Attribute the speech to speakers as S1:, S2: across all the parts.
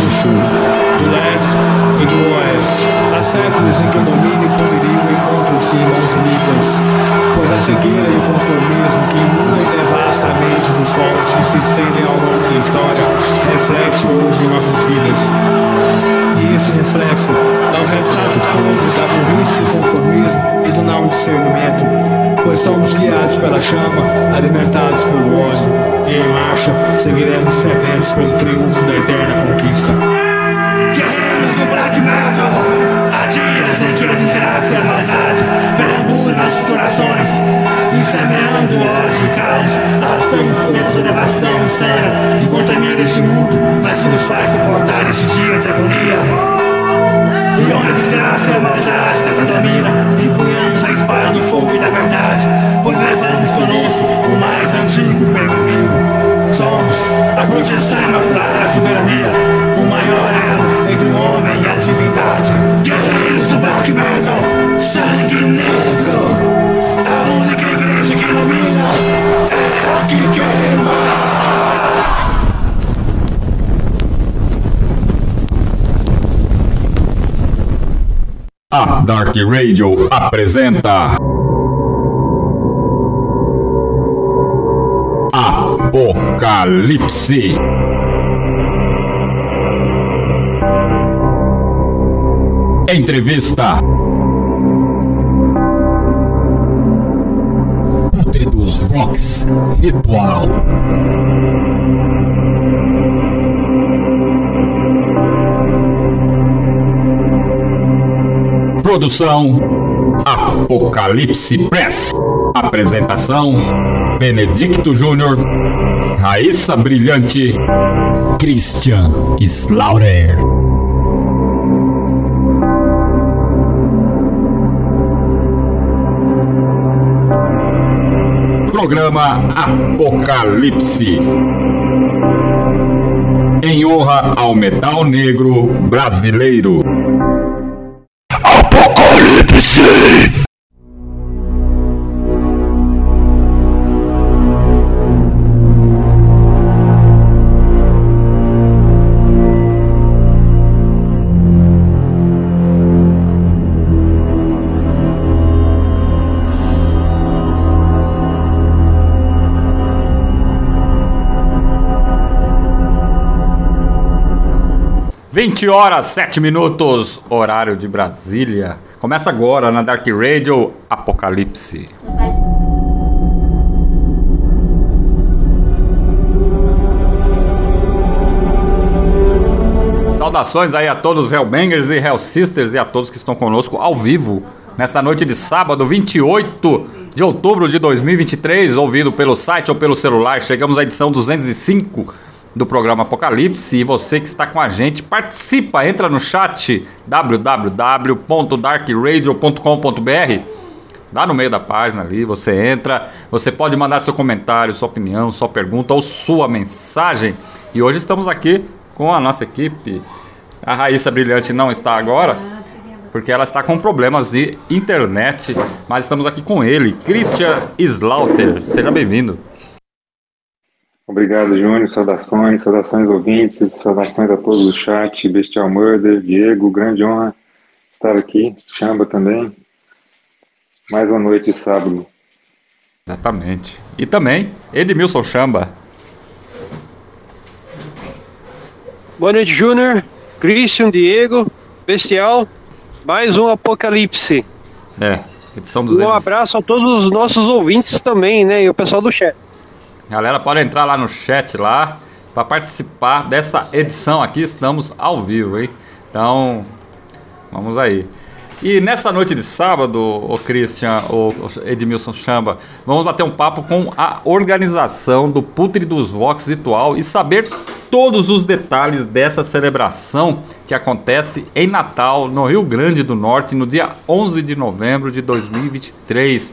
S1: do sul, do leste e do oeste, há séculos em que o domínio e poderio encontram-se em mãos iníquas, pois a cegueira e o conformismo que inundam e devasta a mente dos povos que se estendem ao longo da história reflete hoje em nossas vidas. E esse reflexo é um retrato puro da burrice, do conformismo e do não discernimento, pois somos guiados pela chama, alimentados pelo ódio, e em marcha seguiremos sedentos pelo triunfo da eterna conquista.
S2: Guerreiros do Black Metal, há dias em que a desgraça e a maldade perambula em nossos corações, e semeando ódio e caos, arrastamos devastão e cera, e contamina este mundo, mas que nos faz suportar este dia de agonia. E onde a desgraça e a maldade nada domina, empunhamos a espada do fogo e da verdade, pois levamos conosco o mais antigo pergaminho. Somos a projeção imaculada da soberania, o maior elo entre o homem e a divindade. Guerreiros do Black Metal, sangue negro, a única igreja que ilumina é a que queima.
S3: A Dark Radio apresenta Apocalipse. Entrevista. Pútridos Vox Ritual. Produção Apocalipse Press. Apresentação Benedicto Júnior, Raíssa Brilhante, Christian Slaughter. Programa Apocalipse. Em honra ao metal negro brasileiro. 20 horas, 7 minutos, horário de Brasília. Começa agora na Dark Radio Apocalipse. Saudações aí a todos os Hellbangers e Hell Sisters e a todos que estão conosco ao vivo nesta noite de sábado, 28 de outubro de 2023, ouvido pelo site ou pelo celular. Chegamos à edição 205 do programa Apocalipse e você que está com a gente, participa, entra no chat www.darkradio.com.br. Lá no meio da página ali, você entra, você pode mandar seu comentário, sua opinião, sua pergunta ou sua mensagem. E hoje estamos aqui com a nossa equipe. A Raíssa Brilhante não está agora, porque ela está com problemas de internet, mas estamos aqui com ele, Christian Slaughter. Seja bem-vindo.
S4: Obrigado, Júnior. Saudações, saudações ouvintes, saudações a todos do chat, Bestial Murder, Diego, grande honra estar aqui, Chamba também. Mais uma noite de sábado.
S3: Exatamente. E também Edmilson Chamba.
S5: Boa noite, Júnior, Christian, Diego, Bestial, mais um Apocalipse.
S3: É, edição
S5: Um
S3: 200.
S5: abraço a todos os nossos ouvintes também, né? E o pessoal do chat.
S3: Galera, pode entrar lá no chat lá para participar dessa edição aqui. Estamos ao vivo, hein? Então, vamos aí. E nessa noite de sábado, o Christian, o Edmilson Chamba, vamos bater um papo com a organização do Putre dos Vox Ritual e saber todos os detalhes dessa celebração que acontece em Natal, no Rio Grande do Norte, no dia 11 de novembro de 2023.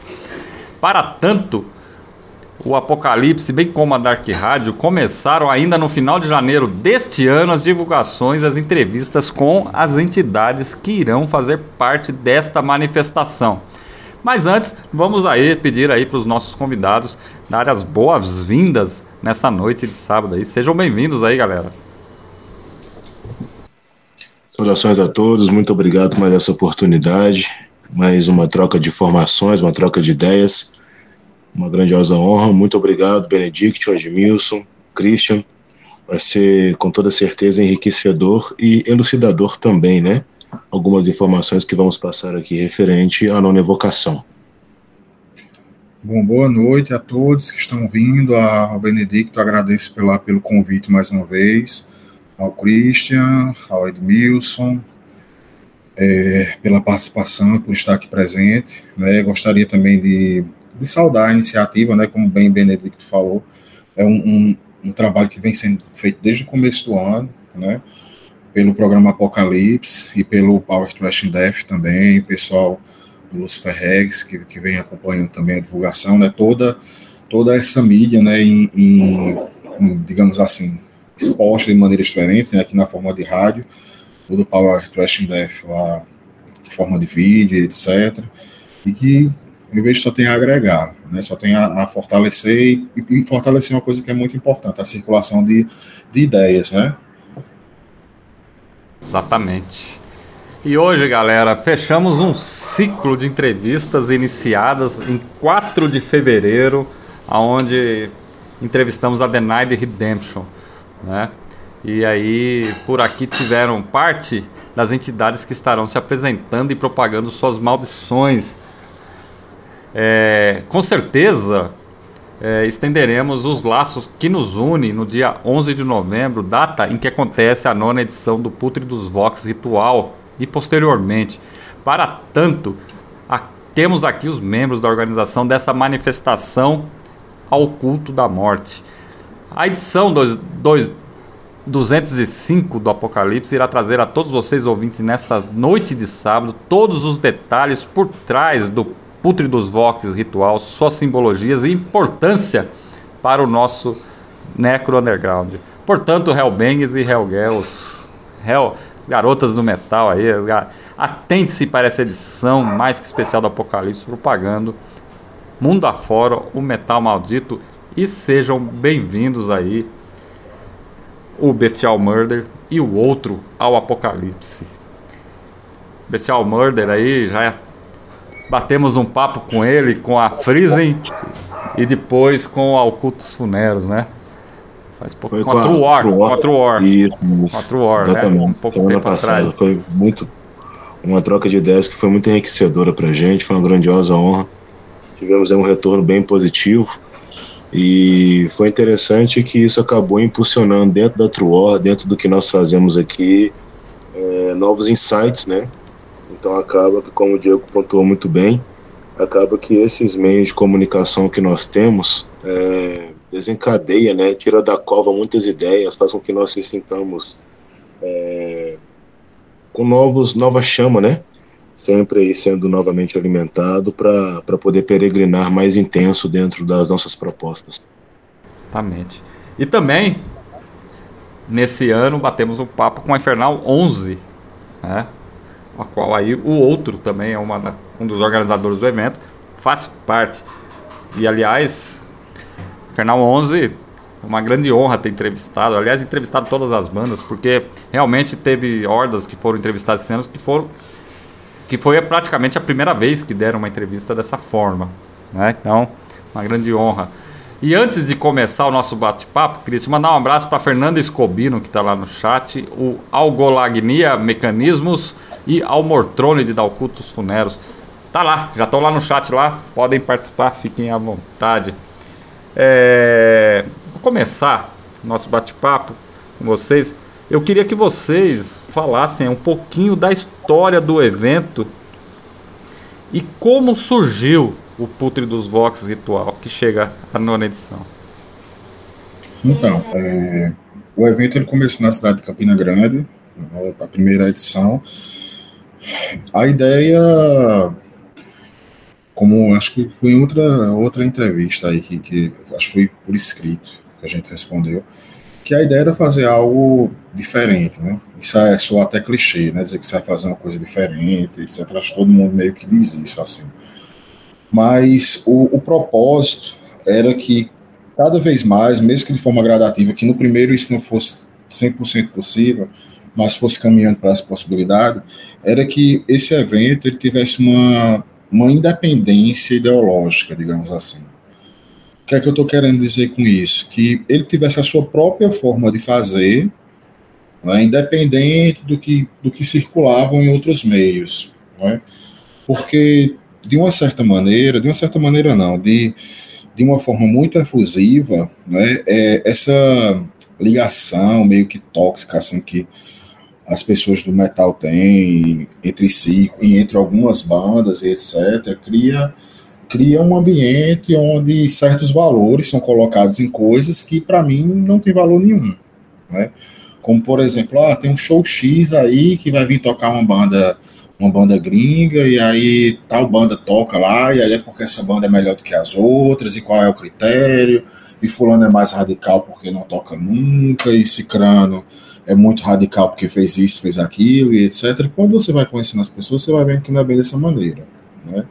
S3: Para tanto, o Apocalipse, bem como a Dark Rádio, começaram ainda no final de janeiro deste ano as divulgações, as entrevistas com as entidades que irão fazer parte desta manifestação. Mas antes, vamos aí pedir aí para os nossos convidados dar as boas-vindas nessa noite de sábado aí. Sejam bem-vindos aí, galera.
S6: Saudações a todos, muito obrigado por mais essa oportunidade, mais uma troca de informações, uma troca de ideias uma grandiosa honra. Muito obrigado, Benedict, Edmilson, Christian. Vai ser com toda certeza enriquecedor e elucidador também, né? Algumas informações que vamos passar aqui referente à nona evocação.
S7: Bom, boa noite a todos que estão vindo, ao Benedicto, agradeço pela, pelo convite mais uma vez, ao Christian, ao Edmilson, é, pela participação por estar aqui presente. Né? Gostaria também de de saudar a iniciativa, né, como bem Benedicto falou, é um, um, um, trabalho que vem sendo feito desde o começo do ano, né, pelo programa Apocalipse e pelo Power Trash Death também, o pessoal do Lucifer Regs, que, que vem acompanhando também a divulgação, né, toda, toda essa mídia, né, em, em, em digamos assim, exposta de maneiras diferentes, né, aqui na forma de rádio, o do Power Trash Death lá, forma de vídeo, etc., e que em vez de só tem a agregar, né, só tem a, a fortalecer e, e, fortalecer uma coisa que é muito importante, a circulação de, de ideias, né?
S3: Exatamente. E hoje, galera, fechamos um ciclo de entrevistas iniciadas em 4 de fevereiro, aonde entrevistamos a Denied Redemption, né? E aí, por aqui tiveram parte das entidades que estarão se apresentando e propagando suas maldições é, com certeza é, estenderemos os laços que nos unem no dia 11 de novembro, data em que acontece a nona edição do Putre dos Vox Ritual e posteriormente. Para tanto, a, temos aqui os membros da organização dessa manifestação ao culto da morte. A edição 205 do Apocalipse irá trazer a todos vocês ouvintes nesta noite de sábado todos os detalhes por trás do Putre dos Vox ritual, suas simbologias e importância para o nosso Necro Underground. Portanto, Hellbangs e Hellgirls, Hell, garotas do metal aí, atente-se para essa edição mais que especial do Apocalipse, propagando mundo afora o metal maldito e sejam bem-vindos aí o Bestial Murder e o outro ao Apocalipse. Bestial Murder aí já batemos um papo com ele, com a Friesen e depois com o Alcutos Funeros, né?
S6: Faz pouco foi com a True War, com a True War. Isso,
S3: com a True War, né? exatamente. né? Um pouco tempo passado, atrás.
S6: Foi muito uma troca de ideias que foi muito enriquecedora pra gente, foi uma grandiosa honra. Tivemos um retorno bem positivo. E foi interessante que isso acabou impulsionando dentro da True War, dentro do que nós fazemos aqui, é, novos insights, né? Então acaba que, como o Diego pontuou muito bem, acaba que esses meios de comunicação que nós temos é, desencadeia, né, tira da cova muitas ideias, faz com que nós se sintamos é, com novos, nova chama, né? Sempre aí sendo novamente alimentado para poder peregrinar mais intenso dentro das nossas propostas.
S3: Exatamente. E também, nesse ano, batemos um papo com a Infernal 11, né? A qual aí o outro também é uma, um dos organizadores do evento, faz parte. E aliás, Fernal 11, uma grande honra ter entrevistado, aliás, entrevistado todas as bandas, porque realmente teve hordas que foram entrevistadas esse ano que foram que foi praticamente a primeira vez que deram uma entrevista dessa forma, né? Então, uma grande honra. E antes de começar o nosso bate-papo, te mandar um abraço para Fernanda Escobino, que está lá no chat, o Algolagnia Mecanismos, e ao Mortrone de Dalcutos Funeros. Tá lá, já estão lá no chat lá, podem participar, fiquem à vontade. É, vou começar nosso bate-papo com vocês. Eu queria que vocês falassem um pouquinho da história do evento e como surgiu o Putre dos Vox Ritual, que chega à nona edição.
S7: Então, é, o evento ele começou na cidade de Campina Grande, a primeira edição, a ideia como acho que foi em outra, outra entrevista aí, que, que acho que foi por escrito que a gente respondeu, que a ideia era fazer algo diferente, né? Isso é só até clichê, né? Dizer que você vai fazer uma coisa diferente, etc. Todo mundo meio que diz isso, assim. Mas o, o propósito era que cada vez mais, mesmo que de forma gradativa, que no primeiro isso não fosse 100% possível, mas fosse caminhando para essa possibilidade, era que esse evento ele tivesse uma uma independência ideológica, digamos assim. O que é que eu estou querendo dizer com isso? Que ele tivesse a sua própria forma de fazer, né, independente do que, do que circulavam em outros meios. Né? Porque, de uma certa maneira, de uma certa maneira não, de, de uma forma muito efusiva, né, é, essa ligação meio que tóxica, assim, que as pessoas do metal têm entre si e entre algumas bandas e etc., cria, cria um ambiente onde certos valores são colocados em coisas que, para mim, não tem valor nenhum. Né? Como, por exemplo, ah, tem um show X aí que vai vir tocar uma banda uma banda gringa, e aí tal banda toca lá, e aí é porque essa banda é melhor do que as outras, e qual é o critério, e fulano é mais radical porque não toca nunca, e cicrano é muito radical porque fez isso, fez aquilo e etc. Quando você vai conhecendo as pessoas, você vai vendo que não é bem dessa maneira. Né?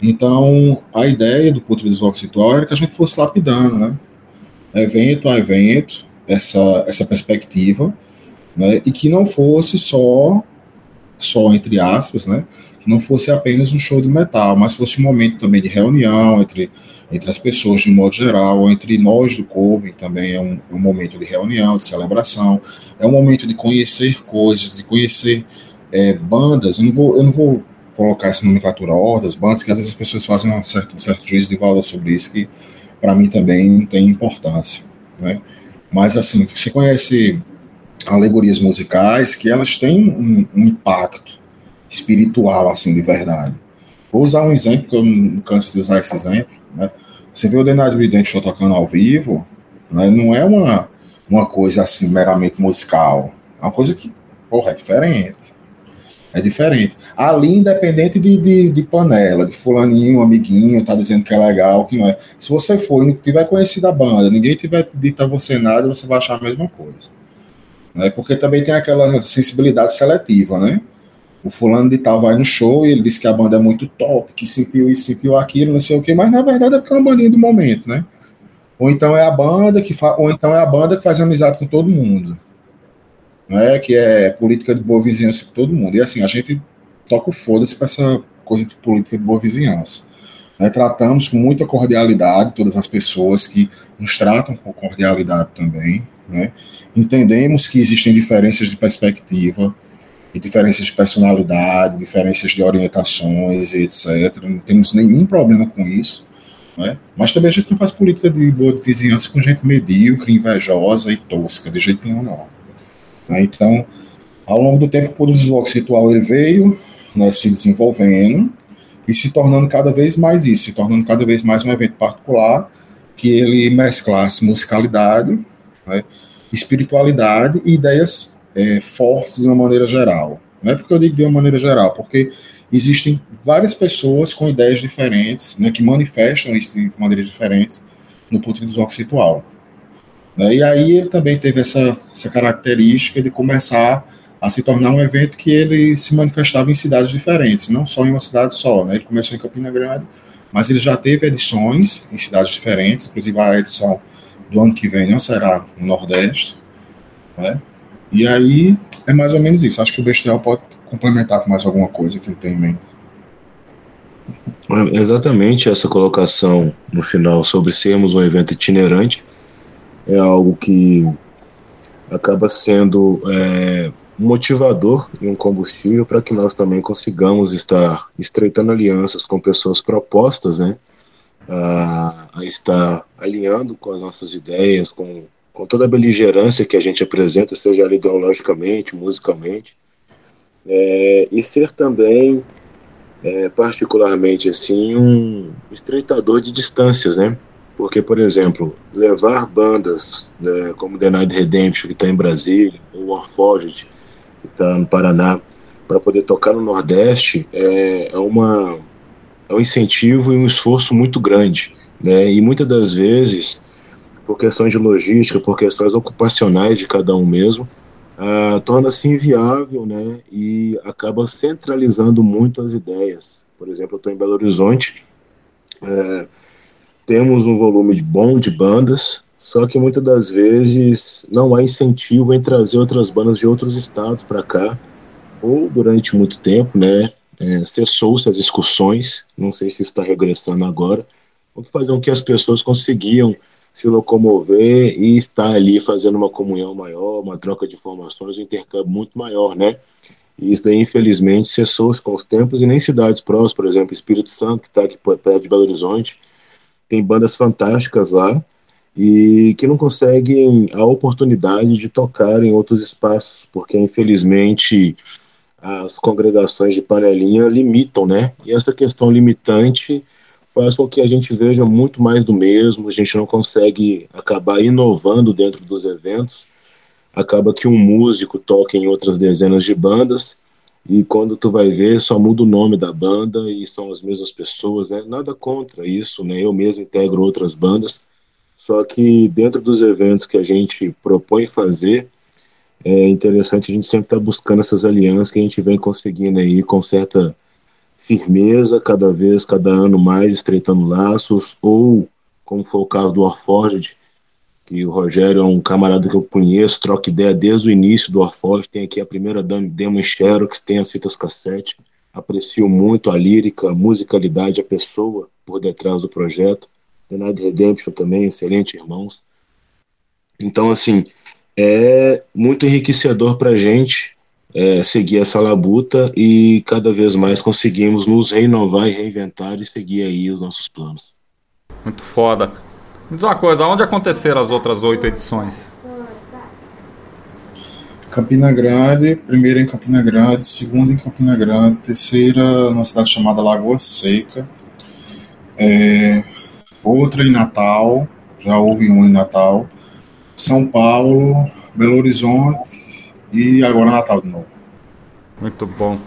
S7: Então, a ideia do Putri dos Ritual era que a gente fosse lapidando, né? evento a evento, essa, essa perspectiva, né? e que não fosse só, só entre aspas, né? Não fosse apenas um show de metal, mas fosse um momento também de reunião entre entre as pessoas de modo geral, entre nós do Coven também é um, um, momento de reunião, de celebração, é um momento de conhecer coisas, de conhecer é, bandas. Eu não, vou, eu não vou colocar essa nomenclatura das bandas, que às vezes as pessoas fazem um certo, um certo juízo de valor sobre isso, que para mim também tem importância. Né? Mas assim, você conhece alegorias musicais que elas têm um, um impacto espiritual, assim, de verdade. Vou usar um exemplo, que eu não canso de usar esse exemplo, né? Você vê o Denado Redemption tocando ao vivo, né? não é uma, uma coisa assim meramente musical. É uma coisa que, porra, é diferente. É diferente. Ali, independente de, de, de, panela, de fulaninho, amiguinho, tá dizendo que é legal, que não é. Se você for e não tiver conhecido a banda, ninguém tiver dito a você nada, você vai achar a mesma coisa. Né? Porque também tem aquela sensibilidade seletiva, né? O fulano de tal vai no show e ele disse que a banda é muito top, que sentiu isso, sentiu aquilo, não sei o que, mas na verdade é porque é uma bandinha do momento, né? Ou então é a banda que fa... ou então é a banda que faz amizade com todo mundo. Né? Que é política de boa vizinhança com todo mundo. E assim, a gente toca o foda-se para essa coisa de política de boa vizinhança. Né? Tratamos com muita cordialidade todas as pessoas que nos tratam com cordialidade também, né? Entendemos que existem diferenças de perspectiva, diferenças de personalidade, diferenças de orientações etc. Não temos nenhum problema com isso. Né? Mas também a gente não faz política de boa vizinhança com gente medíocre, invejosa e tosca, de jeito nenhum, não. Né? Então, ao longo do tempo, o desloque ritual ele veio né, se desenvolvendo e se tornando cada vez mais isso, se tornando cada vez mais um evento particular que ele mesclasse musicalidade, né, espiritualidade e ideias é, fortes de uma maneira geral. Não é porque eu digo de uma maneira geral, porque existem várias pessoas com ideias diferentes, né, que manifestam isso de maneiras diferentes no ponto visual conceitual. Né, e aí ele também teve essa, essa característica de começar a se tornar um evento que ele se manifestava em cidades diferentes, não só em uma cidade só. Né, ele começou em Campina Grande, mas ele já teve edições em cidades diferentes, inclusive a edição do ano que vem não será no Nordeste, né? E aí é mais ou menos isso. Acho que o Bestial pode complementar com mais alguma coisa que ele tem em mente.
S6: É, exatamente essa colocação no final sobre sermos um evento itinerante é algo que acaba sendo é, motivador e um combustível para que nós também consigamos estar estreitando alianças com pessoas propostas né, a, a estar alinhando com as nossas ideias, com com toda a beligerância que a gente apresenta, seja ideologicamente, musicalmente, é, e ser também, é, particularmente assim, um estreitador de distâncias, né? Porque, por exemplo, levar bandas né, como The Night Redemption, que está em Brasília, ou Warforged, que está no Paraná, para poder tocar no Nordeste, é, é uma é um incentivo e um esforço muito grande, né? E muitas das vezes, por questões de logística, por questões ocupacionais de cada um mesmo, uh, torna-se inviável, né? E acaba centralizando muito as ideias. Por exemplo, eu estou em Belo Horizonte, uh, temos um volume bom de bandas, só que muitas das vezes não há incentivo em trazer outras bandas de outros estados para cá, ou durante muito tempo, né? É, Cessou-se as discussões, não sei se está regressando agora, o que fazia com que as pessoas conseguiam se locomover e estar ali fazendo uma comunhão maior, uma troca de informações, um intercâmbio muito maior, né? E isso daí, infelizmente, cessou-se com os tempos e nem cidades próximas, por exemplo, Espírito Santo, que está aqui perto de Belo Horizonte, tem bandas fantásticas lá e que não conseguem a oportunidade de tocar em outros espaços, porque infelizmente as congregações de panelinha limitam, né? E essa questão limitante faz com que a gente veja muito mais do mesmo, a gente não consegue acabar inovando dentro dos eventos, acaba que um músico toca em outras dezenas de bandas, e quando tu vai ver, só muda o nome da banda e são as mesmas pessoas, né? Nada contra isso, né? Eu mesmo integro outras bandas, só que dentro dos eventos que a gente propõe fazer, é interessante a gente sempre estar tá buscando essas alianças que a gente vem conseguindo aí com certa firmeza, cada vez, cada ano mais, estreitando laços, ou, como foi o caso do Warforged, que o Rogério é um camarada que eu conheço, troca ideia desde o início do Warforged, tem aqui a primeira demo em Xerox, tem as fitas cassete, aprecio muito a lírica, a musicalidade, a pessoa por detrás do projeto, Night Redemption também, excelente irmãos. Então, assim, é muito enriquecedor para a gente é, seguir essa labuta e cada vez mais conseguimos nos renovar e reinventar e seguir aí os nossos planos.
S3: Muito foda. Me diz uma coisa, onde aconteceram as outras oito edições?
S7: Campina Grande, primeira em Campina Grande, segunda em Campina Grande, terceira numa cidade chamada Lagoa Seca, é, outra em Natal, já houve uma em Natal, São Paulo, Belo Horizonte e agora Natal de novo.
S3: Muito bom.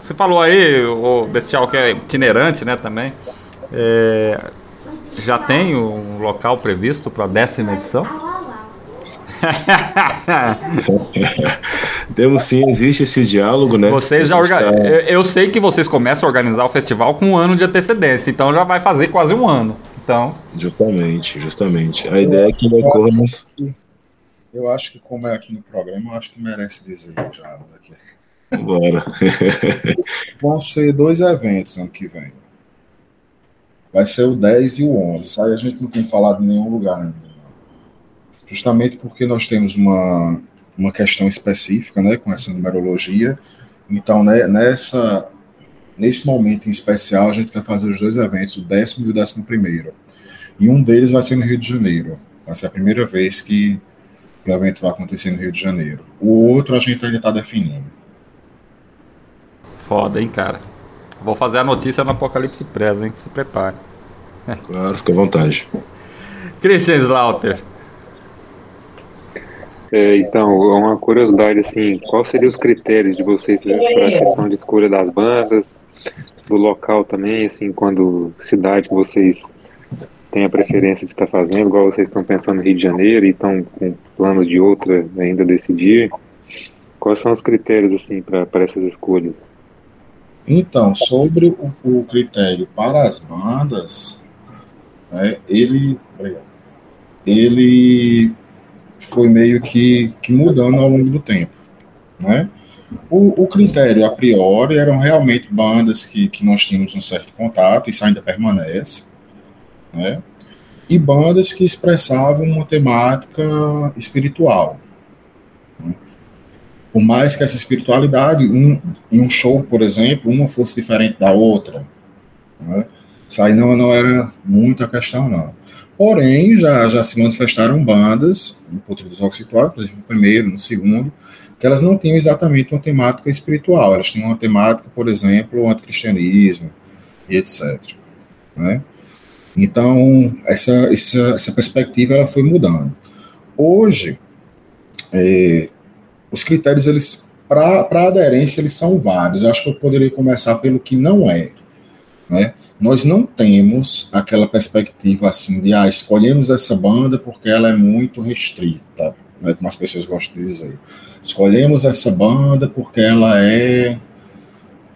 S3: Você falou aí, o Bestial, que é itinerante, né, também. É, já tem um local previsto para a décima edição?
S6: Temos sim, existe esse diálogo, né?
S3: Vocês já orga... Tá- eu sei que vocês começam a organizar o festival com um ano de antecedência, então já vai fazer quase um ano. Então.
S6: Justamente, justamente. A ideia é que nas,
S7: eu acho que, como é aqui no programa, eu acho que merece dizer já daqui.
S6: Bora.
S7: Vão ser dois eventos ano que vem. Vai ser o 10 e o 11. Isso aí a gente não tem falado em nenhum lugar ainda. Justamente porque nós temos uma, uma questão específica né, com essa numerologia. Então, né, nessa, nesse momento em especial, a gente quer fazer os dois eventos, o décimo e o décimo primeiro. E um deles vai ser no Rio de Janeiro. Vai ser a primeira vez que o evento vai acontecer no Rio de Janeiro. O outro a gente ainda está definindo.
S3: Foda, hein, cara. Vou fazer a notícia no Apocalipse Press, hein? Se prepare.
S6: Claro, fica à vontade.
S3: Christian Slaughter.
S4: É, então, uma curiosidade assim, quais seriam os critérios de vocês para a questão de escolha das bandas, do local também, assim, quando cidade que vocês tem a preferência de estar fazendo, igual vocês estão pensando no Rio de Janeiro e estão com plano de outra ainda decidir? Quais são os critérios assim para essas escolhas?
S7: Então, sobre o, o critério para as bandas, né, ele, ele foi meio que, que mudando ao longo do tempo. Né? O, o, critério a priori eram realmente bandas que, que nós tínhamos um certo contato, isso ainda permanece né? e bandas que expressavam uma temática espiritual. Por mais que essa espiritualidade, um, em um show, por exemplo, uma fosse diferente da outra. Né? Isso aí não, não era muita questão, não. Porém, já, já se manifestaram bandas, no Potro dos inclusive no primeiro, no segundo, que elas não tinham exatamente uma temática espiritual, elas tinham uma temática, por exemplo, o anticristianismo e etc. Né? Então, essa, essa, essa perspectiva ela foi mudando. Hoje, é, os critérios, eles para aderência, eles são vários. Eu acho que eu poderia começar pelo que não é. né? Nós não temos aquela perspectiva assim de ah, escolhemos essa banda porque ela é muito restrita, né, como as pessoas gostam de dizer. Escolhemos essa banda porque ela é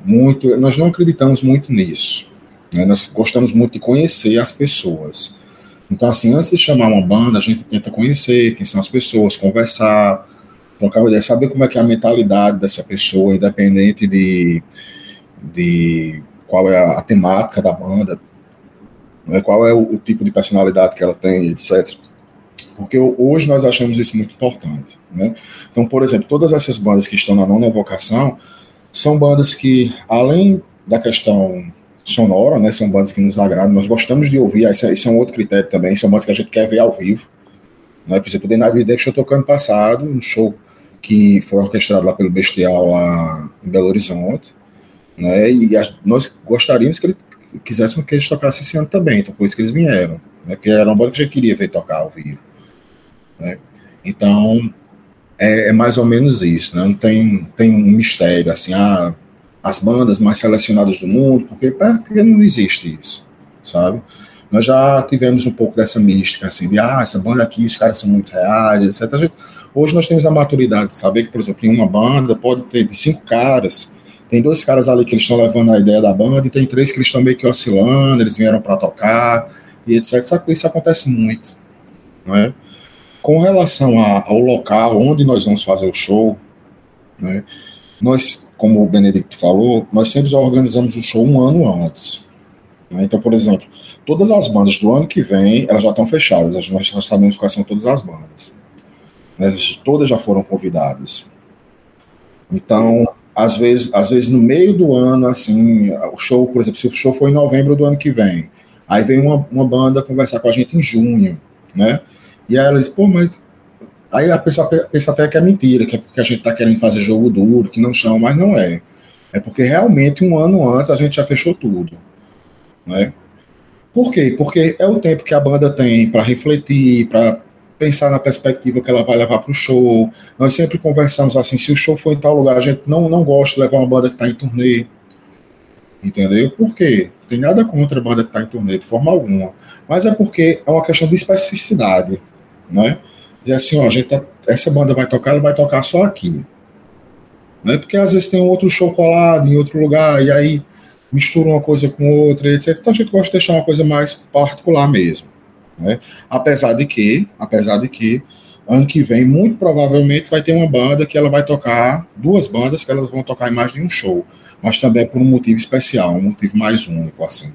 S7: muito. Nós não acreditamos muito nisso. Né? Nós gostamos muito de conhecer as pessoas. Então, assim, antes de chamar uma banda, a gente tenta conhecer quem são as pessoas, conversar, trocar uma ideia, saber como é que é a mentalidade dessa pessoa, independente de, de qual é a, temática da banda, né, qual é o, o, tipo de personalidade que ela tem, etc. Porque hoje nós achamos isso muito importante. Né? Então, por exemplo, todas essas bandas que estão na nona evocação são bandas que, além da questão sonora, né? São bandas que nos agradam, nós gostamos de ouvir, esse, esse é um outro critério também, são bandas que a gente quer ver ao vivo. Né? Por exemplo, o Night Redemption eu tocou ano passado, um show que foi orquestrado lá pelo Bestial lá em Belo Horizonte, né? E a, nós gostaríamos que ele quiséssemos que eles tocassem esse ano também, então por isso que eles vieram, né? Porque era uma banda que a gente queria ver tocar ao vivo, né? Então, é, é, mais ou menos isso, né? Não tem, tem um mistério, assim, ah, as bandas mais selecionadas do mundo, porque, porque não existe isso, sabe? Nós já tivemos um pouco dessa mística, assim, de, ah, essa banda aqui, os caras são muito reais, etc. Hoje nós temos a maturidade de saber que, por exemplo, em uma banda pode ter de cinco caras, tem dois caras ali que eles estão levando a ideia da banda, e tem três que eles estão meio que oscilando, eles vieram para tocar, e etc. Isso acontece muito, não é? Com relação a, ao local onde nós vamos fazer o show, né, nós como o Benedicto falou, nós sempre organizamos o show um ano antes. Né? Então, por exemplo, todas as bandas do ano que vem, elas já estão fechadas, nós já sabemos quais são todas as bandas. Né? Todas já foram convidadas. Então, às vezes, às vezes no meio do ano, assim, o show, por exemplo, se o show for em novembro do ano que vem, aí vem uma, uma banda conversar com a gente em junho, né? E aí ela diz, pô, mas Aí a pessoa pensa até que é mentira, que é porque a gente está querendo fazer jogo duro, que não chama, mas não é. É porque realmente um ano antes a gente já fechou tudo. Né? Por quê? Porque é o tempo que a banda tem para refletir, para pensar na perspectiva que ela vai levar para o show. Nós sempre conversamos assim: se o show for em tal lugar, a gente não, não gosta de levar uma banda que está em turnê. Entendeu? Por quê? Não tem nada contra a banda que está em turnê, de forma alguma. Mas é porque é uma questão de especificidade. Né? dizer assim, ó, a gente tá, essa banda vai tocar, ela vai tocar só aqui. Né? Porque às vezes tem um outro show colado em outro lugar, e aí mistura uma coisa com outra, etc. Então a gente gosta de deixar uma coisa mais particular mesmo. Né? Apesar de que, apesar de que, ano que vem, muito provavelmente vai ter uma banda que ela vai tocar, duas bandas que elas vão tocar em mais de um show, mas também por um motivo especial, um motivo mais único, assim.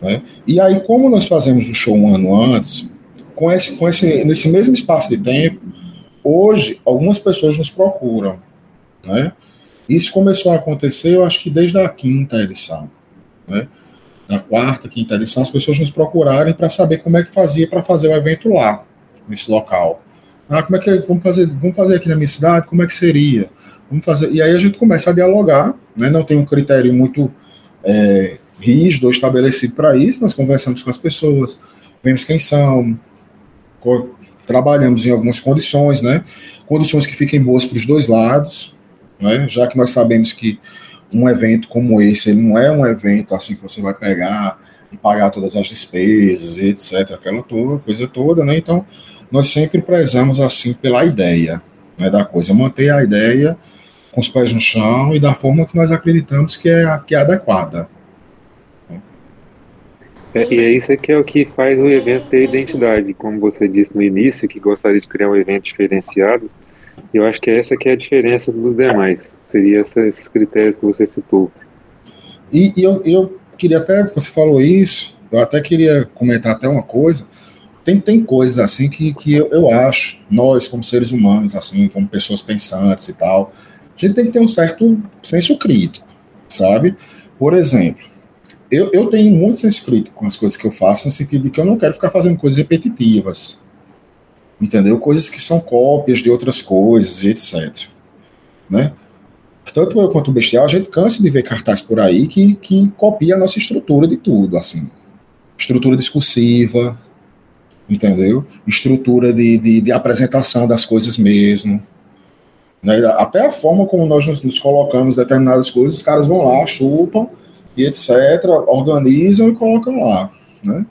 S7: Né? E aí, como nós fazemos o show um ano antes, com esse, com esse, nesse mesmo espaço de tempo, hoje algumas pessoas nos procuram, né? Isso começou a acontecer, eu acho que desde a quinta edição, né? Na quarta, quinta edição, as pessoas nos procurarem para saber como é que fazia para fazer o evento lá, nesse local. Ah, como é que vamos fazer? Vamos fazer aqui na minha cidade? Como é que seria? Vamos fazer. E aí a gente começa a dialogar, né? Não tem um critério muito é, rígido estabelecido para isso. Nós conversamos com as pessoas, vemos quem são, trabalhamos em algumas condições, né? Condições que fiquem boas para os dois lados, né? Já que nós sabemos que um evento como esse, ele não é um evento assim que você vai pegar e pagar todas as despesas etc, aquela toda, coisa toda, né? Então, nós sempre prezamos assim pela ideia, né, da coisa, manter a ideia com os pés no chão e da forma que nós acreditamos que é, que é adequada.
S4: É, e é isso que é o que faz o evento ter identidade, como você disse no início, que gostaria de criar um evento diferenciado. Eu acho que essa que é a diferença dos demais. Seria esses critérios que você citou.
S7: E, e eu, eu queria até, você falou isso, eu até queria comentar até uma coisa. Tem, tem coisas assim que, que eu, eu acho, nós como seres humanos, assim, como pessoas pensantes e tal, a gente tem que ter um certo senso crítico, sabe? Por exemplo, eu, eu tenho muito senso crítico com as coisas que eu faço, no sentido de que eu não quero ficar fazendo coisas repetitivas. Entendeu? Coisas que são cópias de outras coisas, etc. Né? Tanto eu quanto o Bestial, a gente cansa de ver cartaz por aí que, que copia a nossa estrutura de tudo, assim. Estrutura discursiva, entendeu? Estrutura de, de, de apresentação das coisas mesmo. Né? Até a forma como nós nos, nos colocamos determinadas coisas, os caras vão lá, chupam, e etc., organizam e colocam lá, né?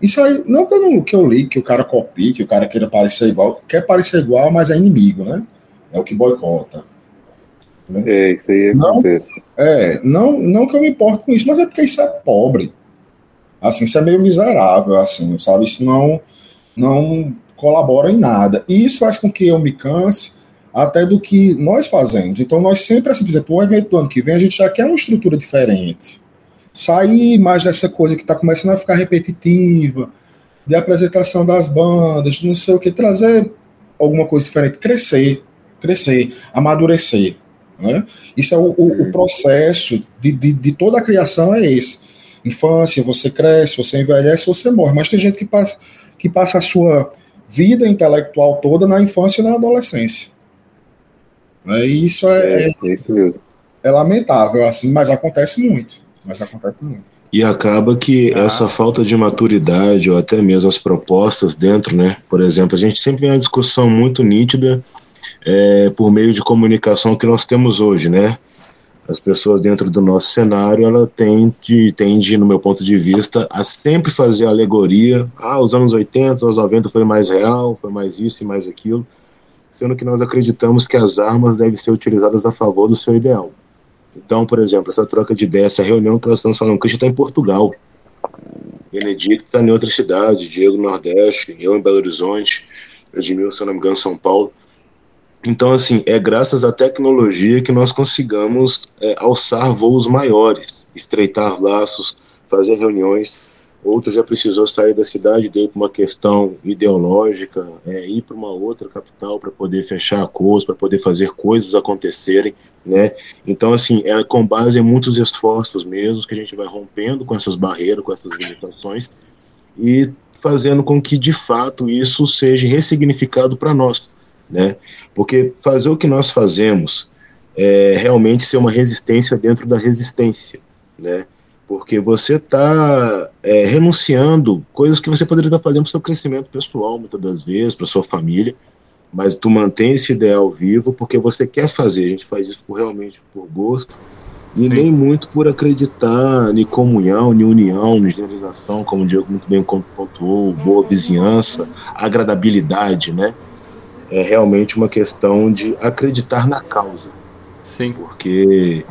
S7: Isso aí, não que eu, não, que eu li, que o cara copie, que o cara queira parecer igual, quer parecer igual, mas é inimigo, né? É o que boicota.
S4: Né? É, isso aí
S7: não,
S4: acontece.
S7: É, não, não que eu me importe com isso, mas é porque isso é pobre. Assim, isso é meio miserável, assim, sabe? Isso não, não colabora em nada. E isso faz com que eu me canse até do que nós fazemos. Então, nós sempre, assim, por exemplo, o evento do ano que vem, a gente já quer uma estrutura diferente. Sair mais dessa coisa que está começando a ficar repetitiva, de apresentação das bandas, de não sei o que, trazer alguma coisa diferente, crescer, crescer, amadurecer. Né? Isso é o, o, o processo de, de, de, toda a criação é esse. Infância, você cresce, você envelhece, você morre. Mas tem gente que passa, que passa a sua vida intelectual toda na infância e na adolescência. Né? E isso é, é, é, é lamentável, assim, mas acontece muito. Mas acontece muito.
S6: E acaba que ah. essa falta de maturidade, ou até mesmo as propostas dentro, né? Por exemplo, a gente sempre tem uma discussão muito nítida é, por meio de comunicação que nós temos hoje, né? As pessoas dentro do nosso cenário, ela tende, tende, no meu ponto de vista, a sempre fazer alegoria. Ah, os anos 80, os anos 90 foi mais real, foi mais isso e mais aquilo sendo que nós acreditamos que as armas devem ser utilizadas a favor do seu ideal. Então, por exemplo, essa troca de ideia, essa reunião que nós estamos falando, Cristian está em Portugal, Benedito está em outra cidade, Diego no Nordeste, eu em Belo Horizonte, Edmilson, se não me engano, São Paulo. Então, assim, é graças à tecnologia que nós consigamos é, alçar voos maiores, estreitar laços, fazer reuniões outro já precisou sair da cidade dele por uma questão ideológica, é, ir para uma outra capital para poder fechar acordos, para poder fazer coisas acontecerem, né? Então, assim, é com base em muitos esforços mesmo que a gente vai rompendo com essas barreiras, com essas limitações e fazendo com que, de fato, isso seja ressignificado para nós, né? Porque fazer o que nós fazemos é realmente ser uma resistência dentro da resistência, né? Porque você está é, renunciando coisas que você poderia estar fazendo para o seu crescimento pessoal, muitas das vezes, para sua família, mas tu mantém esse ideal vivo porque você quer fazer. A gente faz isso por, realmente por gosto e Sim. nem muito por acreditar em comunhão, em união, em generalização, como o Diego muito bem pontuou, boa vizinhança, agradabilidade, né? É realmente uma questão de acreditar na causa.
S3: Sim.
S6: Porque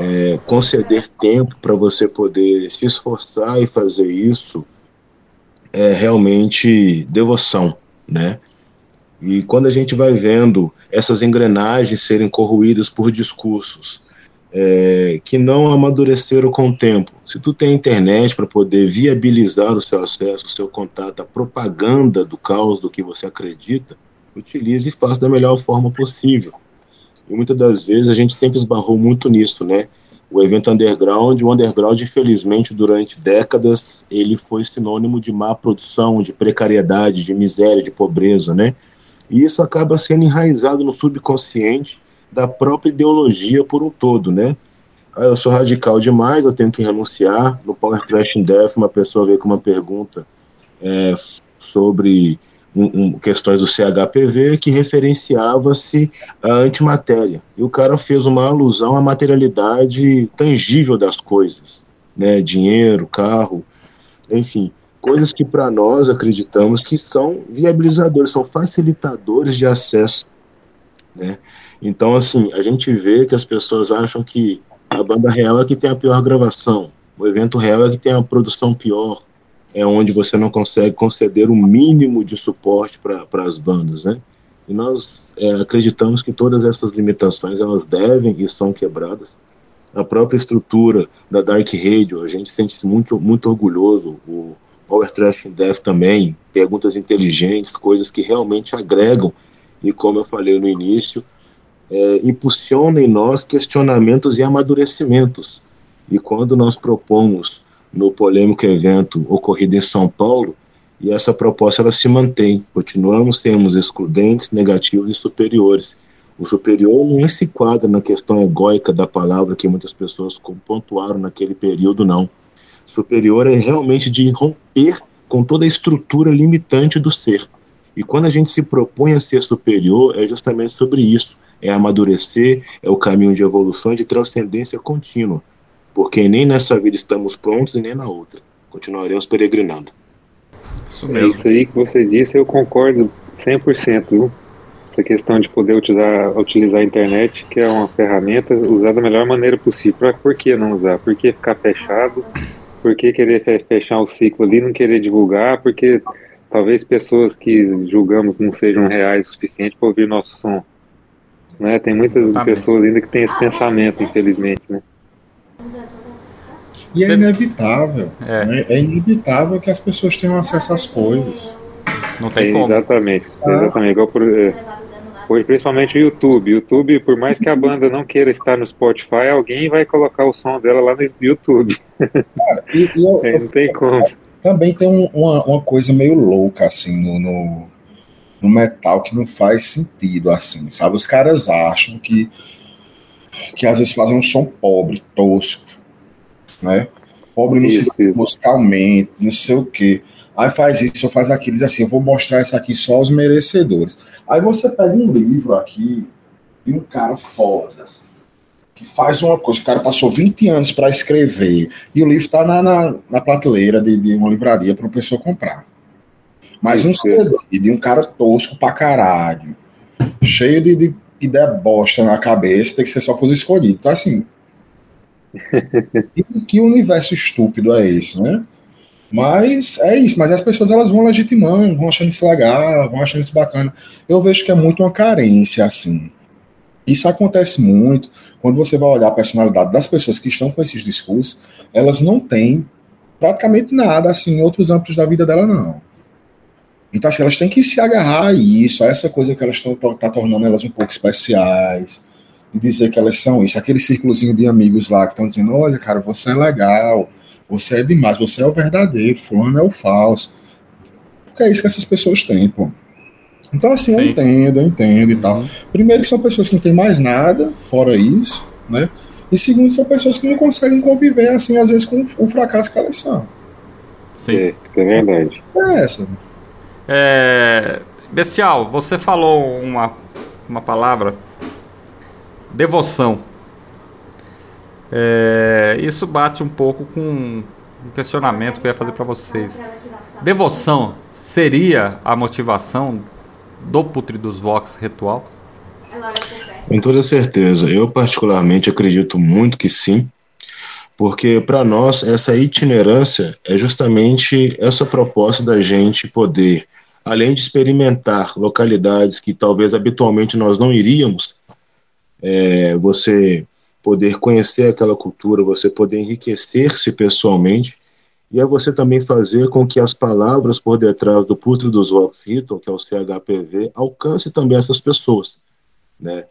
S6: é, conceder tempo para você poder se esforçar e fazer isso é realmente devoção, né? E quando a gente vai vendo essas engrenagens serem corroídas por discursos é, que não amadureceram com o tempo, se tu tem internet para poder viabilizar o seu acesso, o seu contato, a propaganda do caos do que você acredita, utilize e faça da melhor forma possível. E muitas das vezes a gente sempre esbarrou muito nisso, né? O evento underground, o underground, infelizmente, durante décadas, ele foi sinônimo de má produção, de precariedade, de miséria, de pobreza, né? E isso acaba sendo enraizado no subconsciente da própria ideologia por um todo, né? Ah, eu sou radical demais, eu tenho que renunciar. No Power Trash in Death, uma pessoa veio com uma pergunta é, sobre um, um, questões do CHPV que referenciava-se à antimatéria. E o cara fez uma alusão à materialidade tangível das coisas, né? Dinheiro, carro, enfim, coisas que para nós acreditamos que são viabilizadores, são facilitadores de acesso, né? Então, assim, a gente vê que as pessoas acham que a banda real é que tem a pior gravação, o evento real é que tem a produção pior, é onde você não consegue conceder o mínimo de suporte para as bandas, né? E nós é, acreditamos que todas essas limitações elas devem e são quebradas. A própria estrutura da Dark Radio, a gente sente muito muito orgulhoso. O Power Trash Death também, perguntas inteligentes, coisas que realmente agregam e como eu falei no início, é, impulsiona em nós questionamentos e amadurecimentos. E quando nós propomos no polêmico evento ocorrido em São Paulo, e essa proposta ela se mantém. Continuamos, temos excludentes, negativos e superiores. O superior não se enquadra na questão egóica da palavra que muitas pessoas pontuaram naquele período, não. Superior é realmente de romper com toda a estrutura limitante do ser. E quando a gente se propõe a ser superior, é justamente sobre isso. É amadurecer, é o caminho de evolução de transcendência contínua porque nem nessa vida estamos prontos e nem na outra. Continuaremos peregrinando.
S4: Isso é mesmo. É isso aí que você disse, eu concordo 100%. Viu? Essa questão de poder utilizar, utilizar a internet, que é uma ferramenta, usar da melhor maneira possível. Pra, por que não usar? Por que ficar fechado? Por que querer fechar o ciclo ali, não querer divulgar? Porque talvez pessoas que julgamos não sejam reais o suficiente para ouvir nosso som. Né? Tem muitas pessoas ainda que têm esse pensamento, infelizmente. Né?
S7: E é inevitável. É. Né? é inevitável que as pessoas tenham acesso às coisas.
S4: Não tem é, como. Exatamente. Ah. Exatamente. Igual por, é, hoje, principalmente o YouTube. YouTube, por mais que a banda não queira estar no Spotify, alguém vai colocar o som dela lá no YouTube. Cara, e, e eu, é, não tem como.
S7: Também tem um, uma, uma coisa meio louca, assim, no, no, no metal que não faz sentido, assim, sabe? Os caras acham que, que às vezes fazem um som pobre, tosco, né? Pobre no musicalmente, não sei o quê. Aí faz isso, ou faz aquilo, diz assim, eu vou mostrar isso aqui só aos merecedores. Aí você pega um livro aqui de um cara foda, que faz uma coisa, o cara passou 20 anos para escrever, e o livro está na, na, na, prateleira de, de uma livraria para uma pessoa comprar. Mas um CD de um cara tosco pra caralho, cheio de, de ideia bosta na cabeça, tem que ser só pros escolhidos. Então, assim. que universo estúpido é esse, né? Mas é isso, mas as pessoas elas vão legitimando, vão achando isso legal, vão achando isso bacana. Eu vejo que é muito uma carência, assim. Isso acontece muito quando você vai olhar a personalidade das pessoas que estão com esses discursos, elas não têm praticamente nada assim em outros âmbitos da vida dela, não. Então, assim, elas têm que se agarrar a isso, a essa coisa que elas estão tá tornando elas um pouco especiais, e dizer que elas são isso, aquele círculozinho de amigos lá que estão dizendo, olha, cara, você é legal, você é demais, você é o verdadeiro, fulano é o falso. Porque é isso que essas pessoas têm, pô. Então, assim, Sim. eu entendo, eu entendo e uhum. tal. Primeiro, que são pessoas que não têm mais nada, fora isso, né? E segundo, são pessoas que não conseguem conviver, assim, às vezes, com o fracasso que elas são.
S4: Sim, é, é verdade.
S7: É essa. Né?
S3: É... Bestial, você falou uma, uma palavra, devoção. É... Isso bate um pouco com um questionamento que eu ia fazer para vocês. Devoção seria a motivação do Putri dos Vox ritual?
S6: Com toda certeza. Eu, particularmente, acredito muito que sim, porque para nós essa itinerância é justamente essa proposta da gente poder, além de experimentar localidades que talvez habitualmente nós não iríamos, é, você poder conhecer aquela cultura, você poder enriquecer-se pessoalmente e é você também fazer com que as palavras por detrás do Putro dos Rockfitton, que é o CHPV, alcance também essas pessoas. Né?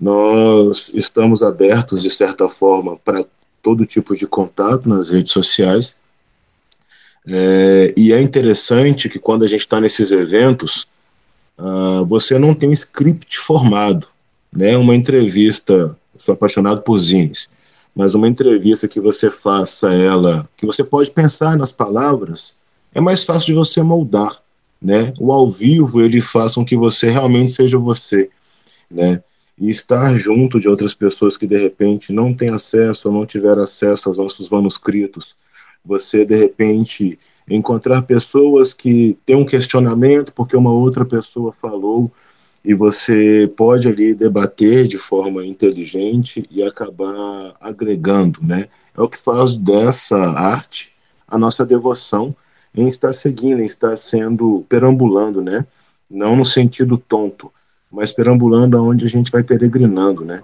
S6: Nós estamos abertos, de certa forma, para todo tipo de contato nas redes sociais. É, e é interessante que quando a gente está nesses eventos, uh, você não tem um script formado. Né? Uma entrevista, sou apaixonado por zines mas uma entrevista que você faça ela, que você pode pensar nas palavras, é mais fácil de você moldar, né? O ao vivo ele faz com que você realmente seja você, né? E estar junto de outras pessoas que de repente não têm acesso ou não tiveram acesso aos nossos manuscritos, você de repente encontrar pessoas que têm um questionamento porque uma outra pessoa falou e você pode ali debater de forma inteligente e acabar agregando, né? É o que faz dessa arte a nossa devoção em estar seguindo, em estar sendo perambulando, né? Não no sentido tonto, mas perambulando aonde a gente vai peregrinando, né?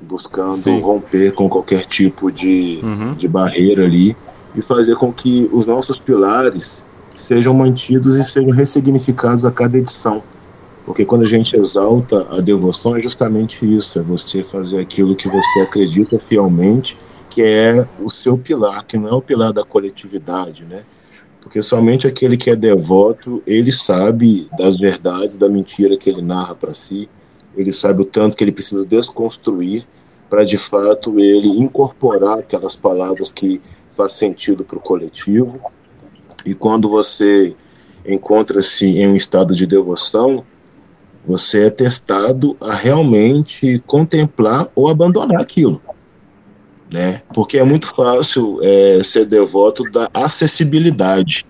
S6: Buscando Sim. romper com qualquer tipo de, uhum. de barreira ali e fazer com que os nossos pilares sejam mantidos e sejam ressignificados a cada edição porque quando a gente exalta a devoção é justamente isso, é você fazer aquilo que você acredita fielmente, que é o seu pilar, que não é o pilar da coletividade, né? Porque somente aquele que é devoto, ele sabe das verdades, da mentira que ele narra para si, ele sabe o tanto que ele precisa desconstruir para de fato ele incorporar aquelas palavras que faz sentido para o coletivo. E quando você encontra-se em um estado de devoção, você é testado a realmente contemplar ou abandonar aquilo. né? Porque é muito fácil é, ser devoto da acessibilidade.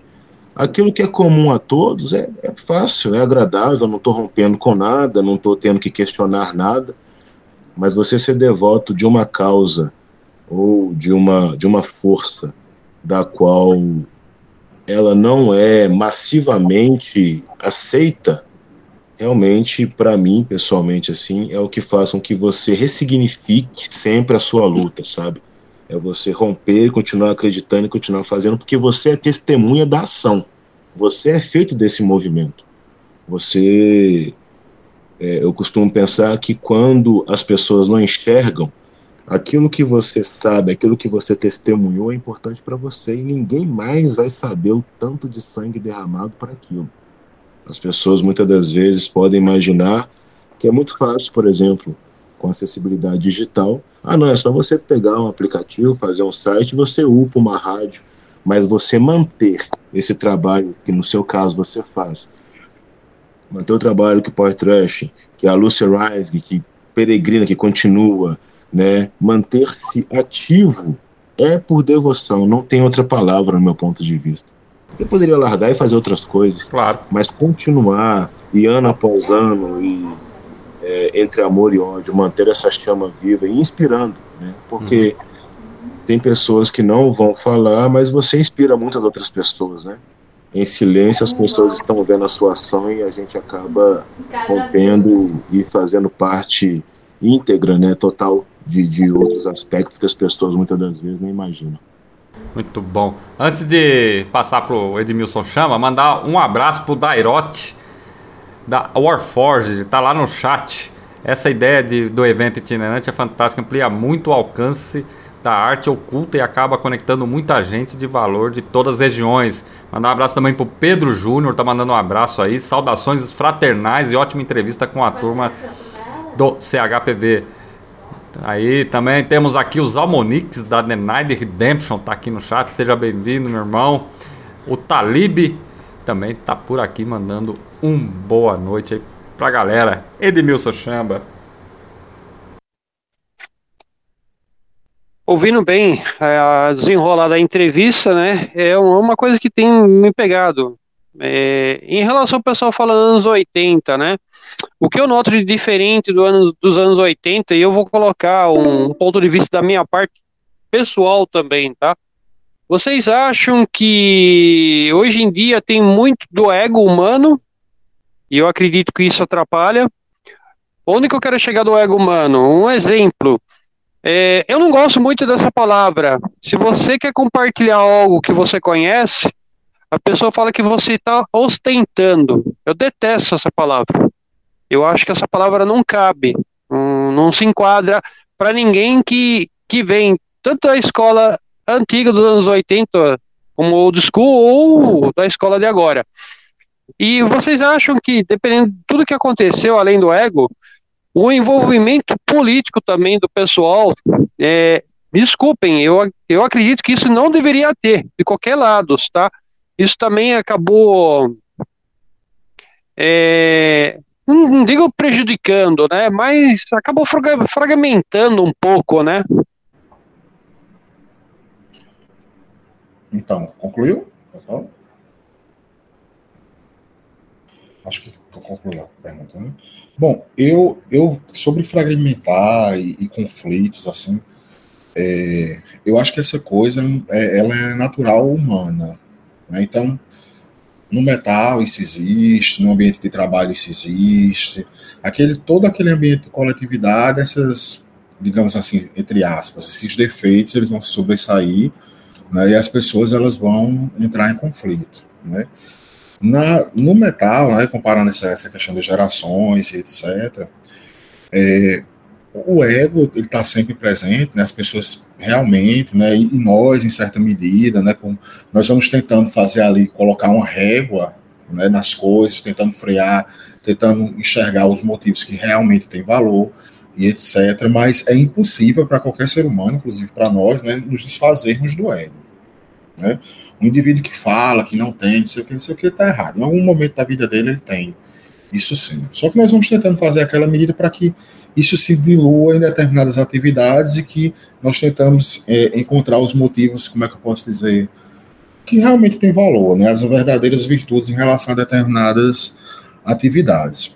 S6: Aquilo que é comum a todos é, é fácil, é agradável, não estou rompendo com nada, não estou tendo que questionar nada. Mas você ser devoto de uma causa ou de uma, de uma força da qual ela não é massivamente aceita, realmente, para mim, pessoalmente, assim, é o que faz com que você ressignifique sempre a sua luta, sabe? É você romper, continuar acreditando e continuar fazendo, porque você é testemunha da ação. Você é feito desse movimento. Você. É, eu costumo pensar que quando as pessoas não enxergam aquilo que você sabe, aquilo que você testemunhou é importante para você e ninguém mais vai saber o tanto de sangue derramado para aquilo. As pessoas muitas das vezes podem imaginar que é muito fácil, por exemplo, com acessibilidade digital. Ah, não, é só você pegar um aplicativo, fazer um site, você upa uma rádio, mas você manter esse trabalho que no seu caso você faz, manter o trabalho que o Power Trash, que a Lucy Rise, que peregrina, que continua, né, manter-se ativo é por devoção, não tem outra palavra no meu ponto de vista. Eu poderia largar e fazer outras coisas,
S3: claro.
S6: mas continuar e ano após ano e é, entre amor e ódio manter essa chama viva e inspirando, né? Porque uhum. tem pessoas que não vão falar, mas você inspira muitas outras pessoas, né? Em silêncio as pessoas estão vendo a sua ação e a gente acaba rompendo e fazendo parte íntegra, né, total de, de outros aspectos que as pessoas muitas das vezes nem imaginam.
S3: Muito bom. Antes de passar pro Edmilson Chama, mandar um abraço pro Dairote da Warforge, tá lá no chat. Essa ideia de, do evento itinerante é fantástica, amplia muito o alcance da arte oculta e acaba conectando muita gente de valor de todas as regiões. Mandar um abraço também pro Pedro Júnior, tá mandando um abraço aí. Saudações fraternais e ótima entrevista com a turma do CHPV. Aí também temos aqui os Almonix da The Night Redemption, tá aqui no chat. Seja bem-vindo, meu irmão. O Talib também tá por aqui mandando um boa noite aí pra galera. Edmilson Chamba.
S5: Ouvindo bem a desenrolar da entrevista, né? É uma coisa que tem me pegado. É, em relação ao pessoal falando anos 80, né? O que eu noto de diferente do ano, dos anos 80, e eu vou colocar um ponto de vista da minha parte pessoal também, tá? Vocês acham que hoje em dia tem muito do ego humano? E eu acredito que isso atrapalha. Onde que eu quero chegar do ego humano? Um exemplo. É, eu não gosto muito dessa palavra. Se você quer compartilhar algo que você conhece, a pessoa fala que você está ostentando. Eu detesto essa palavra. Eu acho que essa palavra não cabe, não, se enquadra para ninguém que, que vem tanto da escola antiga dos anos 80, como old school, ou da escola de agora. E vocês acham que, dependendo de tudo que aconteceu, além do ego, o envolvimento político também do pessoal, é, desculpem, eu, eu acredito que isso não deveria ter, de qualquer lado, tá? Isso também acabou é, não, digo prejudicando, né? Mas acabou fragmentando um pouco, né?
S7: Então, concluiu? Acho que concluiu a pergunta, né? Bom, eu, eu sobre fragmentar e, e conflitos, assim, é, eu acho que essa coisa é, ela é natural humana. Né? Então, no metal isso existe, no ambiente de trabalho isso existe, aquele, todo aquele ambiente de coletividade, essas, digamos assim, entre aspas, esses defeitos, eles vão se sobressair, né, e as pessoas elas vão entrar em conflito, né. Na, no metal, né, comparando essa, essa questão de gerações e etc., é, o ego ele está sempre presente, né? As pessoas realmente, né? E nós, em certa medida, né? Com, nós vamos tentando fazer ali, colocar uma régua, né? Nas coisas, tentando frear, tentando enxergar os motivos que realmente têm valor e etc. Mas é impossível para qualquer ser humano, inclusive para nós, né? Nos desfazermos do ego, né? Um indivíduo que fala que não tem, não sei o que, não sei o que, está errado. Em algum momento da vida dele ele tem Isso sim. Só que nós vamos tentando fazer aquela medida para que isso se dilua em determinadas atividades e que nós tentamos é, encontrar os motivos, como é que eu posso dizer, que realmente tem valor, né? As verdadeiras virtudes em relação a determinadas atividades.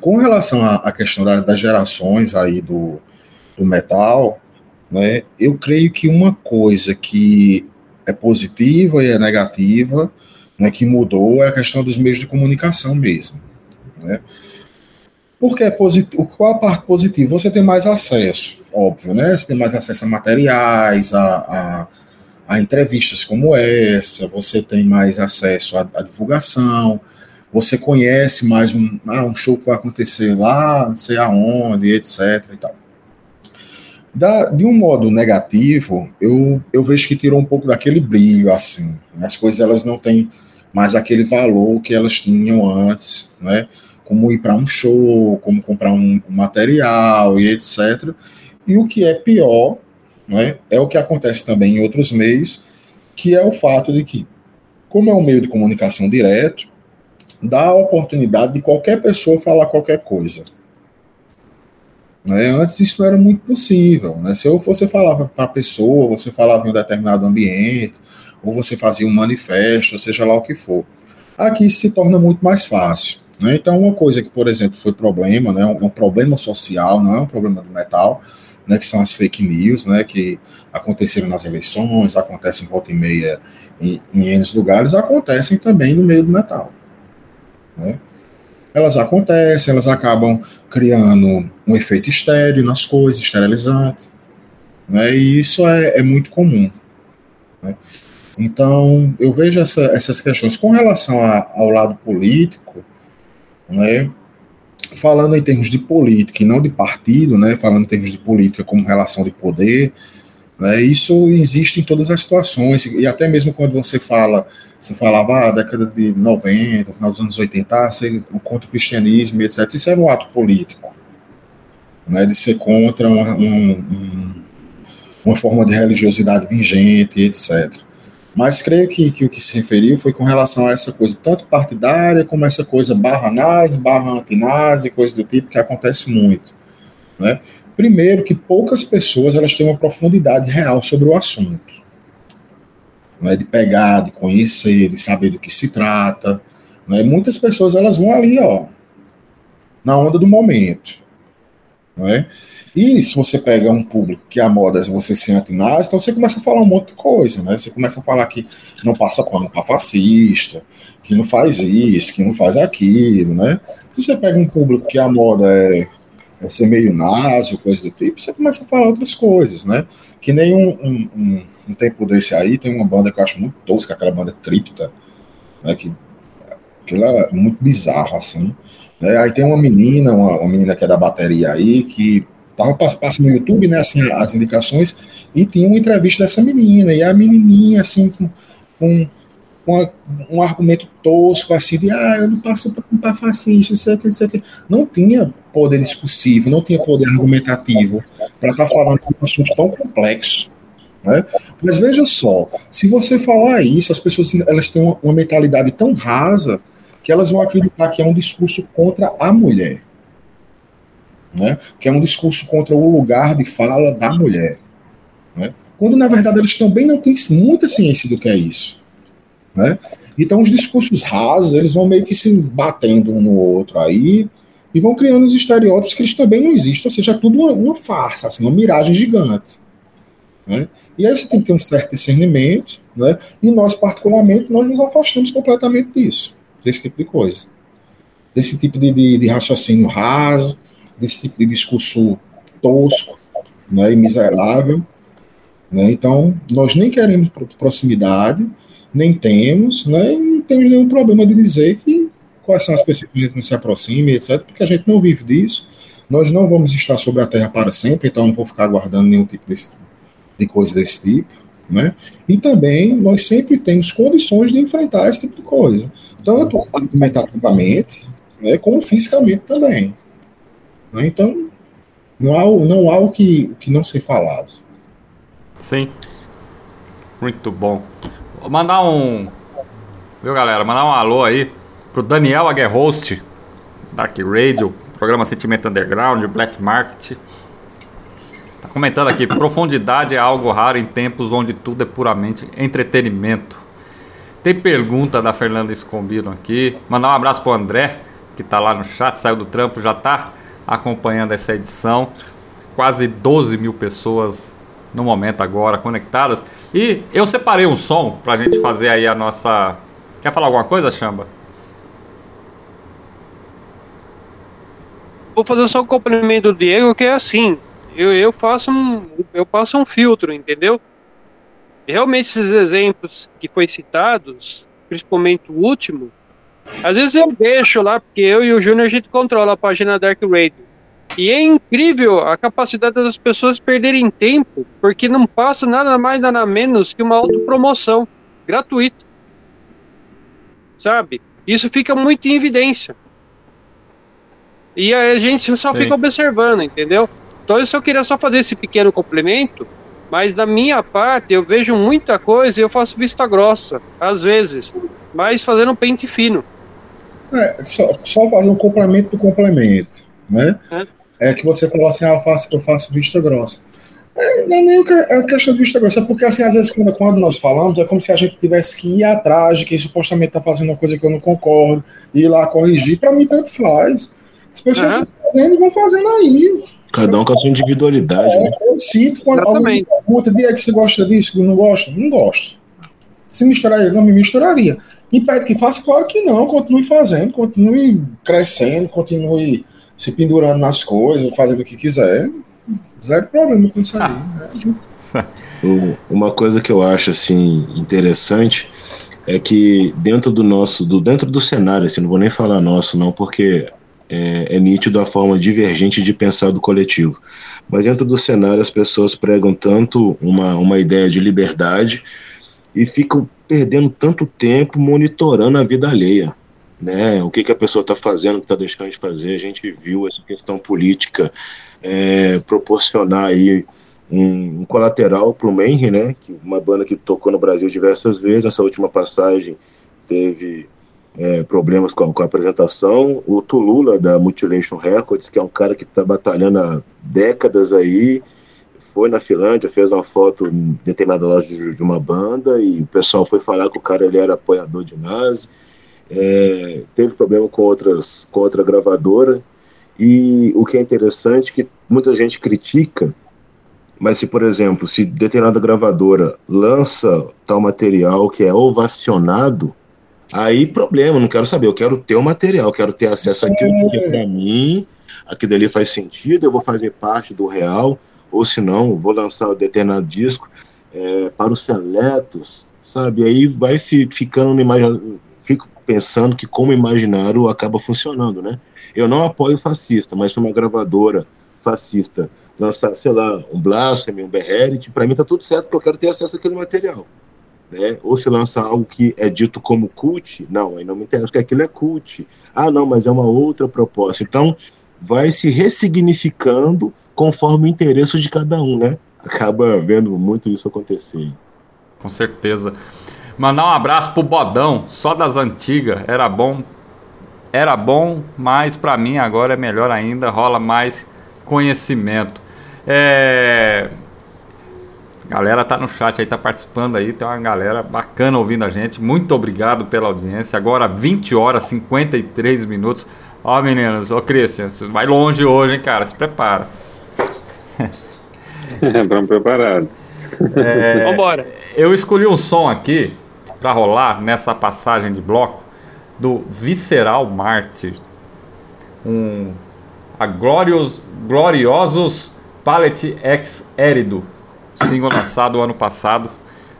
S7: Com relação à, questão da, das gerações aí do, do metal, né? Eu creio que uma coisa que é positiva e é negativa, né, que mudou é a questão dos meios de comunicação mesmo, né? Porque é positivo, qual a parte positiva? Você tem mais acesso, óbvio, né? Você tem mais acesso a materiais, a, a, a entrevistas como essa, você tem mais acesso à, à divulgação, você conhece mais um, ah, um show que vai acontecer lá, não sei aonde, etc. E tal. Da, de um modo negativo, eu, eu vejo que tirou um pouco daquele brilho, assim. As coisas elas não têm mais aquele valor que elas tinham antes, né? Como ir para um show, como comprar um, um, material e etc. E o que é pior, né, é o que acontece também em outros meios, que é o fato de que, como é um meio de comunicação direto, dá a oportunidade de qualquer pessoa falar qualquer coisa. Né? Antes isso não era muito possível. Né? Se eu você falava para a pessoa, você falava em um determinado ambiente, ou você fazia um manifesto, seja lá o que for. Aqui se torna muito mais fácil. Né? Então, uma coisa que, por exemplo, foi problema, né? é um problema social, não é um problema do metal, né? que são as fake news, né? que aconteceram nas eleições, acontecem volta e meia em, em N lugares, acontecem também no meio do metal. Né? elas acontecem, elas acabam criando um efeito estéreo nas coisas, esterilizante, né? E isso é, é muito comum. Né? Então, eu vejo essa, essas questões com relação a, ao lado político, né? Falando em termos de política e não de partido, né? Falando em termos de política como relação de poder, né? Isso existe em todas as situações, e até mesmo quando você fala, você falava, ah, década de 90, final dos anos 80, ah, ser contra o cristianismo, etc. Isso era um ato político, né? de ser contra um, um, uma forma de religiosidade vigente, etc. Mas creio que, que o que se referiu foi com relação a essa coisa, tanto partidária como essa coisa barra nazi, barra antinazi, coisa do tipo, que acontece muito. Né? Primeiro, que poucas pessoas elas têm uma profundidade real sobre o assunto. Né, de pegar, de conhecer, de saber do que se trata. Né, muitas pessoas elas vão ali, ó, na onda do momento. Né? E se você pega um público que a moda é você ser antinazi, então você começa a falar um monte de coisa, né? Você começa a falar que não passa pano para fascista, que não faz isso, que não faz aquilo, né? Se você pega um público que a moda é é ser meio naso, coisa do tipo, você começa a falar outras coisas, né? Que nem um, um, um, um tempo desse aí, tem uma banda que eu acho muito tosca, aquela banda Cripta, né? Que aquilo é muito bizarro, assim. Né? Aí tem uma menina, uma, uma, menina que é da bateria aí, que tava passando no YouTube, né, assim, as indicações, e tinha uma entrevista dessa menina, e a menininha, assim, com, com um, um argumento tosco, assim, de ah, eu não passo para fascista, isso aqui, isso aqui. Não tinha poder discursivo, não tinha poder argumentativo para estar tá falando de um assunto tão complexo. Né? Mas veja só, se você falar isso, as pessoas elas têm uma, uma mentalidade tão rasa que elas vão acreditar que é um discurso contra a mulher. Né? Que é um discurso contra o lugar de fala da mulher. Né? Quando, na verdade, eles também não têm muita ciência do que é isso. Né? Então os discursos rasos, eles vão meio que se batendo um no outro aí e vão criando os estereótipos que eles também não existem, ou seja, é tudo uma, uma farsa, assim, uma miragem gigante. Né? E aí você tem que ter um certo discernimento, né? e nós, particularmente, nós nos afastamos completamente disso, desse tipo de coisa. Desse tipo de, de, de raciocínio raso, desse tipo de discurso tosco né, e miserável. Né? Então, nós nem queremos proximidade, nem temos, né? Não temos nenhum problema de dizer que quais são as pessoas que a gente não se aproxima, etc., porque a gente não vive disso. Nós não vamos estar sobre a Terra para sempre, então não vou ficar aguardando nenhum tipo desse, de coisa desse tipo. Né? E também nós sempre temos condições de enfrentar esse tipo de coisa, tanto argumentativamente né, como fisicamente também. Né? Então, não há, não há o, que, que não ser falado.
S3: Sim. Muito bom. Vou mandar um. Viu, galera? Mandar um alô aí pro Daniel Aguerhost, Dark Radio, programa Sentimento Underground, Black Market. Tá comentando aqui, profundidade é algo raro em tempos onde tudo é puramente entretenimento. Tem pergunta da Fernanda Escombino aqui. Mandar um abraço pro André, que tá lá no chat, saiu do trampo, já tá acompanhando essa edição. Quase 12 mil pessoas no momento agora conectadas. E eu separei um som pra gente fazer aí a nossa. Quer falar alguma coisa, Chamba?
S5: Vou fazer só um complemento do Diego, que é assim. Eu, eu faço um. Eu passo um filtro, entendeu? Realmente esses exemplos que foi citados, principalmente o último, às vezes eu deixo lá, porque eu e o Júnior a gente controla a página Dark Radio. E é incrível a capacidade das pessoas perderem tempo, porque não passa nada mais, nada menos que uma autopromoção gratuita. Sabe? Isso fica muito em evidência. E a gente só Sim. fica observando, entendeu? Então eu só queria só fazer esse pequeno complemento, mas da minha parte eu vejo muita coisa e eu faço vista grossa, às vezes, mas fazendo pente fino.
S7: É, só, só fazer um complemento do complemento, né? É é que você falou assim, ah, eu faço, eu faço vista grossa. É, não é nem a questão de vista grossa, é porque assim, às vezes quando, quando, nós falamos, é como se a gente tivesse que ir atrás de quem supostamente está fazendo uma coisa que eu não concordo, ir lá corrigir, para mim tanto faz. As pessoas uhum. fazendo e vão fazendo aí.
S6: Cada um com a sua individualidade. É,
S7: né? Eu sinto quando alguém pergunta, dia é que você gosta disso, que não gosta? Não gosto. Se misturaria, não me misturaria. Impede que faça? Claro que não, continue fazendo, continue crescendo, continue se pendurando nas coisas, fazendo o que quiser. Zero problema com isso aí. Né?
S6: Uma coisa que eu acho assim interessante é que dentro do nosso, do dentro do cenário, assim, não vou nem falar nosso não, porque é, é nítido a forma divergente de pensar do coletivo. Mas dentro do cenário as pessoas pregam tanto uma, uma ideia de liberdade e ficam perdendo tanto tempo monitorando a vida alheia né? O que, que a pessoa está fazendo, está deixando de fazer. A gente viu essa questão política é, proporcionar aí um, um colateral para o Menry, né? Que uma banda que tocou no Brasil diversas vezes. Nessa última passagem teve é, problemas com a, com a, apresentação. O Tulula da Mutilation Records, que é um cara que está batalhando há décadas aí, foi na Finlândia, fez uma foto em determinada loja de, de uma banda e o pessoal foi falar que o cara ele era apoiador de nazi é, teve problema com, outras, com outra gravadora, e o que é interessante é que muita gente critica, mas se, por exemplo, se determinada gravadora lança tal material que é ovacionado, aí problema, não quero saber, eu quero ter o material, quero ter acesso àquilo que é para mim, aquilo ali faz sentido, eu vou fazer parte do real, ou se não, vou lançar um determinado disco é, para os seletos, sabe? Aí vai fi, ficando no imagem, fico pensando que como imaginário acaba funcionando, né? Eu não apoio fascista, mas uma gravadora fascista lançar, sei lá, um Blasphemy, um Beherit, para mim tá tudo certo, porque eu quero ter acesso àquele material. Né? Ou se lança algo que é dito como cult, não, aí não me interessa, porque aquilo é cult. Ah, não, mas é uma outra proposta. Então, vai se ressignificando conforme o interesse de cada um, né? Acaba vendo muito isso acontecer.
S3: Com certeza. Mandar um abraço pro Bodão, só das antigas. Era bom. Era bom, mas para mim agora é melhor ainda, rola mais conhecimento. É. Galera tá no chat aí, tá participando aí, tem uma galera bacana ouvindo a gente. Muito obrigado pela audiência. Agora 20 horas 53 minutos. Ó, meninos, ó, Christian, você vai longe hoje, hein, cara? Se prepara.
S4: Vamos preparado.
S3: É, Vambora. Eu escolhi um som aqui para rolar nessa passagem de bloco do Visceral Mártir. Um a Glorious, Gloriosos Palette Ex Erido, single lançado ano passado.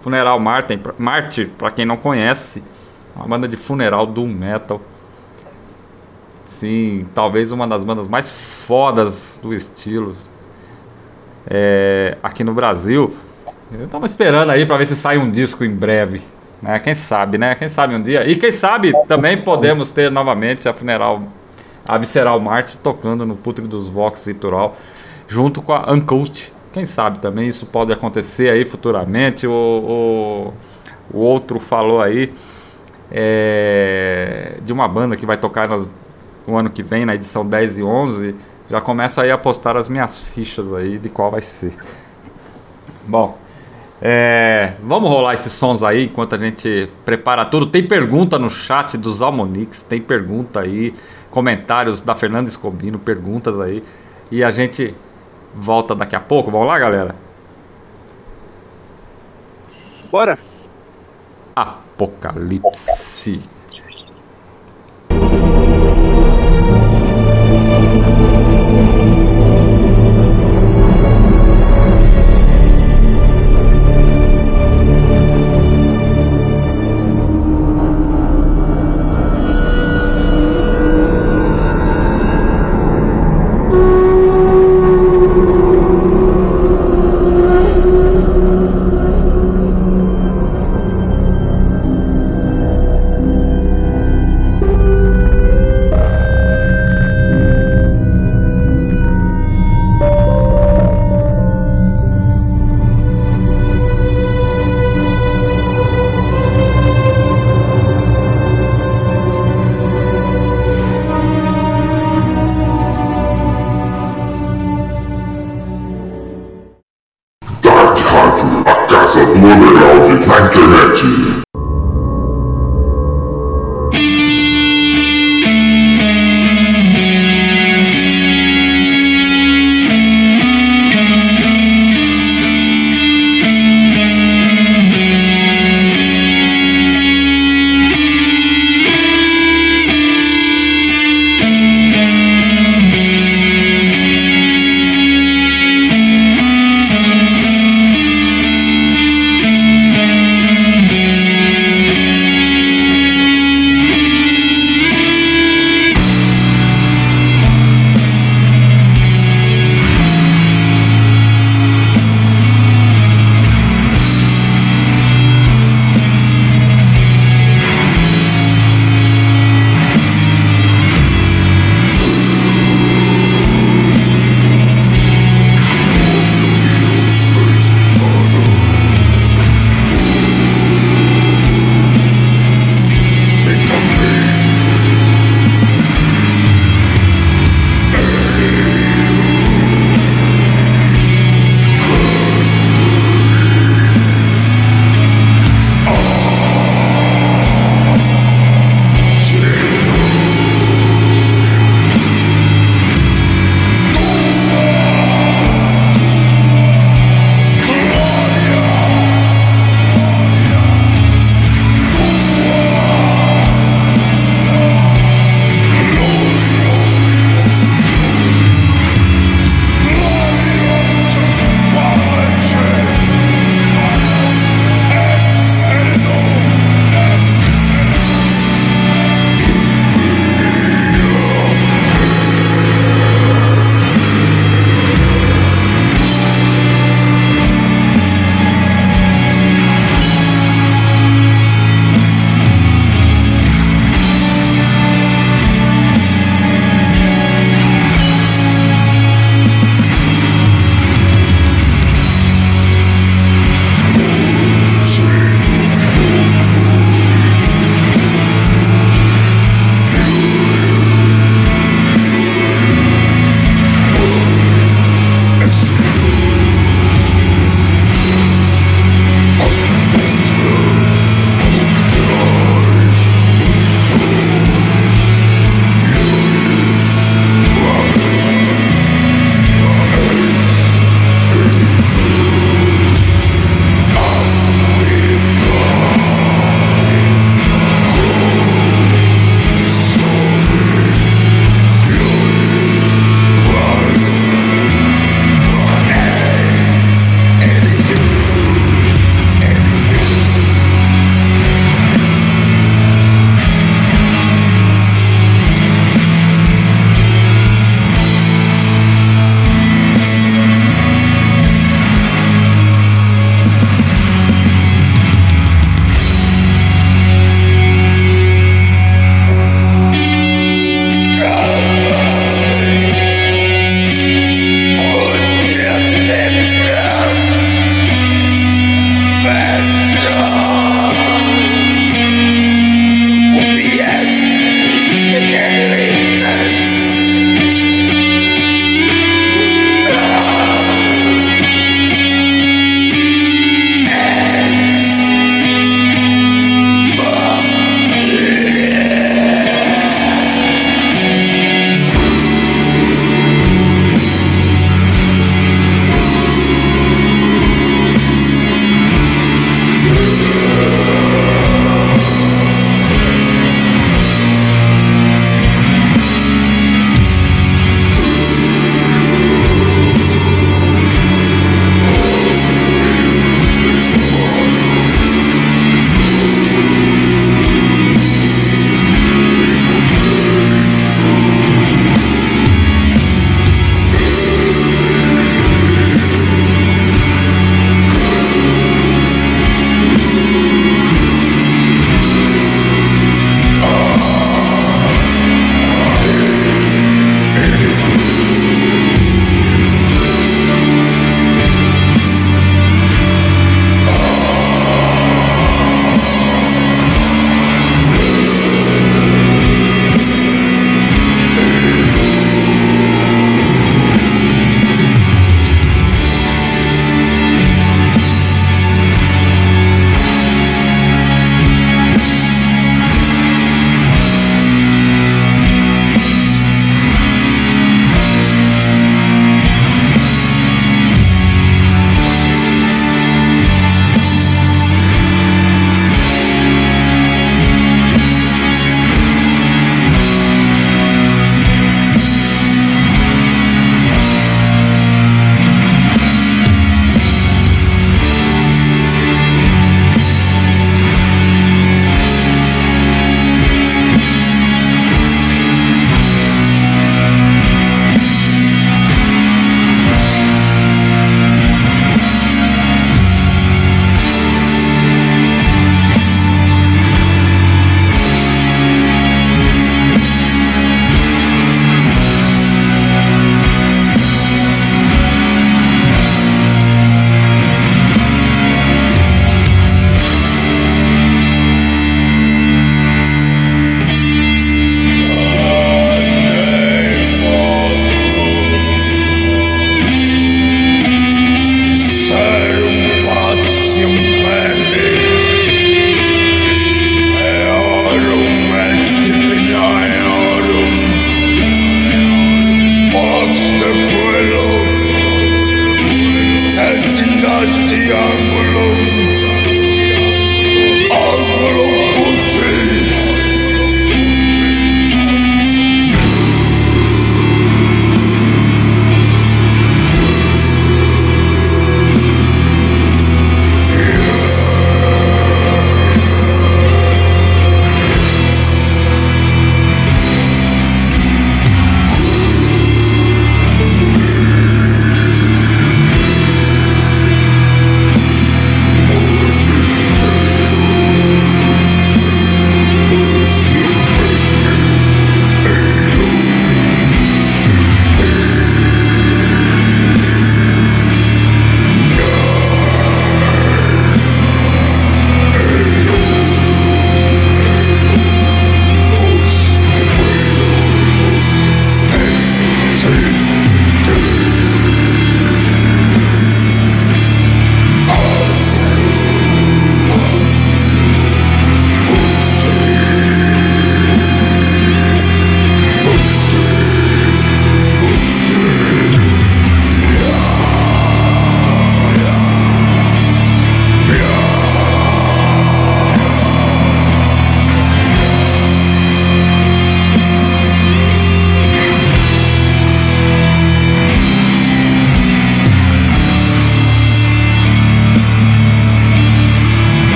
S3: Funeral Martin, Mártir, para quem não conhece, uma banda de funeral do metal. Sim, talvez uma das bandas mais fodas do estilo é, aqui no Brasil. Eu tava esperando aí para ver se sai um disco em breve. Né? Quem sabe, né? Quem sabe um dia. E quem sabe também podemos ter novamente a funeral, a Visceral Marte tocando no Pútrico dos Vox Litoral, junto com a Uncult. Quem sabe também isso pode acontecer aí futuramente. O, o, o outro falou aí é, de uma banda que vai tocar nas, o ano que vem, na edição 10 e 11, já começo aí a postar as minhas fichas aí de qual vai ser. Bom, é, vamos rolar esses sons aí enquanto a gente prepara tudo. Tem pergunta no chat dos Almonix, tem pergunta aí, comentários da Fernanda Escobino, perguntas aí. E a gente volta daqui a pouco. Vamos lá, galera?
S5: Bora!
S3: Apocalipse.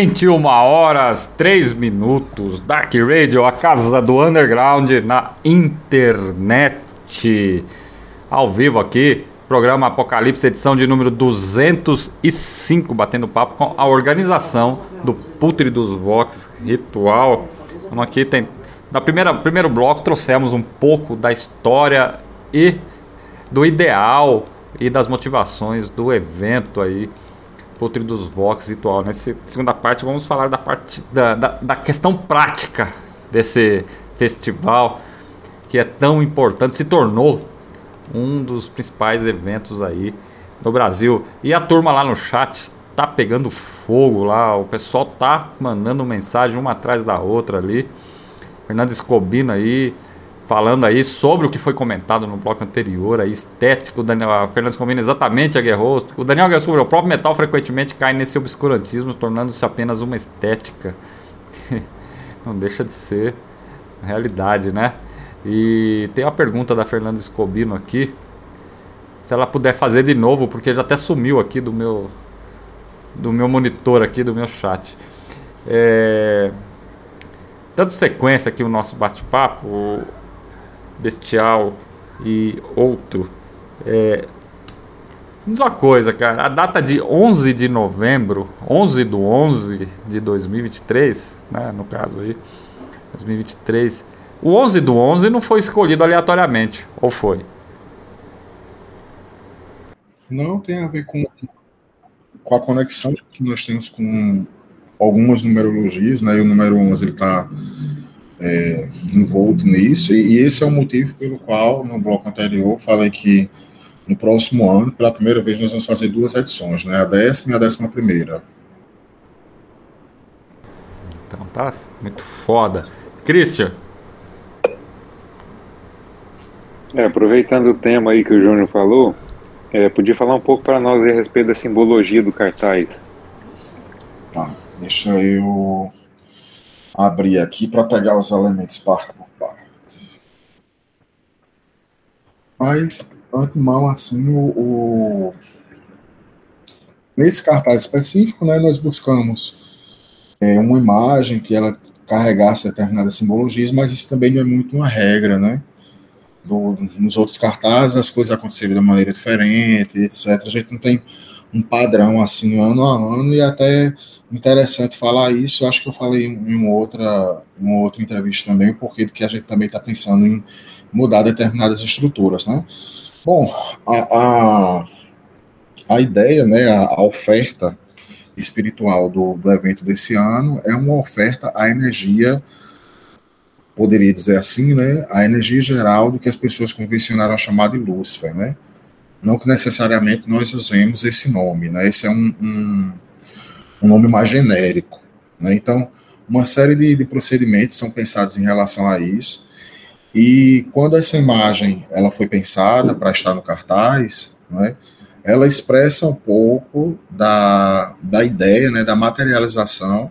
S3: 21 horas 3 minutos. Dark Radio, a casa do underground na internet. Ao vivo aqui, programa Apocalipse, edição de número 205, batendo papo com a organização do Putre dos Vox Ritual. Vamos aqui, tem. Na primeira primeiro bloco, trouxemos um pouco da história e do ideal e das motivações do evento aí Putre dos Vox ritual. Nessa segunda parte vamos falar da parte da, da, da, questão prática desse festival que é tão importante, se tornou um dos principais eventos aí no Brasil. E a turma lá no chat tá pegando fogo lá, o pessoal tá mandando mensagem uma atrás da outra ali. Fernando Escobino aí, falando aí sobre o que foi comentado no bloco anterior, a estética, o Daniel, a Fernandes Combina exatamente aguerrou. O Daniel aguerrou sobre o próprio metal frequentemente cai nesse obscurantismo, tornando-se apenas uma estética. Não deixa de ser realidade, né? E tem uma pergunta da Fernanda Escobino aqui. Se ela puder fazer de novo, porque já até sumiu aqui do meu do meu monitor aqui, do meu chat. É, dando sequência aqui o nosso bate-papo, Bestial e outro. É, diz uma coisa, cara. A data de 11 de novembro, 11 do 11 de 2023, né, no caso aí, 2023. O 11 do 11 não foi escolhido aleatoriamente, ou foi?
S7: Não, tem a ver com, com a conexão que nós temos com algumas numerologias, né? E o número 11 ele está é, envolto nisso, e, e, esse é o motivo pelo qual, no bloco anterior, falei que no próximo ano, pela primeira vez, nós vamos fazer duas edições, né? A décima e a décima primeira.
S3: Então tá muito foda. Christian.
S4: É, aproveitando o tema aí que o Júnior falou, é, podia falar um pouco para nós a respeito da simbologia do cartaz.
S7: Tá, deixa eu abrir aqui para pegar os elementos parte por parte. Mas, antemão, assim, o, o, nesse cartaz específico, né, nós buscamos é, uma imagem que ela carregasse determinadas simbologias, mas isso também não é muito uma regra, né? Do, nos outros cartazes as coisas aconteceram de maneira diferente, etc. A gente não tem um padrão assim ano a ano e até interessante falar isso. Eu acho que eu falei em uma outra, uma outra entrevista também, porque que a gente também está pensando em mudar determinadas estruturas, né? Bom, a, a, a ideia, né, a, a oferta espiritual do, do evento desse ano é uma oferta à energia, poderia dizer assim, né, a energia geral do que as pessoas convencionaram a chamar de Lúcifer, né? Não que necessariamente nós usemos esse nome, né? Esse é um, um um nome mais genérico. Né? Então, uma série de, de, procedimentos são pensados em relação a isso. E quando essa imagem ela foi pensada para estar no cartaz, né, ela expressa um pouco da, da ideia, né, da materialização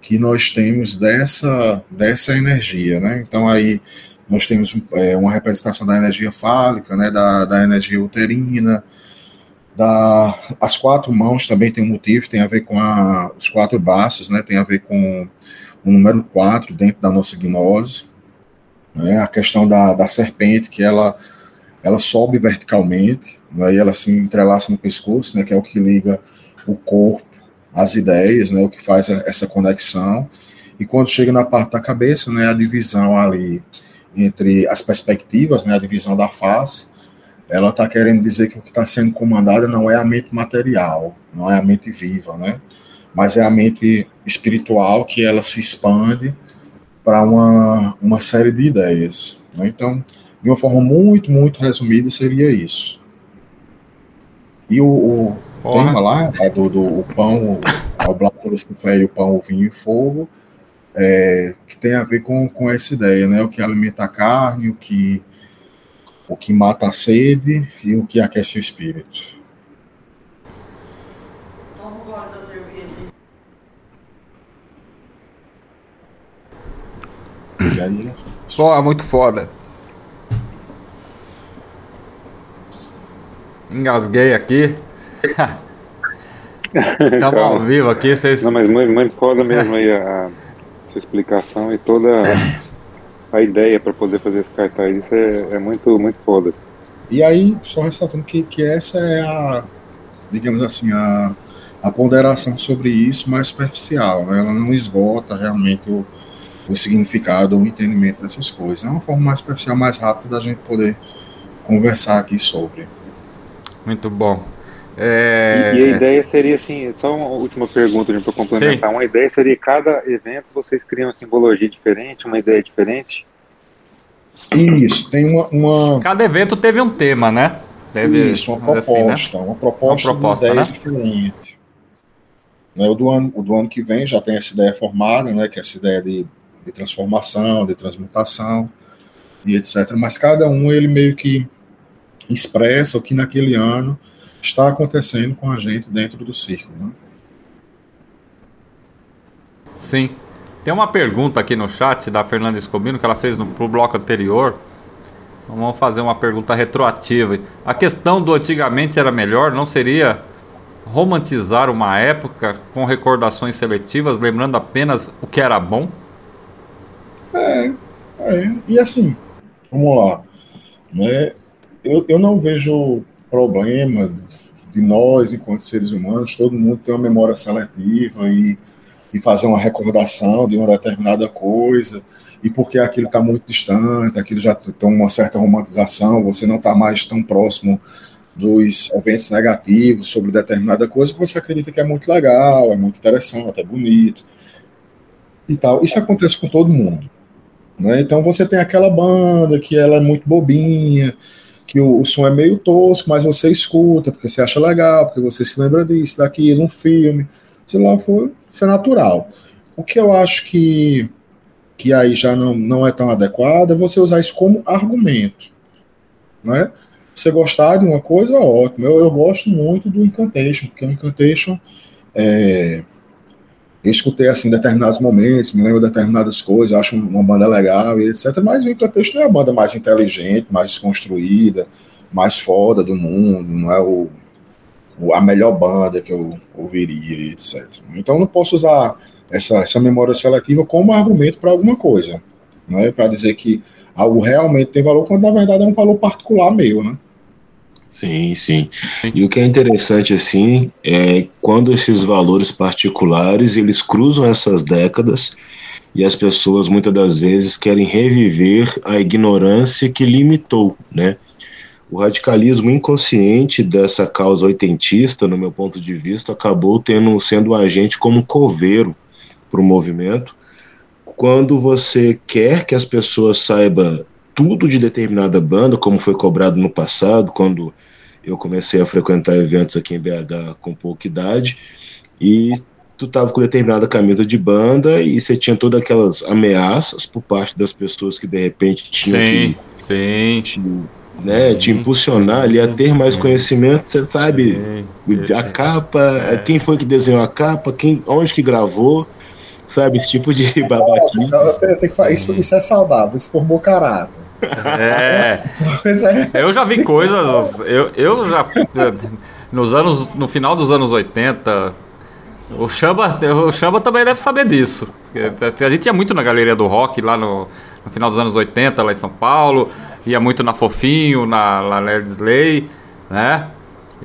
S7: que nós temos dessa, dessa energia. Né? Então, aí nós temos é, uma representação da energia fálica, né, da, da energia uterina, da, as quatro mãos também tem um motivo, tem a ver com a, os quatro braços, né, tem a ver com o número quatro dentro da nossa gnose, né, a questão da, da serpente, que ela, ela sobe verticalmente, né, e ela se entrelaça no pescoço, né, que é o que liga o corpo às ideias, né, o que faz essa conexão, e quando chega na parte da cabeça, né, a divisão ali entre as perspectivas, né, a divisão da face, ela está querendo dizer que o que está sendo comandado não é a mente material, não é a mente viva, né? Mas é a mente espiritual que ela se expande para uma, uma série de ideias. Né? Então, de uma forma muito, muito resumida, seria isso. E o, o tema lá, é do, do o pão, o blato Lucifer, o pão, o vinho e o fogo, é, que tem a ver com, com essa ideia, né? O que alimenta a carne, o que o que mata a sede e o que aquece o espírito.
S3: Pô, é muito foda. Engasguei aqui. Estamos ao vivo aqui, vocês.
S4: Não, mas muito, muito foda mesmo aí a sua explicação e toda a ideia para poder fazer esse cartaz. Isso é, é muito, muito foda.
S7: E aí, só ressaltando que, que essa é a, digamos assim, a, a ponderação sobre isso mais superficial, né? ela não esgota realmente o, o significado ou o entendimento dessas coisas. É uma forma mais superficial, mais rápida da gente poder conversar aqui sobre.
S3: Muito bom.
S4: É... E, e, a ideia seria assim, só uma última pergunta para complementar. Sim. Uma ideia seria cada evento vocês criam uma simbologia diferente, uma ideia diferente?
S7: Isso, tem uma, uma...
S3: Cada evento teve um tema, né? Teve,
S7: Isso, uma proposta, assim, né? uma proposta, uma proposta de ideia né? diferente. Né, o, do ano, o do ano que vem já tem essa ideia formada, né, que é essa ideia de, de transformação, de transmutação e etc. Mas cada um ele meio que expressa o que naquele ano está acontecendo com a gente dentro do círculo. Né?
S3: Sim. Tem uma pergunta aqui no chat da Fernanda Escobino que ela fez no pro bloco anterior. Vamos fazer uma pergunta retroativa. A questão do antigamente era melhor não seria romantizar uma época com recordações seletivas, lembrando apenas o que era bom?
S7: É, é. e assim, vamos lá. Né? Eu, eu não vejo problema de nós, enquanto seres humanos, todo mundo tem uma memória seletiva e, e fazer uma recordação de uma determinada coisa, e porque aquilo está muito distante, aquilo já tem uma certa romantização, você não está mais tão próximo dos eventos negativos sobre determinada coisa, você acredita que é muito legal, é muito interessante, é bonito e tal. Isso acontece com todo mundo. Né? Então você tem aquela banda que ela é muito bobinha, que o, o, som é meio tosco, mas você escuta, porque você acha legal, porque você se lembra disso, daquilo, um filme, sei lá, foi, isso é natural. O que eu acho que, que aí já não, não é tão adequado é você usar isso como argumento, né? Você gostar de uma coisa, ótimo. Eu, eu gosto muito do Incantation, porque o Incantation é, eu escutei assim determinados momentos, me lembro de determinadas coisas, acho uma banda legal e etc. Mas o Incantation não é a banda mais inteligente, mais construída, mais foda do mundo, não é o, o a melhor banda que eu ouviria e etc. Então não posso usar essa, essa memória seletiva como argumento para alguma coisa, né? Para dizer que algo realmente tem valor, quando na verdade é um valor particular meu, né?
S6: Sim, sim. E o que é interessante assim é quando esses valores particulares eles cruzam essas décadas e as pessoas muitas das vezes querem reviver a ignorância que limitou, né? O radicalismo inconsciente dessa causa oitentista, no meu ponto de vista, acabou tendo sendo um agente como coveiro para o movimento. Quando você quer que as pessoas saibam tudo de determinada banda, como foi cobrado no passado, quando eu comecei a frequentar eventos aqui em BH com pouca idade, e tu tava com determinada camisa de banda e você tinha todas aquelas ameaças por parte das pessoas que de repente tinham
S3: sim, que sim.
S6: Te, né, sim, te impulsionar ali a ter mais conhecimento, você sabe a capa, é. quem foi que desenhou a capa, quem, onde que gravou, sabe, esse tipo de babaquice.
S7: Isso, isso é saudável, isso formou caráter.
S3: É. é. Eu já vi coisas. Eu, eu já. Nos anos. No final dos anos 80. O Chamba, o Chamba também deve saber disso. A gente ia muito na galeria do rock lá no, no final dos anos 80, lá em São Paulo. Ia muito na Fofinho, na, na Lersley, né?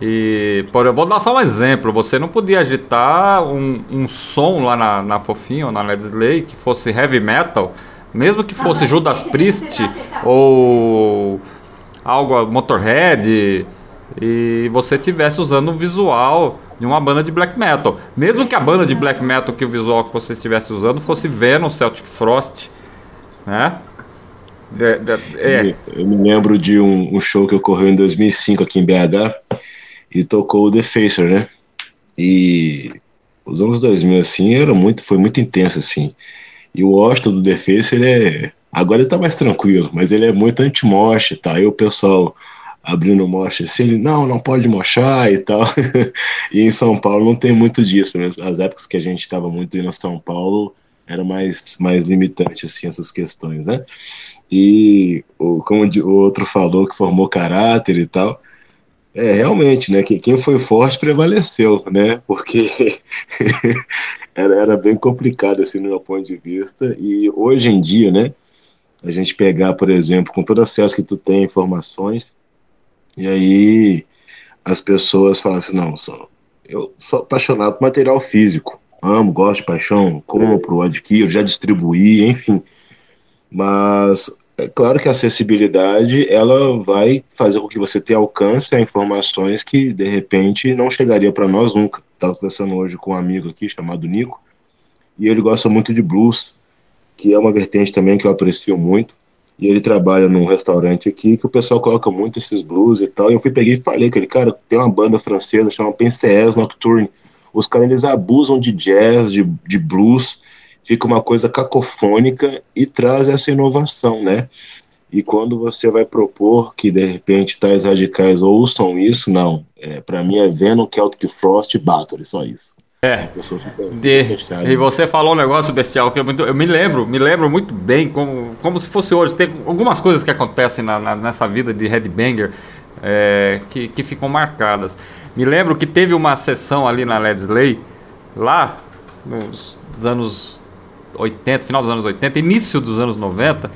S3: E por, eu vou dar só um exemplo. Você não podia agitar um, um som lá na, na Fofinho, na Lersley, que fosse heavy metal mesmo que fosse Judas Priest ou algo Motorhead e você tivesse usando o visual de uma banda de black metal. Mesmo que a banda de black metal que o visual que você estivesse usando fosse Venom, Celtic Frost, né?
S6: É. Eu me lembro de um, um, show que ocorreu em 2005 aqui em BH e tocou o The Facer, né? E os anos 2000 assim era muito, foi muito intenso assim. E o Washington do Defensa, ele é. Agora ele tá mais tranquilo, mas ele é muito anti-moche, tá? Aí o pessoal abrindo moche assim, ele, não, não pode mochar e tal. e em São Paulo não tem muito disso, pelo menos as épocas que a gente estava muito indo a São Paulo era mais, mais limitante, assim, essas questões, né? E como o outro falou, que formou caráter e tal, É, realmente, né? que- Quem foi forte prevaleceu, né? Porque era, era bem complicado, assim, no meu ponto de vista. E hoje em dia, né? A gente pegar, por exemplo, com todo acesso que tu tem informações, e aí as pessoas falam assim, não, só, eu sou apaixonado por material físico. Amo, gosto de paixão, compro, adquiro, já distribuí, enfim. Mas é claro que a acessibilidade ela vai fazer com que você tenha alcance a informações que de repente não chegaria para nós nunca. Estava conversando hoje com um amigo aqui chamado Nico e ele gosta muito de blues, que é uma vertente também que eu aprecio muito. E ele trabalha num restaurante aqui que o pessoal coloca muito esses blues e tal. E eu fui peguei e falei com ele, cara, tem uma banda francesa chamada PCS Nocturne. Os caras eles abusam de jazz, de, de blues, fica uma coisa cacofônica e traz essa inovação, né? E quando você vai propor que de repente tais radicais ouçam isso, não. É, para mim é Venom, Celtic Frost e Battery, só isso.
S3: É. De- e você falou um negócio bestial que eu, muito- eu me lembro, me lembro muito bem, como, como se fosse hoje. Tem algumas coisas que acontecem na- na- nessa vida de headbanger é, que, que ficam marcadas. Me lembro que teve uma sessão ali na Ledsley, lá nos anos 80, final dos anos 80, início dos anos 90,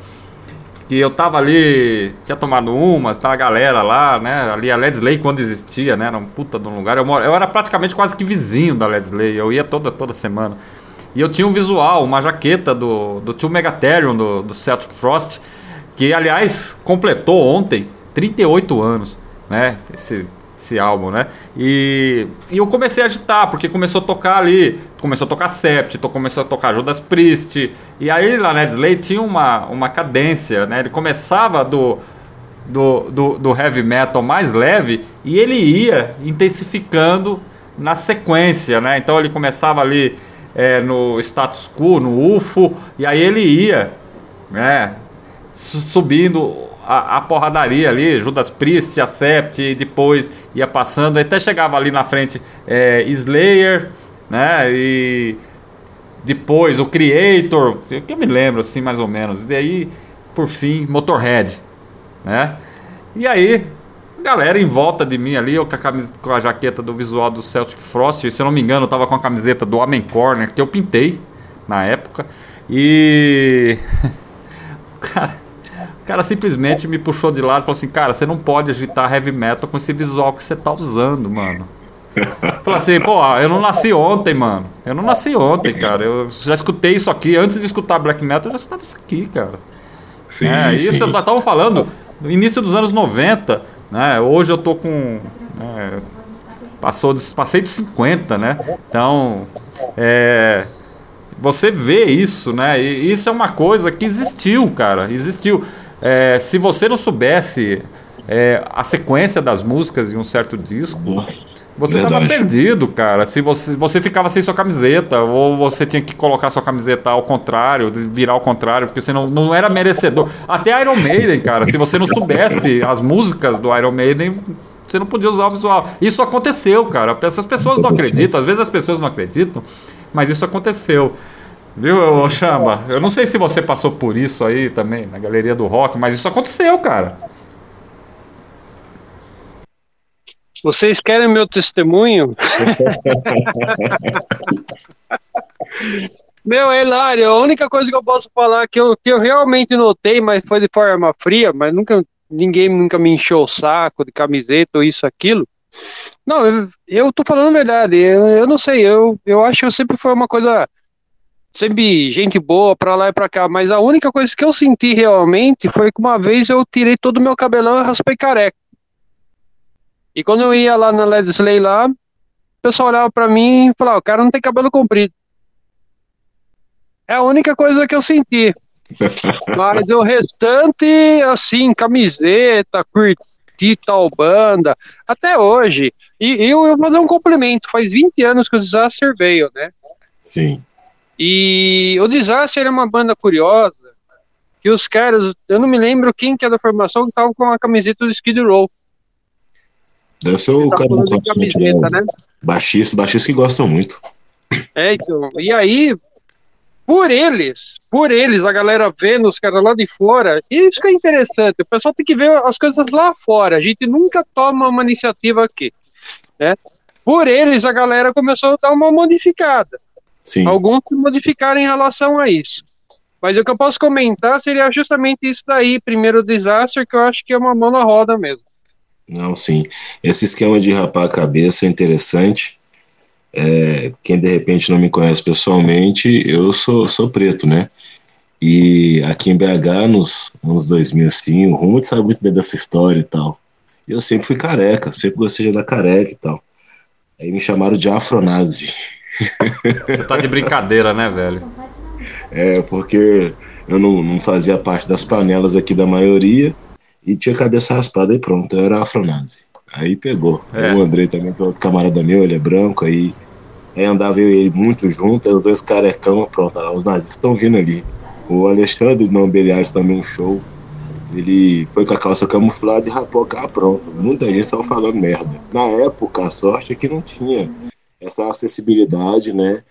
S3: que eu tava ali, tinha tomado umas, tava a galera lá, né? Ali a Ledsley quando existia, né? Era um puta de um lugar. Eu, moro, eu era praticamente quase que vizinho da Ledsley, eu ia toda, toda semana. E eu tinha um visual, uma jaqueta do, do tio Megatherium, do, do Celtic Frost, que aliás completou ontem 38 anos, né? Esse, esse álbum, né? E, e eu comecei a agitar, porque começou a tocar ali, começou a tocar Sept, começou a tocar Judas Priest, e aí lá na Slay tinha uma, uma cadência, né? Ele começava do, do, do, do heavy metal mais leve e ele ia intensificando na sequência, né? Então ele começava ali é, no status quo, no UFO, e aí ele ia, né? su- Subindo a, a porradaria ali, Judas Priest, Acept, e depois ia passando, até chegava ali na frente é, Slayer, né? E depois o Creator, que eu me lembro assim mais ou menos. E aí, por fim, Motorhead, né? E aí, galera em volta de mim ali, eu com a, com a jaqueta do visual do Celtic Frost, se eu não me engano, eu tava com a camiseta do Homem Corner, que eu pintei na época. E cara, cara simplesmente me puxou de lado e falou assim: "Cara, você não pode agitar heavy metal com esse visual que você tá usando, mano". Falei assim, pô, eu não nasci ontem, mano. Eu não nasci ontem, cara. Eu já escutei isso aqui. Antes de escutar black metal, eu já escutava isso aqui, cara.
S6: Sim,
S3: É,
S6: sim.
S3: isso eu tava falando no início dos anos 90, né? Hoje eu tô com. né, passou dos, passei dos 50, né? Então. É, você vê isso, né? E isso é uma coisa que existiu, cara. Existiu. É, se você não soubesse é, a sequência das músicas em um certo disco, você tava
S6: verdade.
S3: perdido, cara. Se você, você ficava sem sua camiseta, ou você tinha que colocar sua camiseta ao contrário, de- virar ao contrário, porque você não, não era merecedor. Até Iron Maiden, cara, se você não soubesse as músicas do Iron Maiden, você não podia usar o visual. Isso aconteceu, cara. Essas pessoas não acreditam, às vezes as pessoas não acreditam, mas isso aconteceu. Viu, ô Chamba? Eu não sei se você passou por isso aí também, na galeria do rock, mas isso aconteceu, cara.
S5: Vocês querem meu testemunho? Meu, é hilário. A única coisa que eu posso falar que eu, que eu realmente notei, mas foi de forma fria, mas nunca ninguém nunca me encheu o saco de camiseta ou isso, aquilo. Não, eu, eu tô falando a verdade. Eu, eu não sei, eu, eu acho que sempre foi uma coisa. Sempre gente boa pra lá e pra cá, mas a única coisa que eu senti realmente foi que uma vez eu tirei todo o meu cabelão e raspei careca. E quando eu ia lá na Ledsley lá, o pessoal olhava pra mim e falava, o cara não tem cabelo comprido. É a única coisa que eu senti. Mas o restante, assim, camiseta, curtir tal banda, até hoje. E eu, eu vou fazer um complemento, faz 20 anos que o Disaster veio, né?
S6: Sim.
S5: E o Disaster é uma banda curiosa, que os caras, eu não me lembro quem que é da formação, que tava com a camiseta do Skid Row.
S6: Deve ser o
S5: Tá
S6: cara
S5: de camiseta, né?
S6: baixista, baixista que gosta muito.
S5: É, então, e aí, por eles, por eles, a galera vendo os caras lá de fora, isso que é interessante, o pessoal tem que ver as coisas lá fora, a gente nunca toma uma iniciativa aqui, né? Por eles, a galera começou a dar uma modificada.
S6: Sim.
S5: Alguns se modificaram em relação a isso. Mas o que eu posso comentar seria justamente isso daí, primeiro desastre, que eu acho que é uma mão na roda mesmo.
S6: Não, sim. Esse esquema de rapar a cabeça é interessante. É, quem de repente não me conhece pessoalmente, eu sou, sou preto, né? E aqui em BH, nos anos 2000, assim, o Rumo sabe muito bem dessa história e tal. E eu sempre fui careca, sempre gostei de dar careca e tal. Aí me chamaram de afronazi.
S3: Você tá de brincadeira, né, velho?
S6: É, porque eu não, não fazia parte das panelas aqui da maioria e tinha cabeça raspada e pronto, eu era afronazi. Aí pegou.
S3: É.
S6: O Andrei também, que é outro camarada meu, ele é branco, aí, aí andava eu e ele muito junto, os dois carecão, pronto, lá, os nazistas estão vindo ali. O Alexandre Não Beliares também um show. Ele foi com a calça camuflada e rapou a cara, pronto. Muita gente estava falando merda. Na época, a sorte é que não tinha essa acessibilidade, né?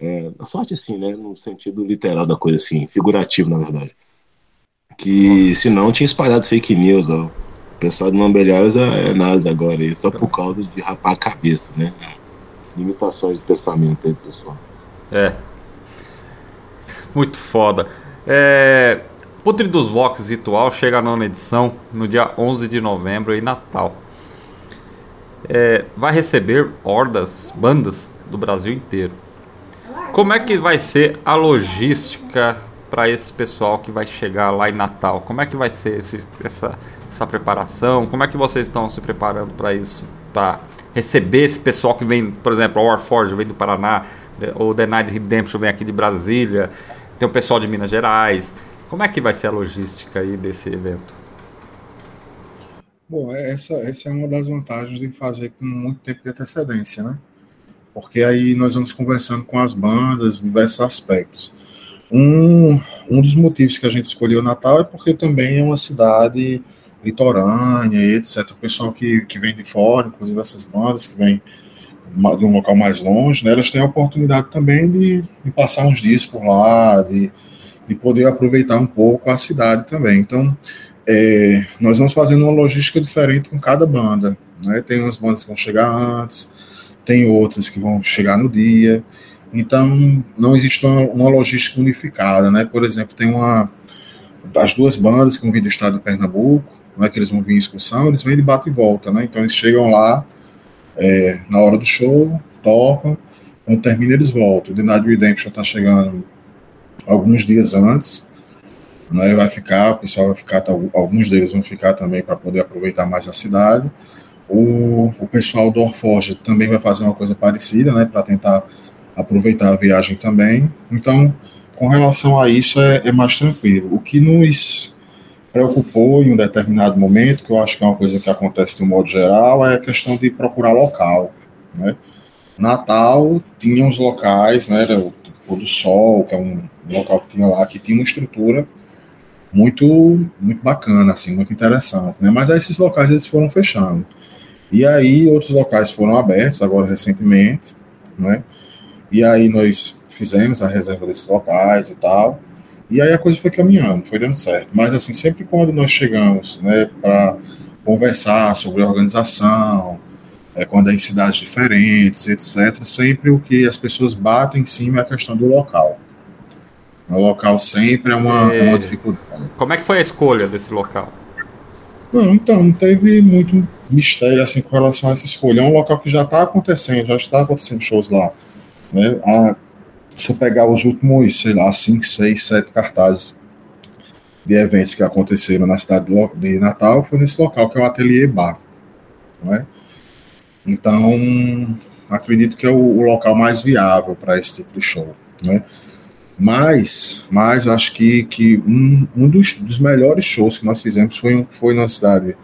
S6: É, a sorte assim, né? No sentido literal da coisa, assim, figurativo, na verdade. Que senão tinha espalhado fake news, ó. O pessoal de Mambelhares é, é nazi agora, só por causa de rapar a cabeça, né? Limitações de pensamento aí, pessoal.
S3: É. Muito foda. É, Putre dos Vox Ritual chega à nona edição no dia 11 de novembro em Natal. É, vai receber hordas, bandas do Brasil inteiro. Como é que vai ser a logística para esse pessoal que vai chegar lá em Natal? Como é que vai ser esse- essa, essa preparação? Como é que vocês estão se preparando para isso? Para receber esse pessoal que vem, por exemplo, a Warforge vem do Paraná, o The Night Redemption vem aqui de Brasília, tem o pessoal de Minas Gerais. Como é que vai ser a logística aí desse evento?
S7: Bom, é- essa, essa é uma das vantagens de fazer com muito tempo de antecedência, né? Porque aí nós vamos conversando com as bandas, diversos aspectos. Um, um dos motivos que a gente escolheu Natal é porque também é uma cidade litorânea e etc. O pessoal que, que vem de fora, inclusive essas bandas que vêm de um local mais longe, né, elas têm a oportunidade também de, de passar uns dias por lá, de, de poder aproveitar um pouco a cidade também. Então, é, nós vamos fazendo uma logística diferente com cada banda. Né? Tem umas bandas que vão chegar antes, tem outras que vão chegar no dia. Então, não existe uma, uma logística unificada. Né? Por exemplo, tem uma. As duas bandas que vão vir do estado de Pernambuco, né, que eles vão vir em excursão, eles vêm de bate e volta. Né? Então, eles chegam lá é, na hora do show, tocam, quando termina, eles voltam. O The Night Redemption está chegando alguns dias antes né, vai ficar, o pessoal vai ficar, alguns deles vão ficar também para poder aproveitar mais a cidade. O, o pessoal do Orforge também vai fazer uma coisa parecida, né, para tentar aproveitar a viagem também. Então, com relação a isso, é, é mais tranquilo. O que nos preocupou em um determinado momento, que eu acho que é uma coisa que acontece de um modo geral, é a questão de procurar local. Né? Natal tinha uns locais, né, era o Pôr do Sol, que é um local que tinha lá, que tinha uma estrutura muito muito bacana, assim, muito interessante, né? Mas aí esses locais eles foram fechando. E aí outros locais foram abertos agora recentemente, né? E aí nós fizemos a reserva desses locais e tal. E aí a coisa foi caminhando, foi dando certo. Mas assim, sempre quando nós chegamos, né, para conversar sobre a organização, é, quando é em cidades diferentes, etc., sempre o que as pessoas batem em cima é a questão do local. O local sempre é uma, é uma dificuldade.
S3: Como é que foi a escolha desse local?
S7: Não, então, não teve muito mistério assim com relação a essa escolha. É um local que já está acontecendo, já está acontecendo shows lá. Né? A, se eu pegar os últimos, sei lá, 5, 6, 7 cartazes de eventos que aconteceram na cidade de Natal, foi nesse local que é o Ateliê Bar. Né? Então, acredito que é o, o local mais viável para esse tipo de show. Né? Mas, mas eu acho que, que um, um dos, dos melhores shows que nós fizemos foi, foi numa cidade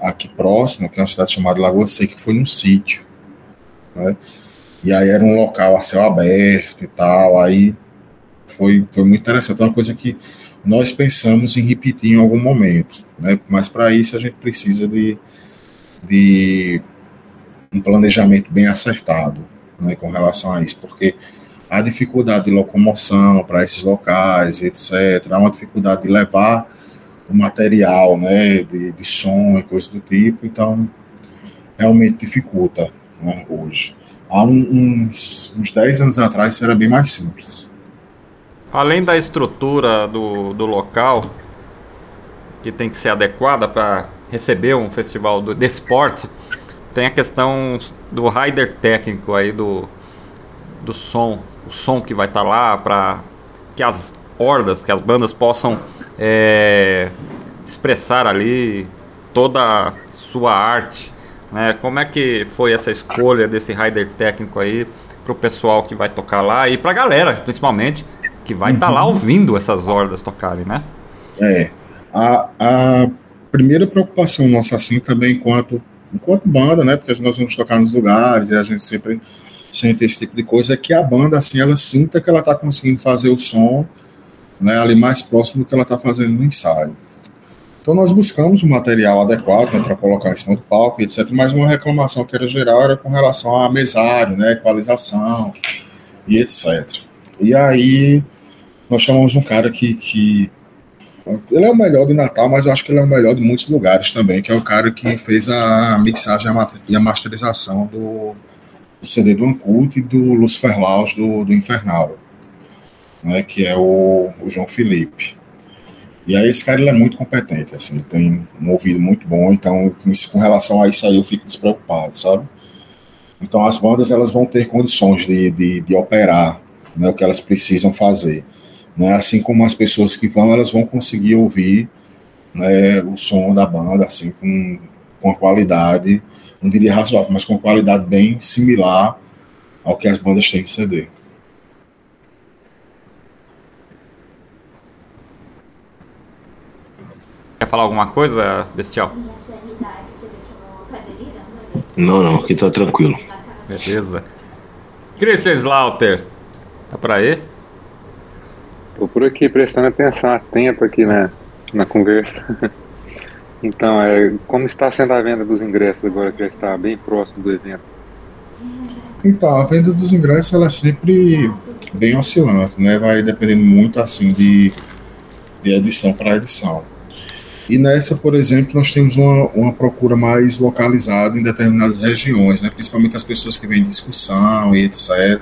S7: aqui próxima, que é uma cidade chamada Lagoa Seca, que foi num sítio. Né? E aí era um local a céu aberto e tal. Aí foi, foi muito interessante. Uma coisa que nós pensamos em repetir em algum momento. Né? Mas para isso a gente precisa de, de um planejamento bem acertado né, com relação a isso, porque a dificuldade de locomoção para esses locais, etc. Há uma dificuldade de levar o material, né, de, de som e coisas do tipo. Então, realmente dificulta né, hoje. Há uns, uns 10 anos atrás isso era bem mais simples.
S3: Além da estrutura do, do local, que tem que ser adequada para receber um festival do, de esporte, tem a questão do rider técnico aí do, do som, o som que vai estar tá lá para que as hordas, que as bandas possam é, expressar ali toda a sua arte. Né? Como é que foi essa escolha desse rider técnico aí para o pessoal que vai tocar lá e para a galera, principalmente, que vai estar tá lá uhum. ouvindo essas hordas tocarem, né?
S7: É. A, a primeira preocupação nossa, assim, também enquanto, enquanto banda, né? Porque nós vamos tocar nos lugares e a gente sempre sente esse tipo de coisa, é que a banda, assim, ela sinta que ela está conseguindo fazer o som né, ali mais próximo do que ela está fazendo no ensaio. Então nós buscamos um material adequado né, para colocar em cima do palco, etc. Mas uma reclamação que era geral era com relação a mesário, né, equalização e etc. E aí nós chamamos um cara que, que ele é o melhor de Natal, mas eu acho que ele é o melhor de muitos lugares também, que é o cara que fez a mixagem e a masterização do, do CD do Ancult e do Lucifer Laus do, do Infernal, né, que é o, o, João Felipe. E aí esse cara ele é muito competente, assim, ele tem um ouvido muito bom, então com relação a isso aí eu fico despreocupado, sabe? Então as bandas elas vão ter condições de, de, de operar né, o que elas precisam fazer. Né? Assim como as pessoas que vão, elas vão conseguir ouvir né, o som da banda, assim, com, com a qualidade, não diria razoável, mas com qualidade bem similar ao que as bandas têm de CD.
S3: Quer falar alguma coisa, Bestial?
S6: Não, não, aqui tá tranquilo.
S3: Beleza. Christian Slaughter, tá por aí?
S4: Tô por aqui prestando atenção, atento aqui na, na conversa. então, é, como está sendo a venda dos ingressos agora que já está bem próximo do evento?
S7: Então, a venda dos ingressos ela é sempre bem oscilante, né? Vai dependendo muito assim de, de edição para edição. E nessa, por exemplo, nós temos uma, uma procura mais localizada em determinadas regiões, né? principalmente as pessoas que vêm discussão e etc.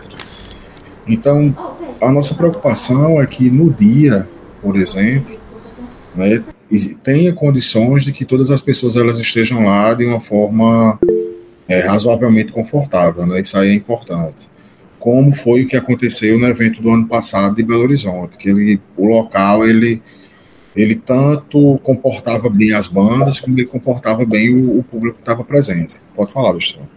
S7: Então, a nossa preocupação é que no dia, por exemplo, né, tenha condições de que todas as pessoas elas estejam lá de uma forma é, razoavelmente confortável, né? Isso aí é importante. Como foi o que aconteceu no evento do ano passado de Belo Horizonte, que ele, o local ele ele tanto comportava bem as bandas como ele comportava bem o, o público que estava presente. Pode falar, Gustavo.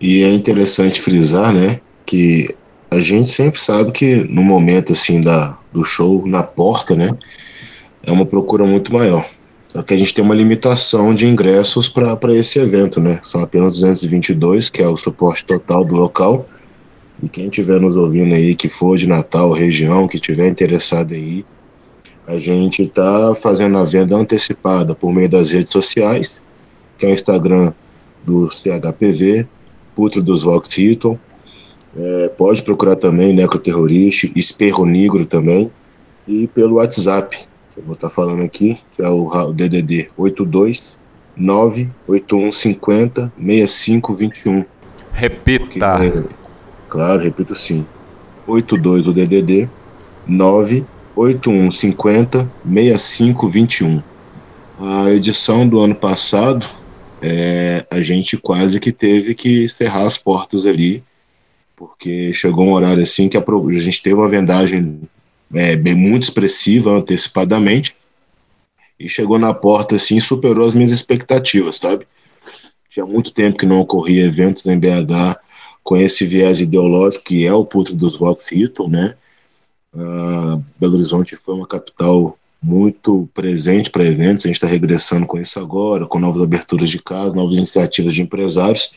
S6: E é interessante frisar, né, que a gente sempre sabe que no momento assim da, do show na porta, né, é uma procura muito maior. Só que a gente tem uma limitação de ingressos para esse evento, né? São apenas 222, que é o suporte total do local. E quem estiver nos ouvindo aí, que for de Natal, região, que estiver interessado ir, a gente está fazendo a venda antecipada por meio das redes sociais, que é o Instagram do CHPV, Putre dos Vox Hilton, é, pode procurar também Necroterrorista, Esperro Negro também, e pelo WhatsApp, que eu vou estar tá falando aqui, que é o, o DDD 82 98150 6521.
S3: Repita.
S6: Porque, é, claro, repito sim. 82 do DDD 98150 6521. A edição do ano passado, é, a gente quase que teve que cerrar as portas ali porque chegou um horário assim que a, a gente teve uma vendagem é, bem muito expressiva antecipadamente e chegou na porta assim superou as minhas expectativas, sabe? Tinha muito tempo que não ocorria eventos em BH com esse viés ideológico que é o puto dos Vox Hilton, né? Uh, Belo Horizonte foi uma capital muito presente para eventos, a gente está regressando com isso agora, com novas aberturas de casa, novas iniciativas de empresários,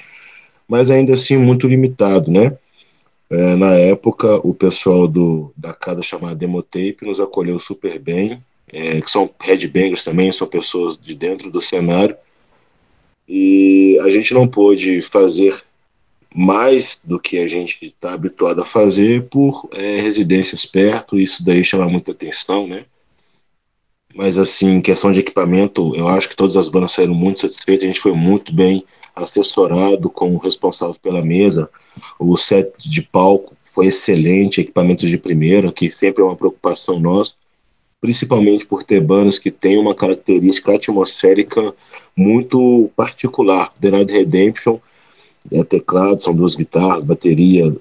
S6: mas ainda assim muito limitado, né? É, na época, o pessoal do, da casa chamada Demotape nos acolheu super bem, é, que são headbangers também, são pessoas de dentro do cenário, e a gente não pôde fazer mais do que a gente está habituado a fazer por é, residências perto, isso daí chama muita atenção, né? Mas assim, questão de equipamento, eu acho que todas as bandas saíram muito satisfeitas, a gente foi muito bem assessorado com o responsável pela mesa, o set de palco foi excelente, equipamentos de primeira, que sempre é uma preocupação nossa, principalmente por ter bandas que têm uma característica atmosférica muito particular. The Night Redemption é teclado, são duas guitarras, bateria,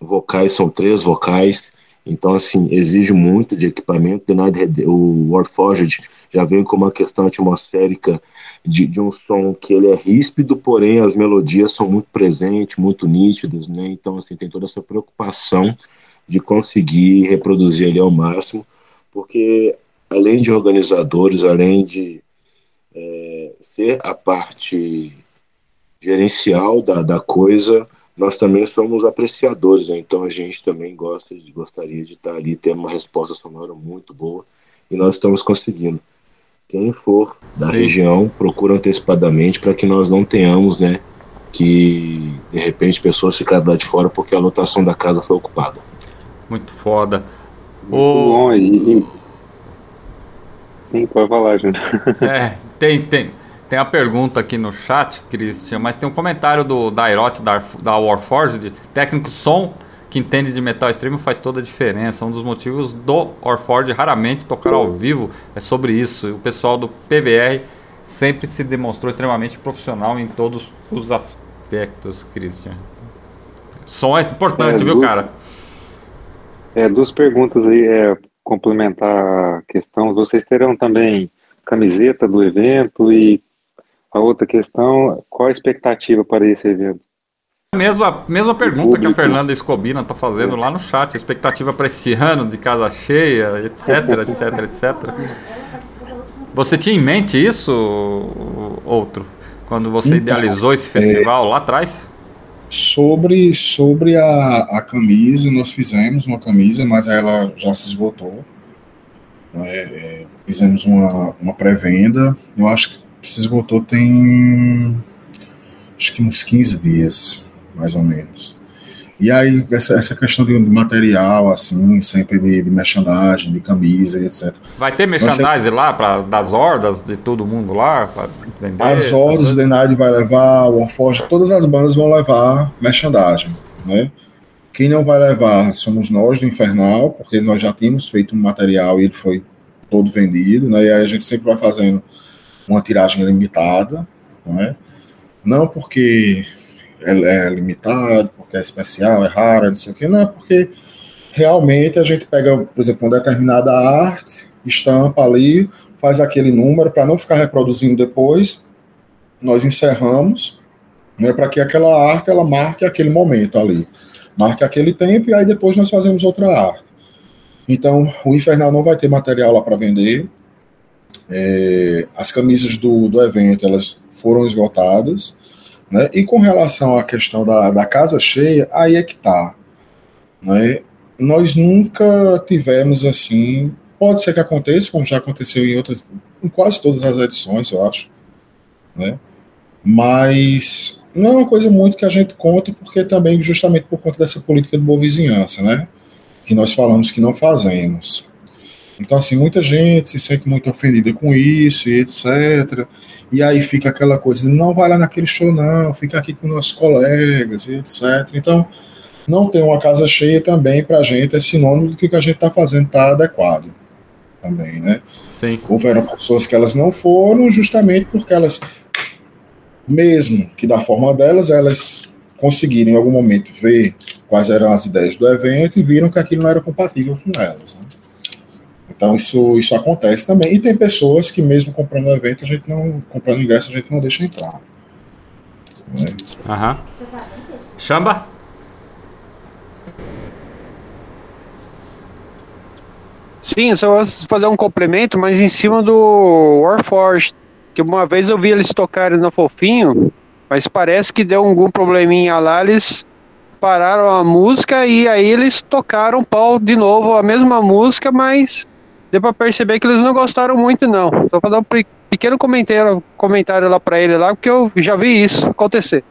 S6: vocais são três vocais, então assim, exige muito de equipamento. The Night, o Warforged já vem com uma questão atmosférica de, de, um som que ele é ríspido, porém as melodias são muito presentes, muito nítidas, né? Então assim tem toda essa preocupação de conseguir reproduzir ele ao máximo, porque além de organizadores, além de é, ser a parte gerencial da, da coisa, nós também somos apreciadores, né? então a gente também gosta gostaria de estar ali tendo uma resposta sonora muito boa e nós estamos conseguindo. Quem for da Sim. região, procura antecipadamente para que nós não tenhamos, né, que de repente pessoas ficarem lá de fora porque a lotação da casa foi ocupada.
S3: Muito foda.
S4: Muito o... bom, e, Sim, pode falar, gente.
S3: É, tem, tem. Tem a pergunta aqui no chat, Christian, mas tem um comentário do Dairot da, da Warforged, técnico som que entende de metal extremo faz toda a diferença. Um dos motivos do Warforged raramente tocar ao vivo é sobre isso. O pessoal do PVR sempre se demonstrou extremamente profissional em todos os aspectos, Christian. Som é importante, é, viu, cara?
S4: É, duas perguntas aí, é, complementar a questão. Vocês terão também camiseta do evento e a outra questão, qual a expectativa para esse evento?
S3: Mesma, mesma pergunta que a Fernanda Escobina está fazendo lá no chat. Expectativa para esse ano de casa cheia, etc, etc, etc. Você tinha em mente isso, outro, quando você então, idealizou esse festival é, lá atrás?
S7: Sobre, sobre a, a camisa, nós fizemos uma camisa, mas ela já se esgotou. É, é, fizemos uma, uma pré-venda. Eu acho que se esgotou tem acho que uns 15 dias, mais ou menos. E aí, essa, essa questão de material, assim, sempre de, de merchandising, de camisa e etc.
S3: Vai ter merchandising ser... lá, pra, das hordas, de todo mundo lá,
S7: vender? As hordas, o Denide vai levar, o Warforge, todas as bandas vão levar merchandising, né? Quem não vai levar somos nós do Infernal, porque nós já tínhamos feito um material e ele foi todo vendido, né? E aí a gente sempre vai fazendo uma tiragem limitada, não é? Não porque é, é limitado, porque é especial, é raro, não sei o que, não, é porque realmente a gente pega, por exemplo, uma determinada arte, estampa ali, faz aquele número, para não ficar reproduzindo depois, nós encerramos, né, para que aquela arte ela marque aquele momento ali, marque aquele tempo, e aí depois nós fazemos outra arte. Então, o Infernal não vai ter material lá para vender, é, as camisas do, do evento elas foram esgotadas, né? E com relação à questão da, da casa cheia, aí é que tá, né? Nós nunca tivemos assim, pode ser que aconteça, como já aconteceu em outras, em quase todas as edições, eu acho, né? Mas não é uma coisa muito que a gente conta, porque também justamente por conta dessa política de boa vizinhança, né? Que nós falamos que não fazemos. Então, assim, muita gente se sente muito ofendida com isso e etc. E aí fica aquela coisa, não vai lá naquele show, não, fica aqui com nossos colegas e etc. Então, não ter uma casa cheia também para a gente é sinônimo de que o que a gente está fazendo está adequado também, né?
S3: Sim.
S7: Houveram pessoas que elas não foram justamente porque elas, mesmo que da forma delas, elas conseguiram em algum momento ver quais eram as ideias do evento e viram que aquilo não era compatível com elas. Né? Então isso, isso acontece também. E tem pessoas que mesmo comprando o evento, a gente não. Comprando ingresso, a gente não deixa entrar.
S3: Né? Aham. Chamba?
S5: Sim, só vou fazer um complemento, mas em cima do Warforged, que uma vez eu vi eles tocarem no Fofinho, mas parece que deu algum probleminha lá, eles pararam a música e aí eles tocaram pau de novo, a mesma música, mas deu pra perceber que eles não gostaram muito, não. Só pra dar um pequeno comentário, comentário lá pra ele lá, porque eu já vi isso acontecer.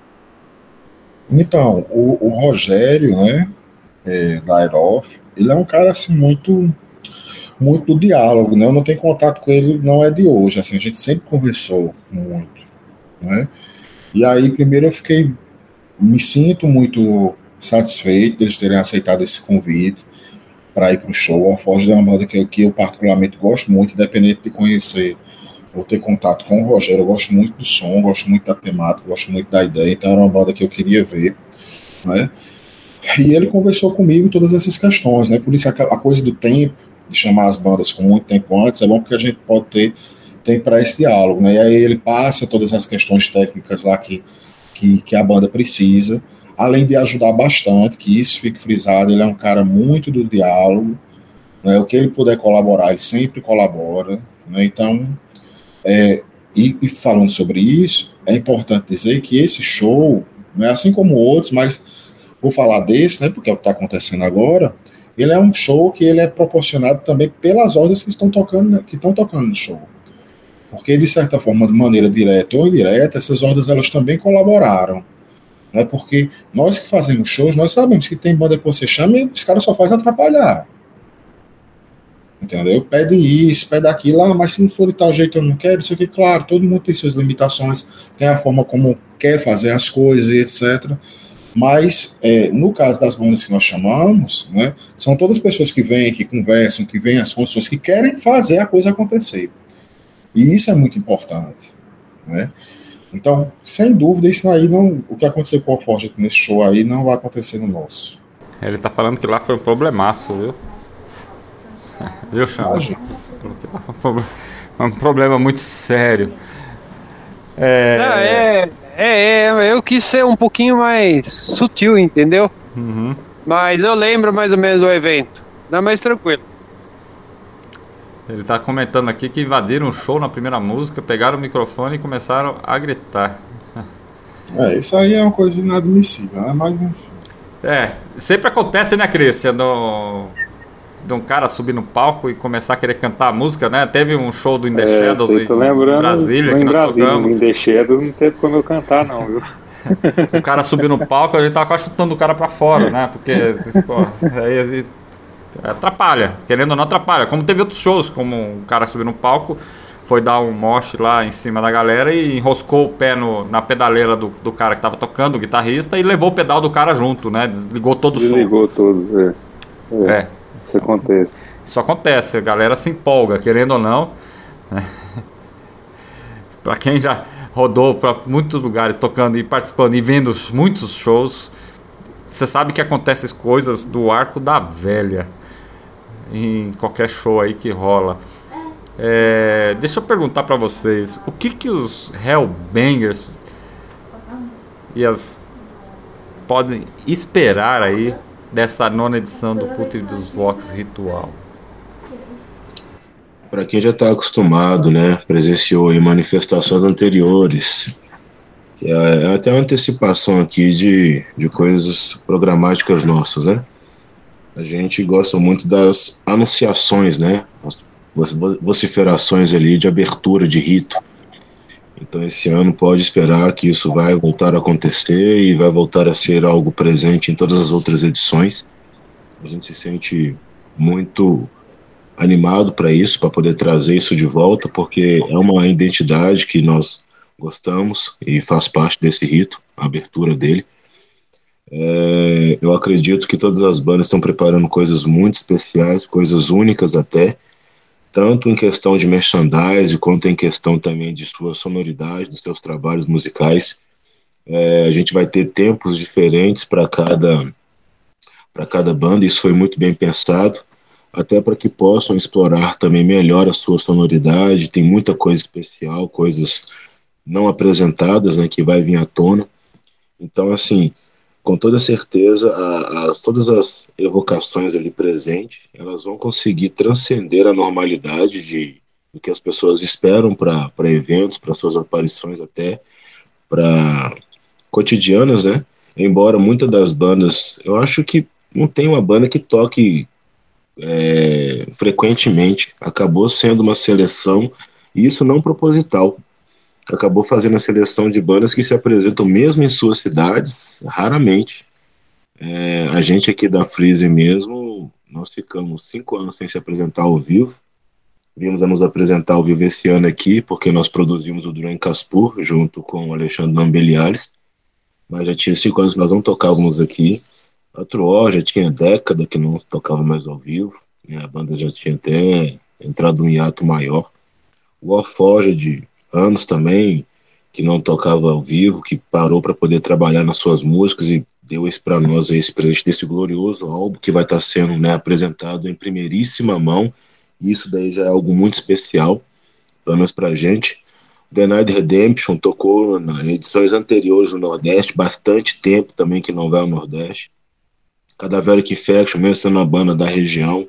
S7: Então, o, o Rogério, né, é, da Aerof, ele é um cara assim muito muito diálogo, né? Eu não tenho contato com ele, não é de hoje, assim, a gente sempre conversou muito, né? E aí, primeiro eu fiquei, me sinto muito satisfeito deles terem aceitado esse convite para ir para o show. A Forge é uma banda que eu, que eu particularmente gosto muito, independente de conhecer ou ter contato com o Rogério. Eu gosto muito do som, gosto muito da temática, gosto muito da ideia, então era uma banda que eu queria ver, né? E ele conversou comigo todas essas questões, né? Por isso a, a coisa do tempo, de chamar as bandas com muito tempo antes, é bom porque a gente pode ter tempo para esse diálogo, né? E aí ele passa todas as questões técnicas lá que, que, que a banda precisa, além de ajudar bastante, que isso fique frisado, ele é um cara muito do diálogo, né? O que ele puder colaborar, ele sempre colabora, né? Então, é, e, e, falando sobre isso, é importante dizer que esse show, né, assim como outros, mas vou falar desse, né, porque é o que está acontecendo agora, ele é um show que ele é proporcionado também pelas ordens que estão tocando, que estão tocando no show. Porque, de certa forma, de maneira direta ou indireta, essas ordens elas também colaboraram. Né? Porque nós que fazemos shows, nós sabemos que tem banda que você chama e os caras só fazem atrapalhar. Entendeu? Pede isso, pede aquilo, ah, mas se não for de tal jeito eu não quero, isso aqui, claro, todo mundo tem suas limitações, tem a forma como quer fazer as coisas, etc. Mas, é, no caso das bandas que nós chamamos, né, são todas pessoas que vêm, que conversam, que vêm as condições, que querem fazer a coisa acontecer. E isso é muito importante. Né? Então, sem dúvida, isso aí não. O que aconteceu com o Forge nesse show aí não vai acontecer no nosso.
S3: Ele tá falando que lá foi um problemaço, viu? Viu, Chama? Foi um problema muito sério.
S5: É... É, é, é, eu quis ser um pouquinho mais sutil, entendeu?
S3: Uhum.
S5: Mas eu lembro mais ou menos do evento. Dá mais tranquilo.
S3: Ele tá comentando aqui que invadiram o show na primeira música, pegaram o microfone e começaram a gritar.
S7: É, isso aí é uma coisa inadmissível, né? Mas enfim.
S3: É, sempre acontece, né, Christian? No de um cara subir no palco e começar a querer cantar a música, né? Teve um show do In The
S4: É,
S3: Shadows em
S4: lembrando,
S3: Brasília que nós
S4: Brasília,
S3: tocamos.
S4: Em The Shadows não teve como eu cantar, não, viu?
S3: O cara subiu no palco, a gente tava quase chutando o cara pra fora, né? Porque pô, aí, aí atrapalha, querendo ou não atrapalha. Como teve outros shows, como um cara subiu no palco, foi dar um moche lá em cima da galera e enroscou o pé no, na pedaleira do, do cara que tava tocando, o guitarrista, e levou o pedal do cara junto, né? Desligou todo o som.
S4: Desligou todos, é. É,
S3: É,
S4: isso acontece.
S3: Isso acontece, a galera se empolga, querendo ou não. né? Pra quem já rodou para muitos lugares tocando e participando e vendo muitos shows, você sabe que acontecem coisas do arco da velha em qualquer show aí que rola. É, deixa eu perguntar pra vocês, o que que os Hellbangers e as podem esperar aí dessa nona edição do Putre dos Vox Ritual?
S6: Para quem já está acostumado, né, presenciou em manifestações anteriores, é até uma antecipação aqui de, de coisas programáticas nossas, né? A gente gosta muito das anunciações, né? As vo- vociferações ali de abertura de rito. Então esse ano pode esperar que isso vai voltar a acontecer e vai voltar a ser algo presente em todas as outras edições. A gente se sente muito animado para isso, para poder trazer isso de volta, porque é uma identidade que nós gostamos e faz parte desse rito, a abertura dele. É, eu acredito que todas as bandas estão preparando coisas muito especiais, coisas únicas até, tanto em questão de merchandise quanto em questão também de sua sonoridade, dos seus trabalhos musicais. É, a gente vai ter tempos diferentes para cada para cada banda, isso foi muito bem pensado até para que possam explorar também melhor a sua sonoridade. Tem muita coisa especial, coisas não apresentadas, né, que vai vir à tona. Então, assim, com toda certeza, a- as, todas as evocações ali presentes, elas vão conseguir transcender a normalidade de do que as pessoas esperam para eventos, para suas aparições até, para cotidianas, né? Embora muitas das bandas, eu acho que não tem uma banda que toque é, frequentemente. Acabou sendo uma seleção, e isso não proposital. Acabou fazendo a seleção de bandas que se apresentam mesmo em suas cidades, raramente. É, a gente aqui da Freeze mesmo, nós ficamos cinco anos sem se apresentar ao vivo. Vimos a nos apresentar ao vivo esse ano aqui, porque nós produzimos o Duran Caspur, junto com o Alexandre Nambeliares. Mas já tinha cinco anos que nós não tocávamos aqui. A Truó já tinha década que não tocava mais ao vivo. A banda já tinha até entrado um hiato maior. O Warforged de anos também, que não tocava ao vivo, que parou para poder trabalhar nas suas músicas e deu esse para nós esse presente desse glorioso álbum que vai estar tá sendo né, apresentado em primeiríssima mão. Isso daí já é algo muito especial, pelo menos para a gente. Night Redemption tocou em edições anteriores no Nordeste, bastante tempo também que não vai ao Nordeste. Cadaveric Faction, mesmo sendo uma banda da região,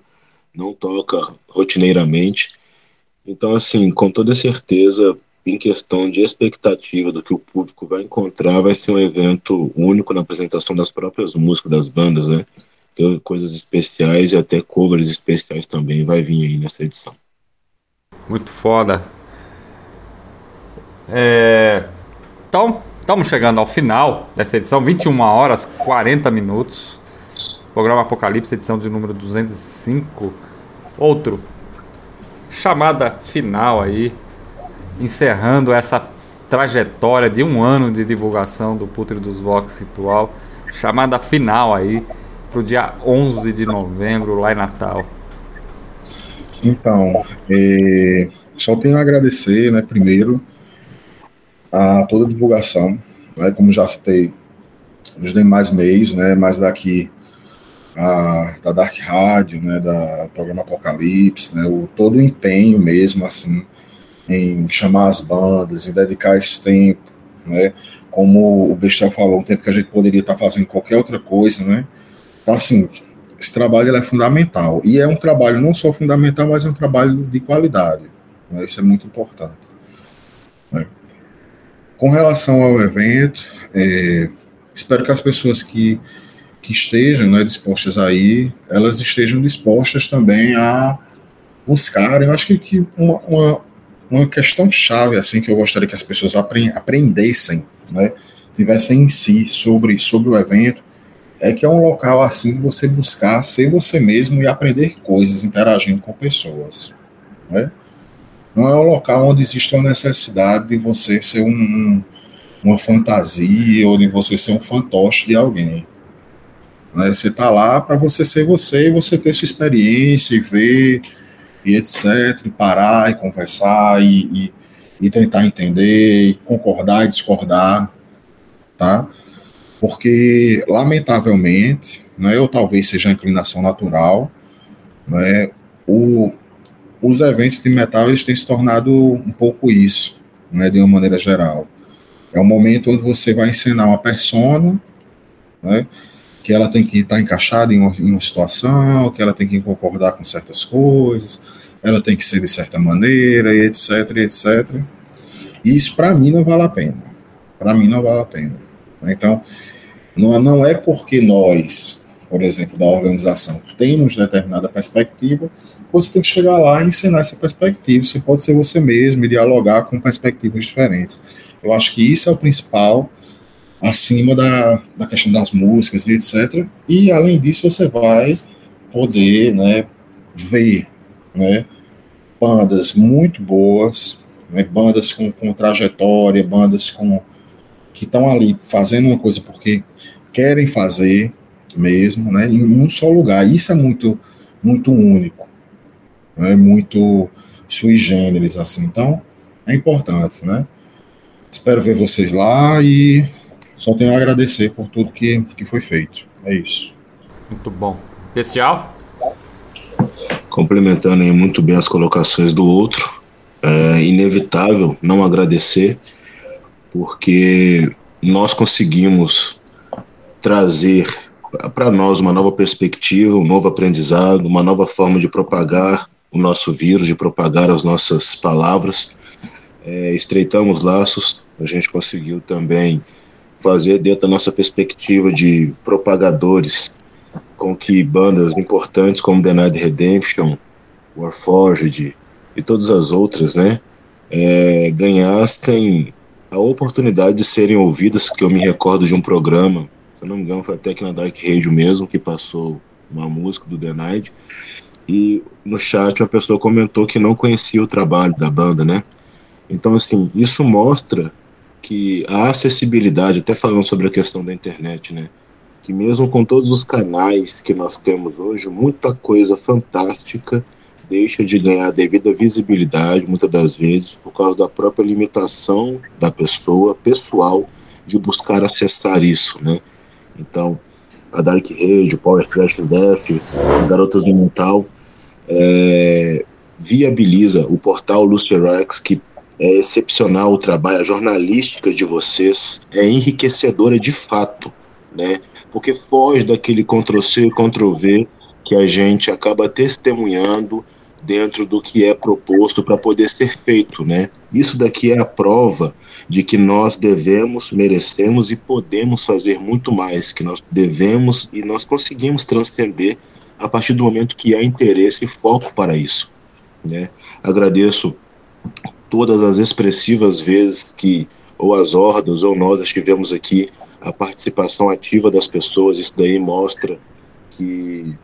S6: não toca rotineiramente. Então, assim, com toda certeza, em questão de expectativa do que o público vai encontrar, vai ser um evento único na apresentação das próprias músicas das bandas, né? Coisas especiais e até covers especiais também vai vir aí nessa edição.
S3: Muito foda. É... Então, estamos chegando ao final dessa edição, 21 horas 40 minutos. Programa Apocalipse, edição de número 205. Outro. Chamada final aí encerrando essa trajetória de um ano de divulgação do Putre dos Vox Ritual, chamada final aí para o dia 11 de novembro, lá em Natal.
S7: Então, é, só tenho a agradecer, né, primeiro, a toda a divulgação, né, como já citei nos demais meios, né, mas daqui a, da Dark Rádio, né, da programa Apocalipse, né, o, todo o empenho mesmo, assim, em chamar as bandas, em dedicar esse tempo, né? Como o Bestel falou, um tempo que a gente poderia estar fazendo qualquer outra coisa, né? Então, assim, esse trabalho é fundamental. E é um trabalho não só fundamental, mas é um trabalho de qualidade. Né? Isso é muito importante. Né? Com relação ao evento, é, espero que as pessoas que, que estejam né, dispostas aí, elas estejam dispostas também a buscarem, eu acho que, que uma, uma uma questão chave assim que eu gostaria que as pessoas aprendessem, né, tivessem em si sobre, sobre o evento, é que é um local assim que você buscar ser você mesmo e aprender coisas interagindo com pessoas, né? Não é um local onde existe uma necessidade de você ser um, um uma fantasia ou de você ser um fantoche de alguém. Né? Você está lá para você ser você e você ter sua experiência e ver e etc., e parar e conversar e, e, e tentar entender, e concordar e discordar, tá? Porque, lamentavelmente, né, ou talvez seja inclinação natural, né, o, os eventos de metal eles têm se tornado um pouco isso, né, de uma maneira geral. É um momento onde você vai ensinar uma persona, né, que ela tem que estar tá encaixada em uma, em uma, situação, que ela tem que concordar com certas coisas, ela tem que ser de certa maneira, e etc, etc. E isso para mim não vale a pena. Para mim não vale a pena. Então, não, não é porque nós, por exemplo, da organização, temos determinada perspectiva, você tem que chegar lá e ensinar essa perspectiva. Você pode ser você mesmo e dialogar com perspectivas diferentes. Eu acho que isso é o principal acima da, da questão das músicas e etc. E além disso, você vai poder né, ver né, bandas muito boas, né, bandas com, com trajetória, bandas com que estão ali fazendo uma coisa porque querem fazer mesmo, né, em um só lugar. Isso é muito muito único, né, muito sui generis assim. Então é importante, né? Espero ver vocês lá e só tenho a agradecer por tudo que, que foi feito. É isso.
S3: Muito bom. Especial?
S6: Complementando aí muito bem as colocações do outro, é inevitável não agradecer, porque nós conseguimos trazer para nós uma nova perspectiva, um novo aprendizado, uma nova forma de propagar o nosso vírus, de propagar as nossas palavras. É, estreitamos laços, a gente conseguiu também fazer dentro da nossa perspectiva de propagadores com que bandas importantes como The Night Redemption, Warforged e todas as outras, né, é, ganhassem a oportunidade de serem ouvidas, que eu me recordo de um programa, se não me engano foi até aqui na Dark Radio mesmo, que passou uma música do The Night, e no chat uma pessoa comentou que não conhecia o trabalho da banda, né? Então, assim, isso mostra que a acessibilidade, até falando sobre a questão da internet, né? Que mesmo com todos os canais que nós temos hoje, muita coisa fantástica deixa de ganhar devida visibilidade, muitas das vezes, por causa da própria limitação da pessoa, pessoal, de buscar acessar isso, né? Então, a Dark Rage, o Power Crash Death, a Garotas do Mental, é, viabiliza o portal Lucerax, que é excepcional o trabalho, a jornalística de vocês é enriquecedora de fato, né? Porque foge daquele Ctrl-C e Ctrl-V que a gente acaba testemunhando dentro do que é proposto para poder ser feito, né? Isso daqui é a prova de que nós devemos, merecemos e podemos fazer muito mais, que nós devemos e nós conseguimos transcender a partir do momento que há interesse e foco para isso, né? Agradeço todas as expressivas vezes que ou as hordas ou nós estivemos aqui, a participação ativa das pessoas, isso daí mostra que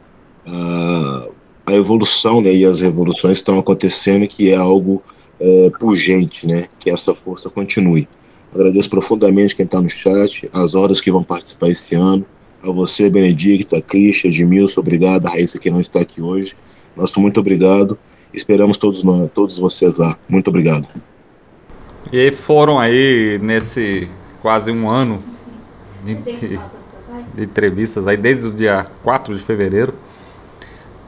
S6: uh, a evolução né, e as revoluções estão acontecendo, que é algo é, pungente, né, que essa força continue. Agradeço profundamente quem está no chat, as horas que vão participar esse ano, a você, Benedicta, Cristian, Edmilson, obrigado, a Raíssa que não está aqui hoje. Nosso muito obrigado. Esperamos todos nós, todos vocês lá. Muito obrigado.
S3: E foram aí nesse quase um ano de, de, de entrevistas aí desde o dia 4 de fevereiro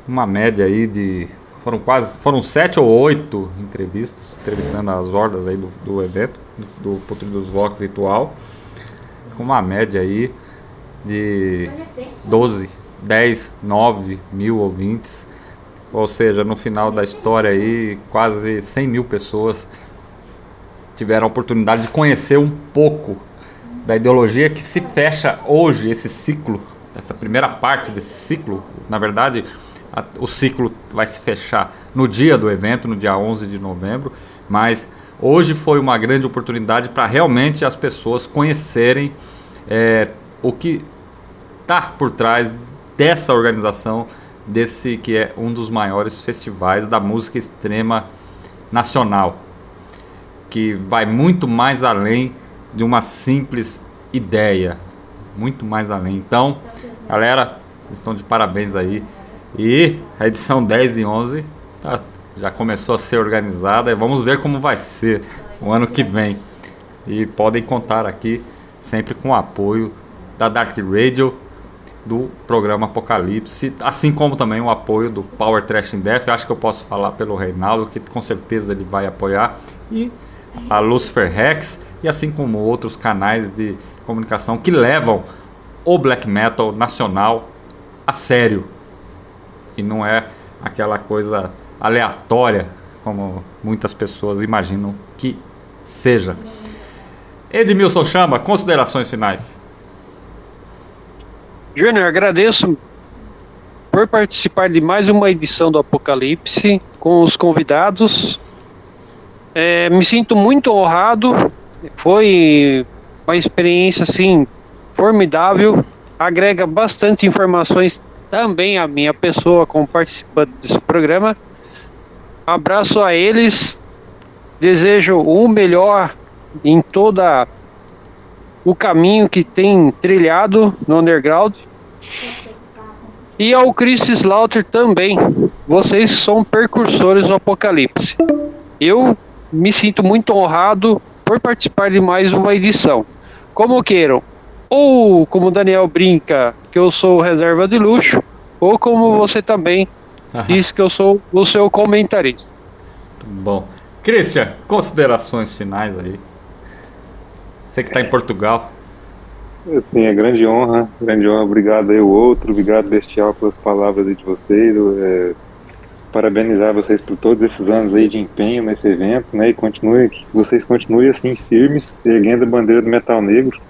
S3: uma média aí de. Foram quase. Foram sete ou oito entrevistas, entrevistando as hordas aí do, do evento, do, do dos Vox Ritual. Com uma média aí de 12, 10, 9 mil ouvintes. Ou seja, no final da história aí, quase 100 mil pessoas tiveram a oportunidade de conhecer um pouco da ideologia que se fecha hoje, esse ciclo, essa primeira parte desse ciclo. Na verdade, a, o ciclo vai se fechar no dia do evento, no dia 11 de novembro, mas hoje foi uma grande oportunidade para realmente as pessoas conhecerem é, o que está por trás dessa organização, desse que é um dos maiores festivais da música extrema nacional, que vai muito mais além de uma simples ideia, muito mais além. Então, galera, estão de parabéns aí. E a edição 10 e 11 tá, já começou a ser organizada vamos ver como vai ser o ano que vem. E podem contar aqui sempre com o apoio da Dark Radio, do programa Apocalipse, assim como também o apoio do Power Trash in Death. Acho que eu posso falar pelo Reinaldo, que com certeza ele vai apoiar, e a Lucifer Rex, e assim como outros canais de comunicação que levam o black metal nacional a sério e não é aquela coisa aleatória como muitas pessoas imaginam que seja. Edmilson Chama, considerações finais.
S5: Júnior, agradeço por participar de mais uma edição do Apocalipse com os convidados. É, me sinto muito honrado. Foi uma experiência assim formidável. Agrega bastante informações também a minha pessoa como participante desse programa. Abraço a eles, desejo o melhor em toda o caminho que tem trilhado no underground. E ao Chris Slaughter também. Vocês são percursores do Apocalipse. Eu me sinto muito honrado por participar de mais uma edição. Como queiram, ou como o Daniel brinca, que eu sou reserva de luxo, ou como você também Aham. disse que eu sou o seu comentarista.
S3: Bom. Christian, considerações finais aí. Você que está em Portugal.
S4: Sim, é grande honra, grande honra. Obrigado aí o outro, obrigado Bestial pelas palavras de vocês. É, parabenizar vocês por todos esses anos aí de empenho nesse evento, né? E continue, que vocês continuem assim firmes, erguendo a bandeira do metal negro.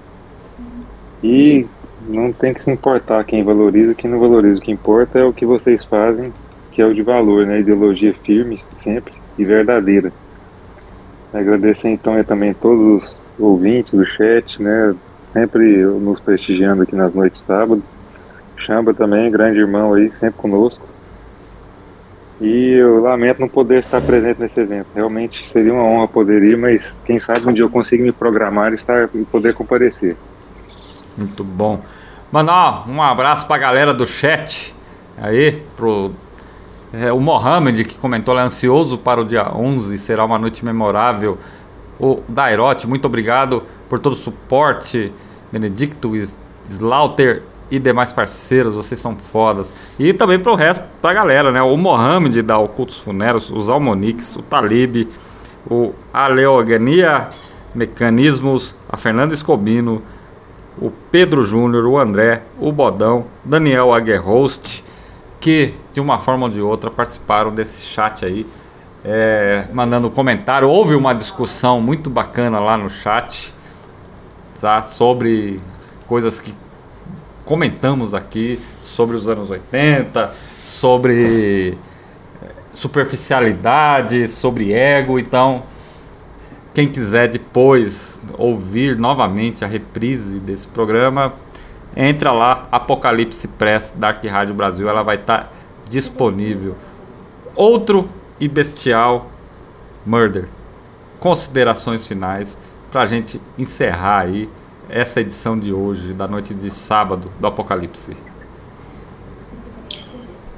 S4: E não tem que se importar quem valoriza quem não valoriza. O que importa é o que vocês fazem, que é o de valor, né? Ideologia firme, sempre e verdadeira. Agradecer então aí também todos os ouvintes do chat, né? Sempre nos prestigiando aqui nas noites de sábado. Chamba também, grande irmão aí, sempre conosco. E eu lamento não poder estar presente nesse evento. Realmente seria uma honra poder ir, mas quem sabe um dia eu consigo me programar e estar, poder comparecer.
S3: Muito bom. Mandar um abraço pra galera do chat aí, pro é, o Mohamed que comentou lá, ansioso para o dia 11, será uma noite memorável. O Dairote, muito obrigado por todo o suporte. Benedicto, Slaughter e demais parceiros, vocês são fodas. E também para o resto, para a galera, né? O Mohamed da Ocultos Funeros, os Almonix, o Talib, o Aleogania Mecanismos, a Fernanda Escobino, o Pedro Júnior, o André, o Bodão, Daniel Aguerhost, que de uma forma ou de outra participaram desse chat aí, é, mandando comentário. Houve uma discussão muito bacana lá no chat tá, sobre coisas que comentamos aqui sobre os anos 80, sobre eh, superficialidade, sobre ego. Então, quem quiser depois ouvir novamente a reprise desse programa, entra lá, Apocalipse Press Dark Rádio Brasil, ela vai estar tá disponível. Outro e bestial Murder. Considerações finais para a gente encerrar aí essa edição de hoje, da noite de sábado do Apocalipse?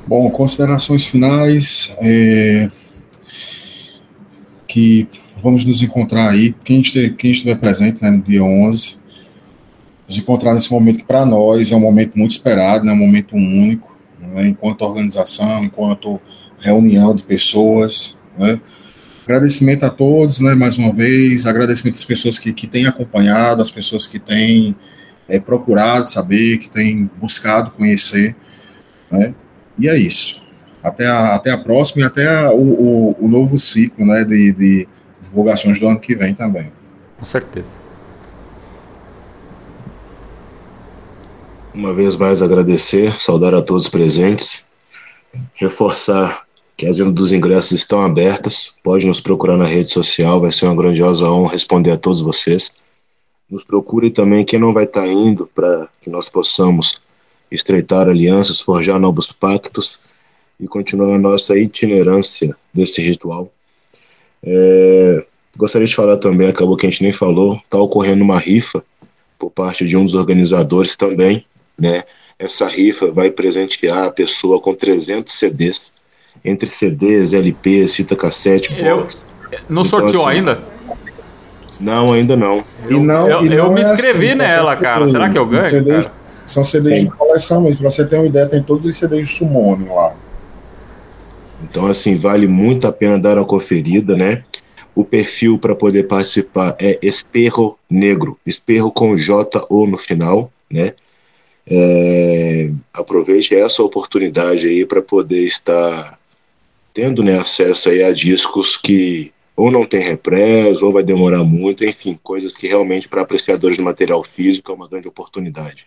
S7: Bom, considerações finais. É, que vamos nos encontrar aí, quem estiver, quem estiver presente né, no dia 11, nos encontrar nesse momento que para nós é um momento muito esperado, né, um momento único, né, enquanto organização, enquanto reunião de pessoas, né, Agradecimento a todos, né, mais uma vez, agradecimento às pessoas que, que têm acompanhado, às pessoas que têm é, procurado saber, que têm buscado conhecer, né, e é isso. Até a, até a próxima e até a, o, o, o, novo ciclo, né, de, de divulgações do ano que vem também.
S3: Com certeza.
S6: Uma vez mais agradecer, saudar a todos presentes, reforçar que as vendas dos ingressos estão abertas. Pode nos procurar na rede social, vai ser uma grandiosa honra responder a todos vocês. Nos procure também quem não vai estar indo para que nós possamos estreitar alianças, forjar novos pactos e continuar a nossa itinerância desse ritual. É, gostaria de falar também, acabou que a gente nem falou, está ocorrendo uma rifa por parte de um dos organizadores também, né? Essa rifa vai presentear a pessoa com 300 CDs entre CDs, LPs, fita cassete,
S3: box. não então, sorteou assim, ainda?
S6: Não, ainda não.
S3: Eu, e não, eu, e não eu me é inscrevi assim, nela, cara. Será que eu ganho?
S7: CDs, são CDs de coleção mesmo. Pra você ter uma ideia, tem todos os CDs de Summoning lá.
S6: Então, assim, vale muito a pena dar uma conferida, né? O perfil para poder participar é Esperro Negro, Esperro com J ou no final, né? É, aproveite essa oportunidade aí para poder estar tendo né, acesso aí a discos que ou não tem repress, ou vai demorar muito, enfim, coisas que realmente para apreciadores de material físico é uma grande oportunidade.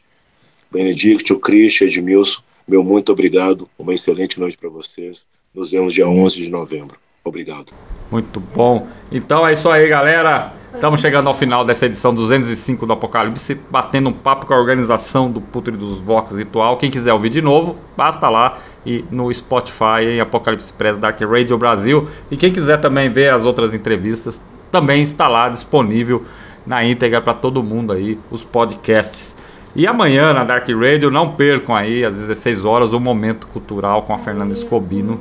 S6: Benedicto, Christian, Edmilson, meu muito obrigado, uma excelente noite para vocês. Nos vemos dia 11 de novembro. Obrigado.
S3: Muito bom. Então é isso aí, galera. Estamos chegando ao final dessa edição 205 do Apocalipse, batendo um papo com a organização do Putre dos Vox Ritual. Quem quiser ouvir de novo, basta lá e no Spotify em Apocalipse Press Dark Radio Brasil. E quem quiser também ver as outras entrevistas, também está lá disponível na íntegra para todo mundo aí, os podcasts. E amanhã na Dark Radio, não percam aí às 16 horas o Momento Cultural com a Fernanda Escobino.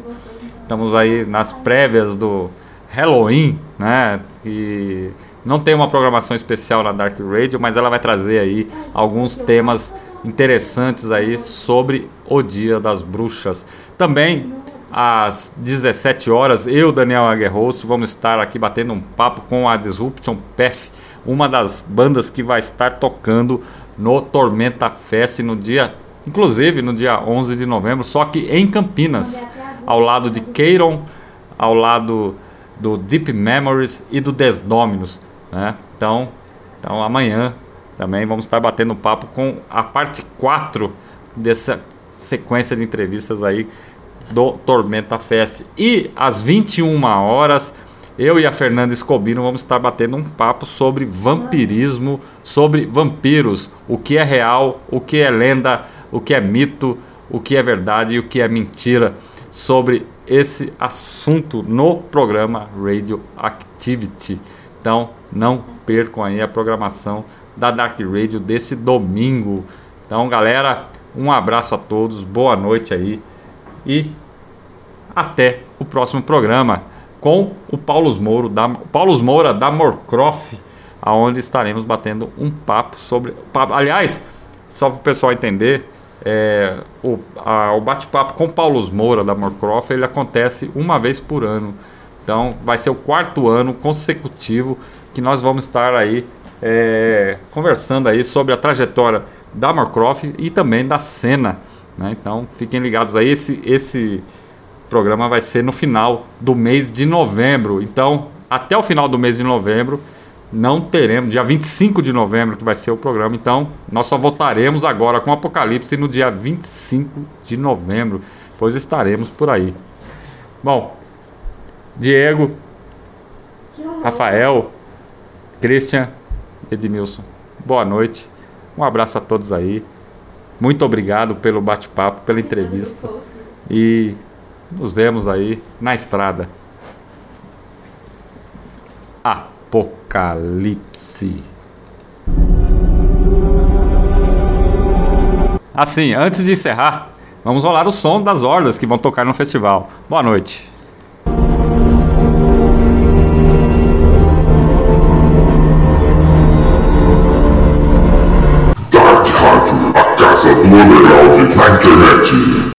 S3: Estamos aí nas prévias do Halloween, né? E não tem uma programação especial na Dark Radio, mas ela vai trazer aí alguns temas interessantes aí sobre o Dia das Bruxas. Também às 17 horas, eu, Daniel Aguerroso, vamos estar aqui batendo um papo com a Disruption Path, uma das bandas que vai estar tocando no Tormenta Fest no dia, inclusive no dia 11 de novembro, só que em Campinas, ao lado de Keiron, ao lado do Deep Memories e do Desdominus. Né? Então, então amanhã também vamos estar batendo papo com a parte 4 dessa sequência de entrevistas aí do Tormenta Fest. E às 21 horas eu e a Fernanda Escobino vamos estar batendo um papo sobre vampirismo, sobre vampiros, o que é real, o que é lenda, o que é mito, o que é verdade e o que é mentira sobre esse assunto no programa Radio Activity. Então, não percam aí a programação da Dark Radio desse domingo. Então, galera, um abraço a todos, boa noite aí e até o próximo programa com o Paulo Moura da, Paulo Moura da Morcroft, aonde estaremos batendo um papo sobre. Aliás, só para o pessoal entender, é, o, o bate-papo com Paulo Moura da Morcroft ele acontece uma vez por ano. Então vai ser o quarto ano consecutivo que nós vamos estar aí é, conversando aí sobre a trajetória da Morcroft e também da cena. Né? Então fiquem ligados aí. Esse, esse programa vai ser no final do mês de novembro. Então, até o final do mês de novembro, não teremos, dia 25 de novembro que vai ser o programa. Então, nós só voltaremos agora com Apocalipse no dia 25 de novembro, pois estaremos por aí. Bom, Diego, Rafael, Christian, Edmilson, boa noite. Um abraço a todos aí. Muito obrigado pelo bate-papo, pela entrevista. E nos vemos aí na estrada. Apocalipse. Assim, antes de encerrar, vamos rolar o som das hordas que vão tocar no festival. Boa noite.
S8: Underground na internet.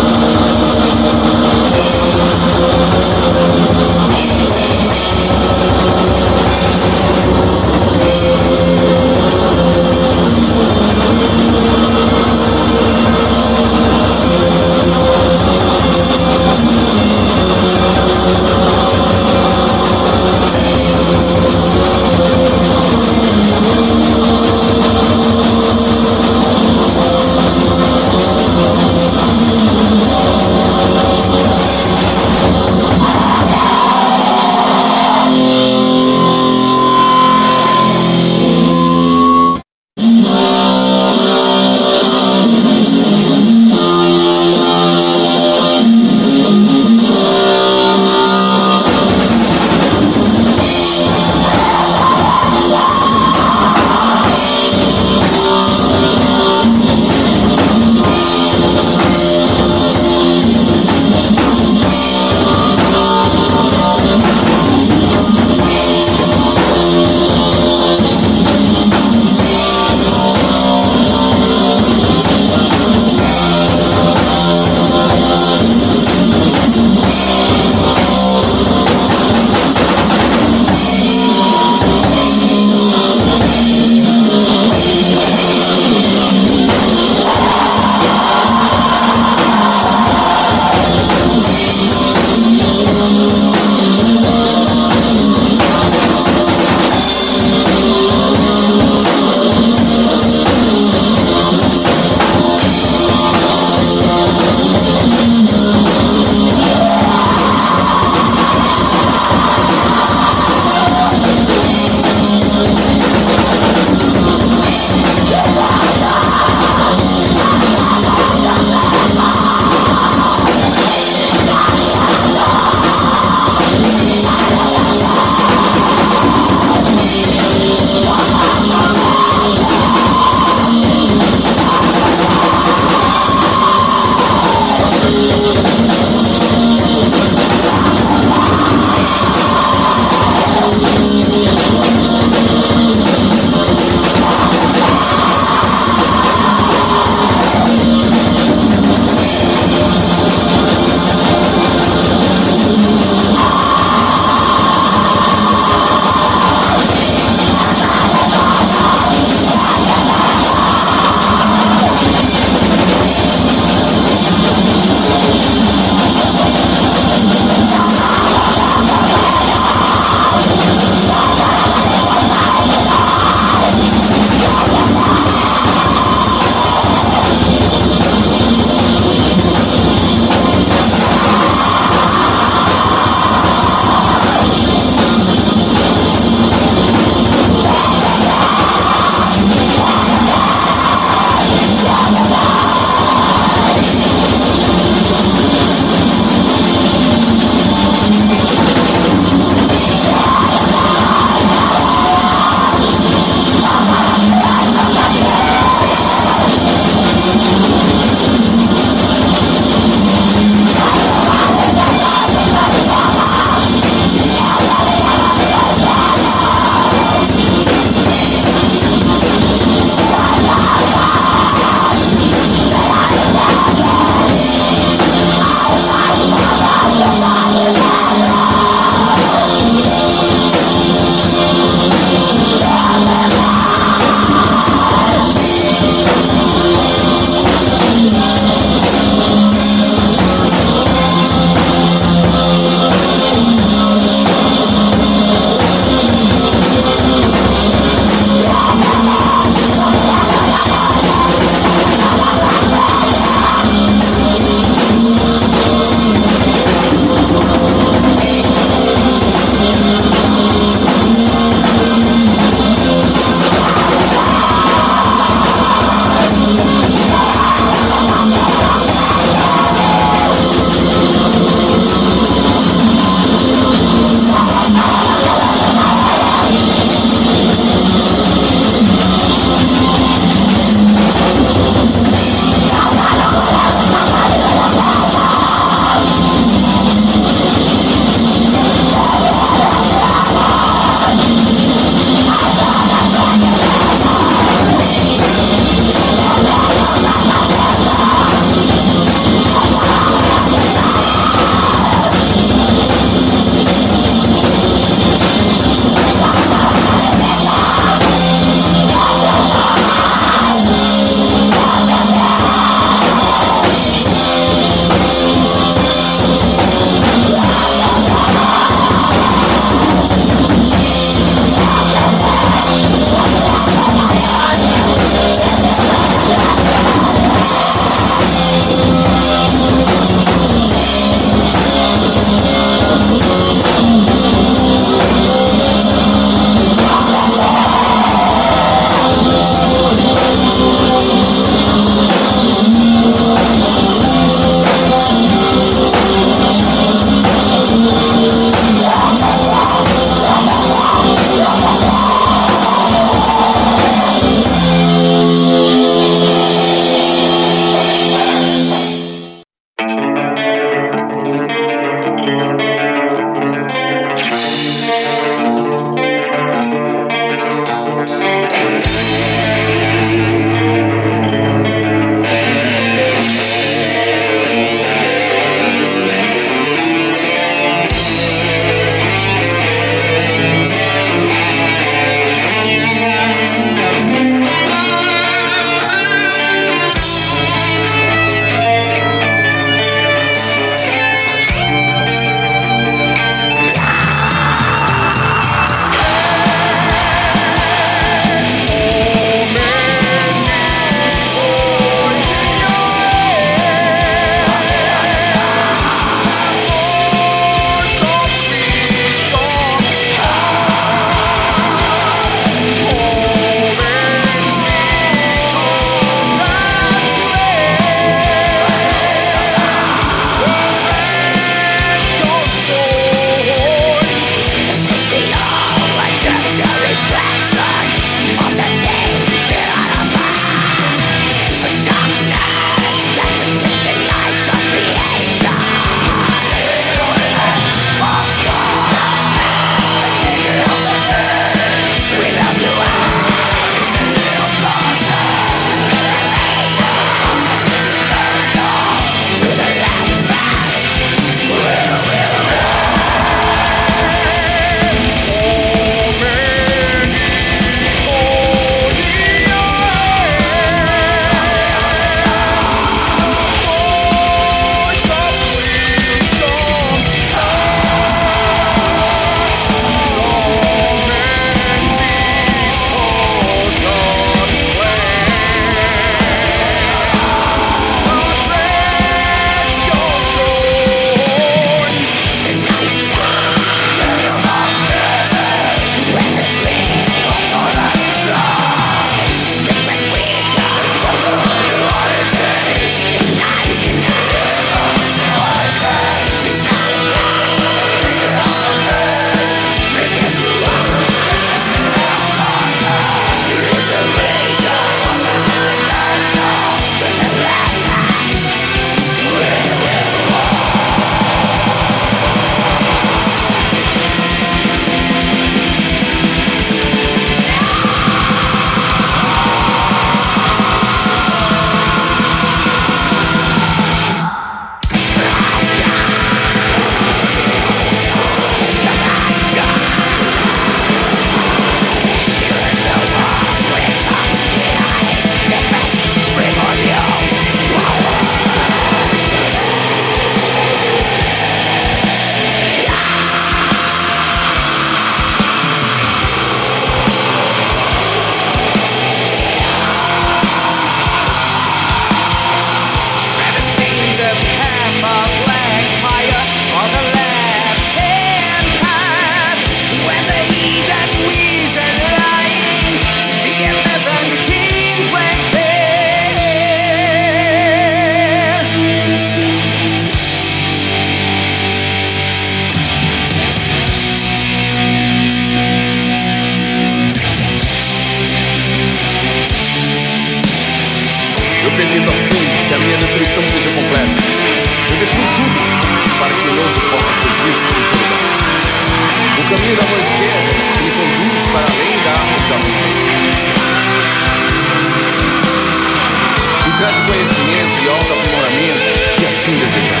S9: Traz conhecimento e autoaprimoramento que assim desejar.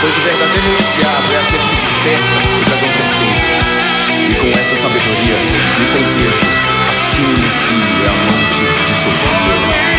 S9: Pois o verdadeiro iniciado é aquele que desperta o dragão serpente. E com essa sabedoria me converto assim no filho e amante de Sofia.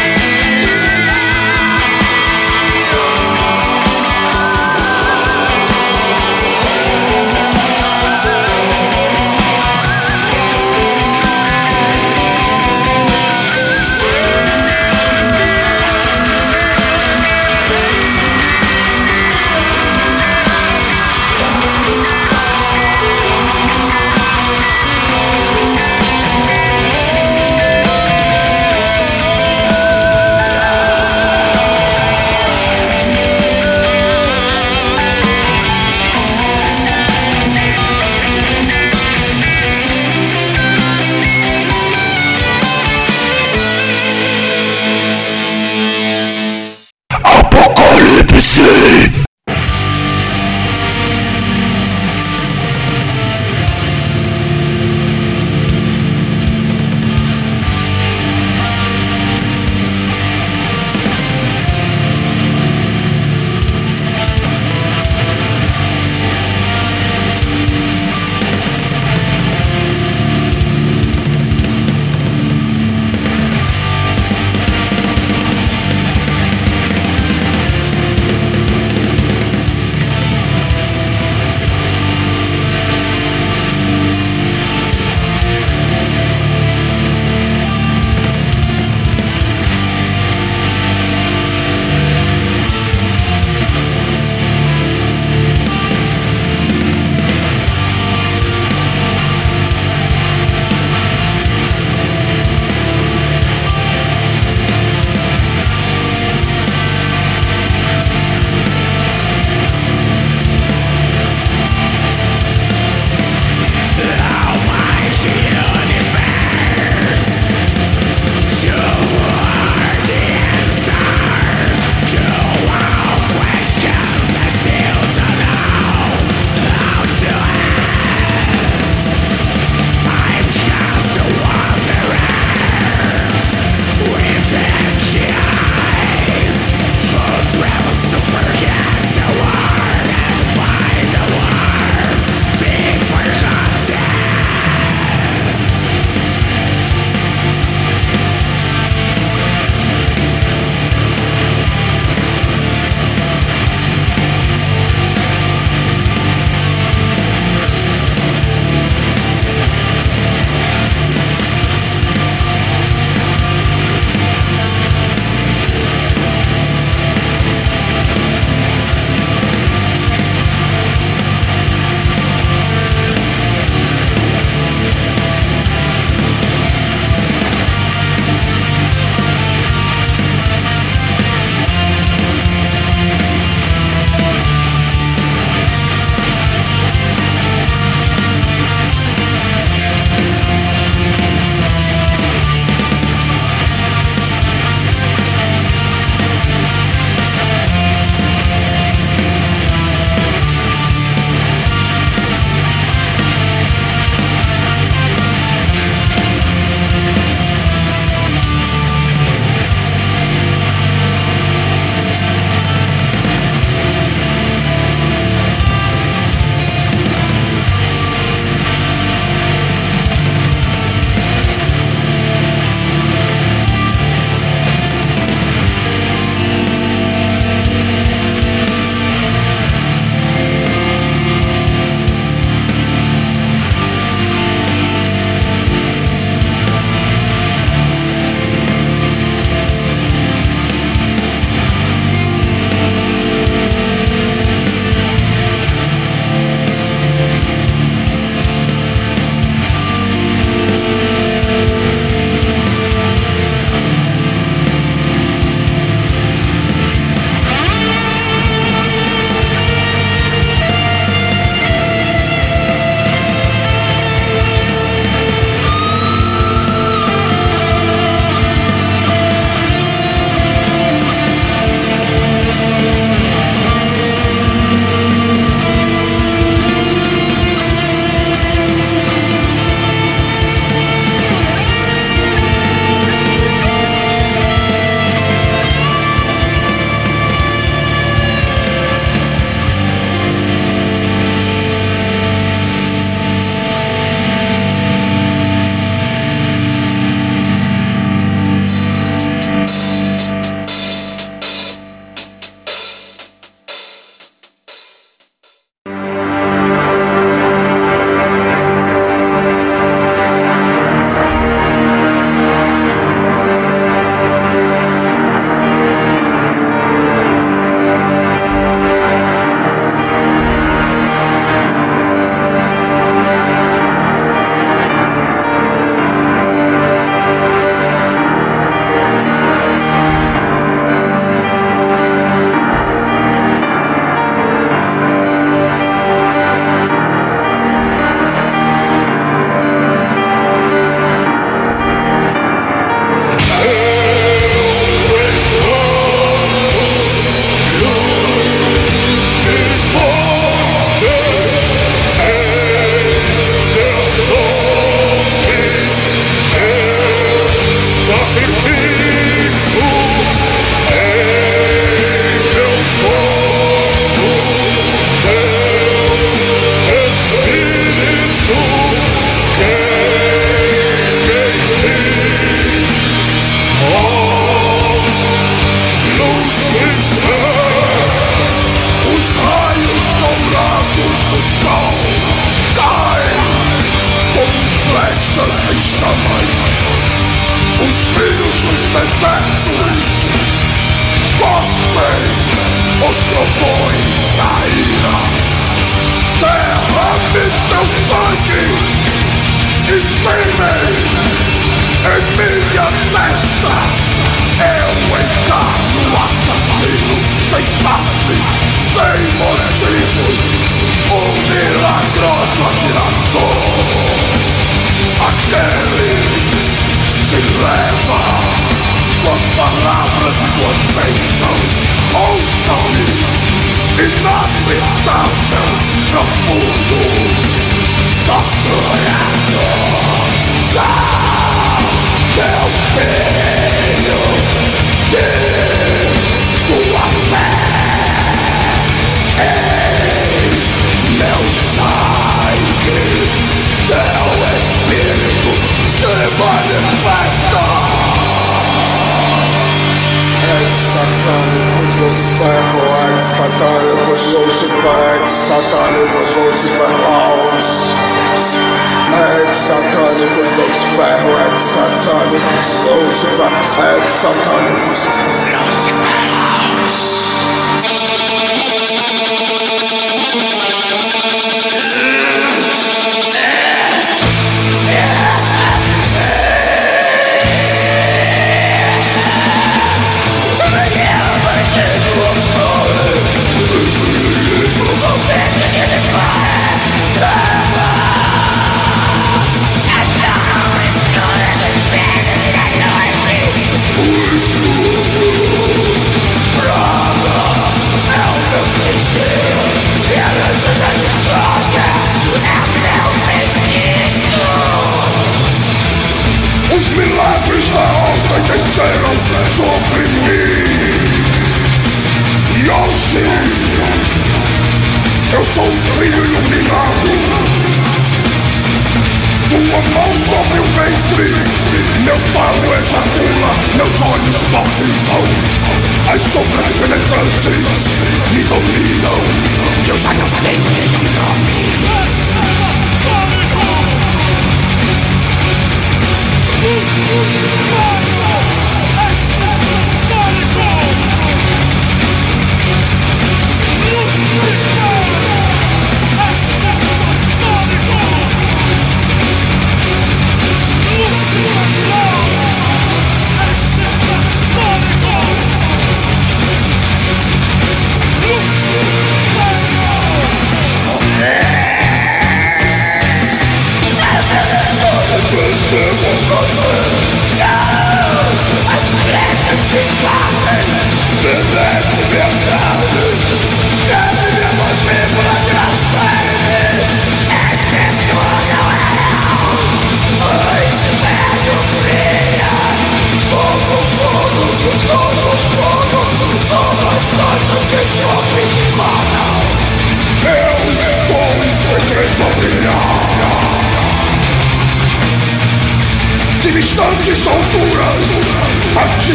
S8: É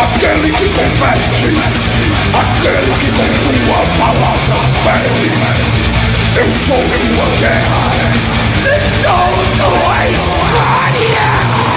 S8: aquele que converte, aquele que com sua palavra fere. Eu sou tua guerra, então tu és glória.